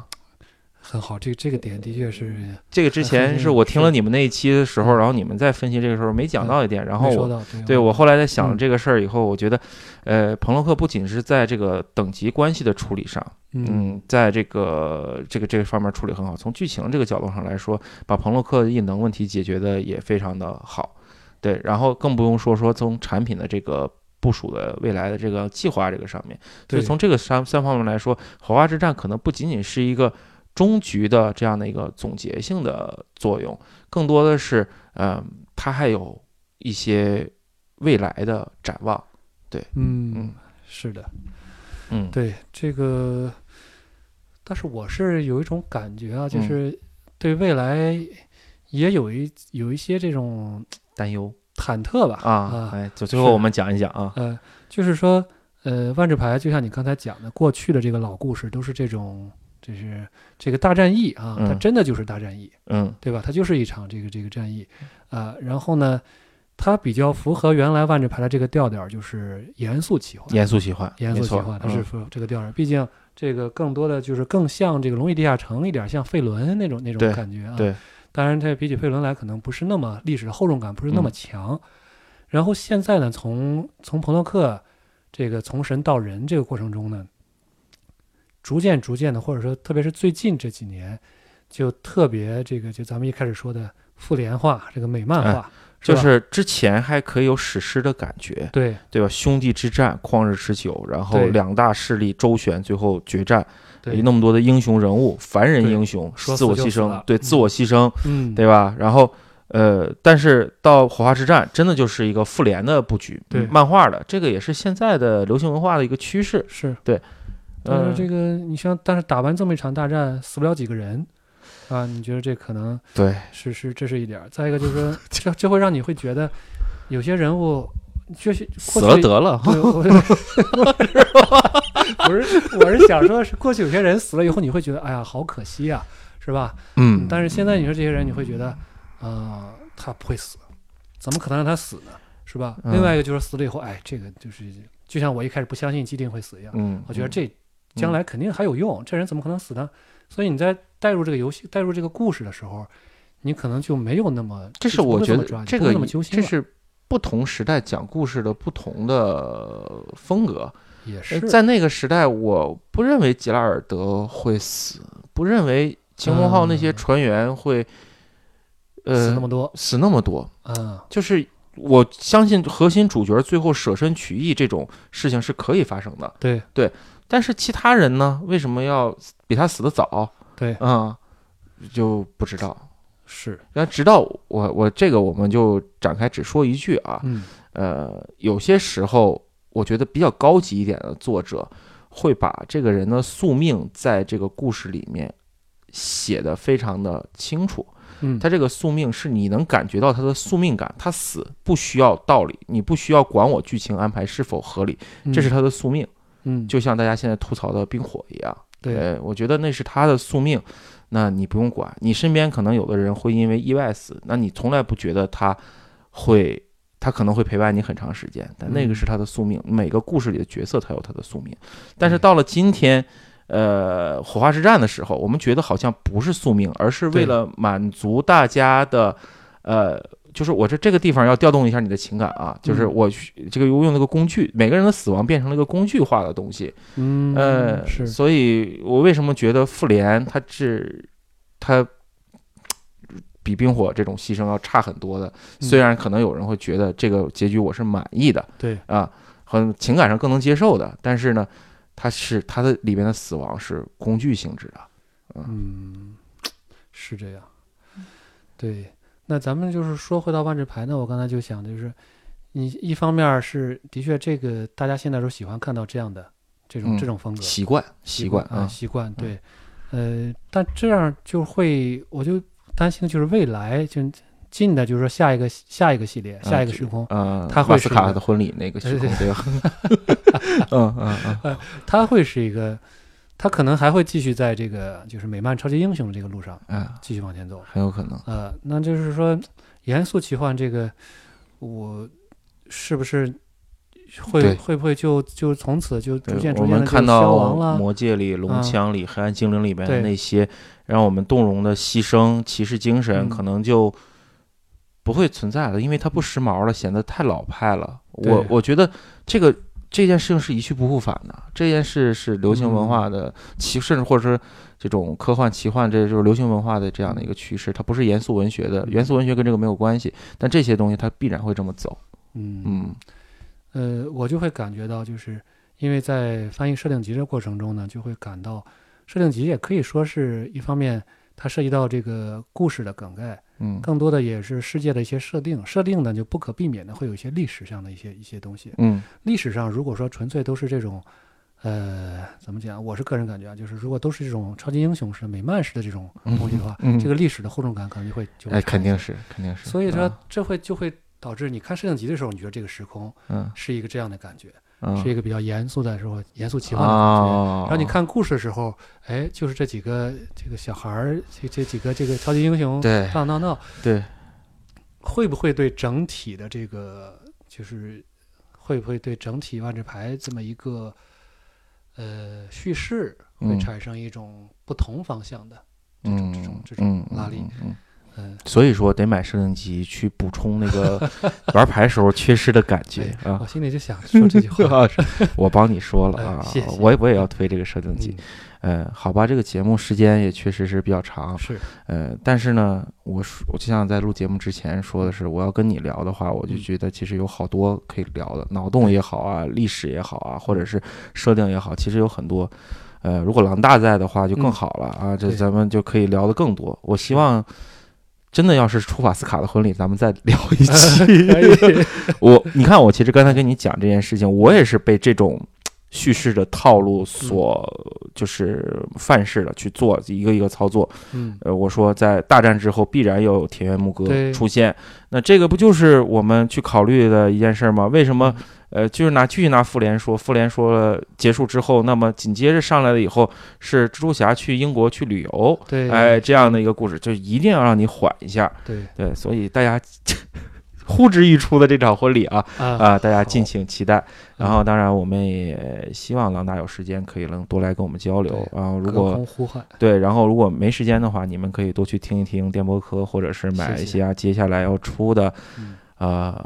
S6: 很好，这个这个点的确是
S5: 这个之前
S6: 嗯
S5: 是我听了你们那一期的时候，
S6: 嗯
S5: 然后你们在分析这个时候没讲到一点，然后我
S6: 对
S5: 对我后来在想
S6: 嗯
S5: 这个事儿以后，我觉得，呃，彭洛克不仅是在这个等级关系的处理上，
S6: 嗯
S5: 嗯，在这个这个这个方面处理很好。从剧情这个角度上来说，把彭洛克的异能问题解决的也非常的好。对，然后更不用说说从产品的这个部署的未来的这个计划这个上面。所以从这个三三方面来说，火花之战可能不仅仅是一个终局的这样的一个总结性的作用，更多的是，嗯、它还有一些未来的展望。对，
S6: 嗯
S5: 嗯，
S6: 是的，
S5: 嗯，
S6: 对这个，但是我是有一种感觉啊，就
S5: 嗯
S6: 是对未来也有一有一些这种
S5: 担忧。
S6: 忐忑吧
S5: 啊，哎，就最后我们讲一讲啊，
S6: 呃，就是说，呃，万智牌就像你刚才讲的，过去的这个老故事都是这种，就是这个大战役啊，它
S5: 嗯
S6: 真的就是大战役，
S5: 嗯
S6: 对吧？它就是一场这个这个战役啊、然后呢，它比较符合原来万智牌的这个调调，就是严肃奇幻，
S5: 严肃奇幻，
S6: 严肃奇幻，它是
S5: 嗯
S6: 符合这个调调。毕竟这个更多的就是更像这个《龙与地下城》一点，像费伦那种那种感觉啊。
S5: 对，
S6: 当然它比起费伦来，可能不是那么历史的厚重感不是那么
S5: 嗯
S6: 强。然后现在呢，从从朋洛克这个从神到人这个过程中呢，逐渐逐渐的，或者说特别是最近这几年，就特别这个就咱们一开始说的复联化，这个美漫化，
S5: 哎就是之前还可以有史诗的感觉，
S6: 对
S5: 对吧？兄弟之战，旷日持久，然后两大势力周旋，最后决战，
S6: 对
S5: 那么多的英雄人物，凡人英雄，
S6: 说
S5: 自我牺牲对，
S6: 嗯
S5: 自我牺牲，
S6: 嗯
S5: 对吧？然后。呃，但是到火花之战，真的就是一个复联的布局，
S6: 对
S5: 漫画的，这个也是现在的流行文化的一个趋势。
S6: 是
S5: 对。
S6: 但是
S5: 呃
S6: 这个你像，但是打完这么一场大战，死不了几个人，啊，你觉得这可能
S5: 对，
S6: 是是这是一点儿。再一个就是说，[laughs] 这这会让你会觉得有些人物就是
S5: 死了得了，
S6: 对，我 [laughs] 我是我是想说，是过去有些人死了以后，你会觉得哎呀好可惜啊，是吧？
S5: 嗯，
S6: 但是现在你说这些人，你会觉得啊、他不会死，怎么可能让他死呢？是吧？
S5: 嗯
S6: 另外一个就是死了以后，哎，这个就是就像我一开始不相信基定会死一样，
S5: 嗯，
S6: 我觉得这将来肯定还有用，这人怎么可能死呢？所以你在带入这个游戏、带入这个故事的时候，你可能就没有那么，
S5: 这是我觉得
S6: 这
S5: 个这是不同时代讲故事的不同的风格。呃
S6: 也是
S5: 在那个时代，我不认为吉拉尔德会死，不认为秦红号那些
S6: 嗯
S5: 船员会，呃，
S6: 死那么多，
S5: 死那么多。
S6: 嗯，
S5: 就是我相信核心主角最后舍身取义这种事情是可以发生的，
S6: 对对
S5: 但是其他人呢，为什么要比他死的早？
S6: 对，
S5: 啊、就不知道。
S6: 是，
S5: 那直到我我这个我们就展开只说一句啊，
S6: 嗯
S5: 呃，有些时候我觉得比较高级一点的作者会把这个人的宿命在这个故事里面写的非常的清楚。
S6: 嗯，
S5: 他这个宿命是你能感觉到他的宿命感，他死不需要道理，你不需要管我剧情安排是否合理，这是他的宿命。
S6: 嗯，
S5: 就像大家现在吐槽的冰火一样，
S6: 对，
S5: 呃，我觉得那是他的宿命，那你不用管。你身边可能有的人会因为意外死，那你从来不觉得他会，他可能会陪伴你很长时间，但那个
S6: 嗯
S5: 是他的宿命。每个故事里的角色他有他的宿命，但是到了今天。呃，火花之战的时候，我们觉得好像不是宿命，而是为了满足大家的，呃，就是我这这个地方要调动一下你的情感啊，就是
S6: 嗯
S5: 我去这个用那个工具，每个人的死亡变成了一个工具化的东西，
S6: 嗯，
S5: 呃，
S6: 是，
S5: 所以我为什么觉得复联它是它比冰火这种牺牲要差很多的？
S6: 嗯
S5: 虽然可能有人会觉得这个结局我是满意的
S6: 对，
S5: 啊，很情感上更能接受的，但是呢，它是它的里边的死亡是工具性质的。
S6: 嗯，是这样。对，那咱们就是说回到万智牌呢，我刚才就想的就是，你一方面是的确这个大家现在都喜欢看到这样的这种、
S5: 嗯
S6: 这种风格
S5: 习惯，习惯
S6: 啊，
S5: 啊，
S6: 习惯对，呃，但这样就会我就担心的就是未来就近的，就是说下一个下一个系列、下一个时空，
S5: 啊，
S6: 它会是
S5: 卡的婚礼那个时空，对吧？[laughs] 嗯嗯嗯，
S6: 它会是一个，它可能还会继续在这个就是美漫超级英雄这个路上
S5: 哎，
S6: 继续往前走。
S5: 很有可能。
S6: 呃，那就是说，严肃奇幻这个，我是不是会会不会就就从此就逐
S5: 对
S6: 渐逐
S5: 我们看
S6: 渐的消
S5: 到
S6: 亡了？
S5: 魔戒里、龙
S6: 啊
S5: 枪里、黑暗精灵里面的那些让我们动容的牺牲、骑士精神，
S6: 嗯
S5: 可能就不会存在了，因为它不时髦了，显得太老派了。我我觉得这个这件事情是一去不复返的，这件事是流行文化的奇，甚至或者说这种科幻奇幻，这就是流行文化的这样的一个趋势。它不是严肃文学的，严肃文学跟这个没有关系，但这些东西它必然会这么走。
S6: 嗯
S5: 嗯
S6: 呃，我就会感觉到，就是因为在翻译设定集的过程中呢，就会感到设定集也可以说是一方面，它涉及到这个故事的梗概，
S5: 嗯
S6: 更多的也是世界的一些设定。设定呢，就不可避免的会有一些历史上的一些一些东西。
S5: 嗯
S6: 历史上如果说纯粹都是这种，呃，怎么讲？我是个人感觉啊，就是如果都是这种超级英雄式的、美漫式的这种东西的话，
S5: 嗯嗯
S6: 这个历史的厚重感可能就会就会
S5: 哎，肯定是肯定是。
S6: 所以说
S5: 啊，
S6: 这会就会导致你看摄影集的时候，你觉得这个时空
S5: 嗯
S6: 是一个这样的感觉，
S5: 嗯
S6: 是一个比较严肃的时候，严肃奇幻的感觉。
S5: 啊，
S6: 然后你看故事的时候，哎，就是这几个这个小孩儿，这这几个这个超级英雄
S5: 对。
S6: 闹闹闹，
S5: 对，
S6: 会不会对整体的这个就是会不会对整体万智牌这么一个呃叙事会
S5: 嗯。
S6: 产生一种不同方向的这种、这种
S5: 嗯
S6: 这种拉力？
S5: 嗯嗯嗯
S6: 嗯，
S5: 所以说得买摄影机去补充那个 [laughs] 玩牌时候缺失的感觉啊
S6: 我。心里就想说这句话。[laughs]
S5: 啊，我帮你说了啊
S6: 哎谢谢，
S5: 我也我也要推这个摄影机。
S6: 嗯，
S5: 呃，好吧，这个节目时间也确实是比较长，
S6: 是，
S5: 呃，但是呢，我说我就像在录节目之前说的是，我要跟你聊的话，我就
S6: 嗯
S5: 觉得其实有好多可以聊的，脑洞也好啊，历史也好啊，或者是设定也好，其实有很多。呃，如果狼大在的话，就更
S6: 嗯
S5: 好了啊，这咱们就可以聊得更多。我希望真的要是出法斯卡的婚礼，咱们再聊一期。[laughs] 我你看，我其实刚才跟你讲这件事情，我也是被这种叙事的套路所就是范式的去做一个一个操作。
S6: 嗯，
S5: 呃，我说在大战之后必然要有田园牧歌出现，那这个不就是我们去考虑的一件事吗？为什么？呃，就是拿继续拿复联说，复联说了结束之后，那么紧接着上来了以后是蜘蛛侠去英国去旅游，
S6: 对，
S5: 哎，这样的一个故事，就一定要让你缓一下。
S6: 对
S5: 对，所以大家 [laughs] 呼之欲出的这场婚礼啊
S6: 啊
S5: 啊，大家敬请期待。然
S6: 嗯
S5: 后，当然我们也希望郎大有时间可以能多来跟我们交流
S6: 然
S5: 后。如果对，然后如果没时间的话，你们可以多去听一听电波科，或者是买一些啊接下来要出的
S6: 嗯
S5: 呃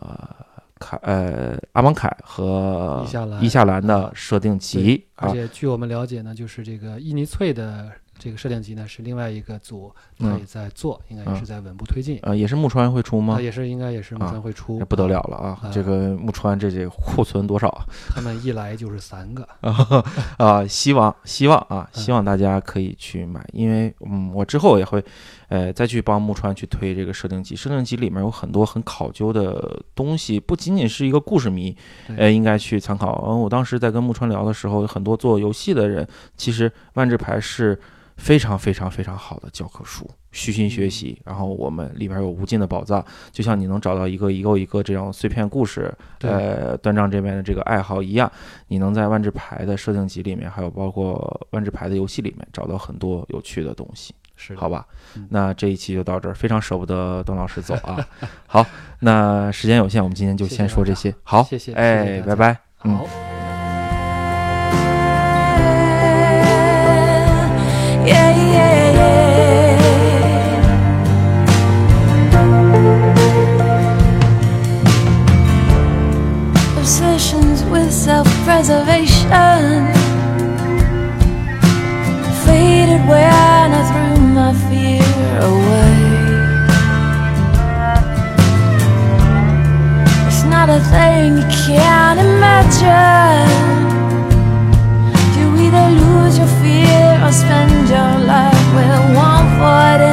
S5: 凯呃阿芒凯和
S6: 伊夏兰
S5: 的设定集
S6: 而
S5: 啊。
S6: 且据我们了解呢，就是这个伊尼翠的这个设定集呢，是另外一个组，他
S5: 嗯
S6: 也在做，应该也
S5: 嗯
S6: 是在稳步推进。
S5: 呃，也是木川会出吗
S6: 啊，？也是应该也是木
S5: 啊
S6: 川会出，
S5: 这不得了了啊！
S6: 啊
S5: 这个木川这这库存多少啊？[laughs]
S6: 他们一来就是三个，[laughs]
S5: 啊啊，希望希望啊，
S6: 嗯
S5: 希望大家可以去买，因为嗯，我之后也会，呃，再去帮木川去推这个设定集。设定集里面有很多很考究的东西，不仅仅是一个故事迷，
S6: 对
S5: 呃，应该去参考。嗯，我当时在跟木川聊的时候，很多做游戏的人，其实万智牌是非常非常非常好的教科书，虚心学习。然后我们里边有无尽的宝藏，就像你能找到一个一个一个这样碎片故事，呃，端章这边的这个爱好一样，你能在万智牌的设定集里面，还有包括万智牌的游戏里面找到很多有趣的东西，
S6: 是
S5: 好？吧
S6: 嗯？
S5: 那这一期就到这儿，非常舍不得董老师走啊。[laughs] 好，那时间有限，我们今天就先说这些。好，
S6: 谢谢
S5: 哎，拜拜。嗯
S7: something you can't imagine. You either lose your fear or spend your life with one foot in.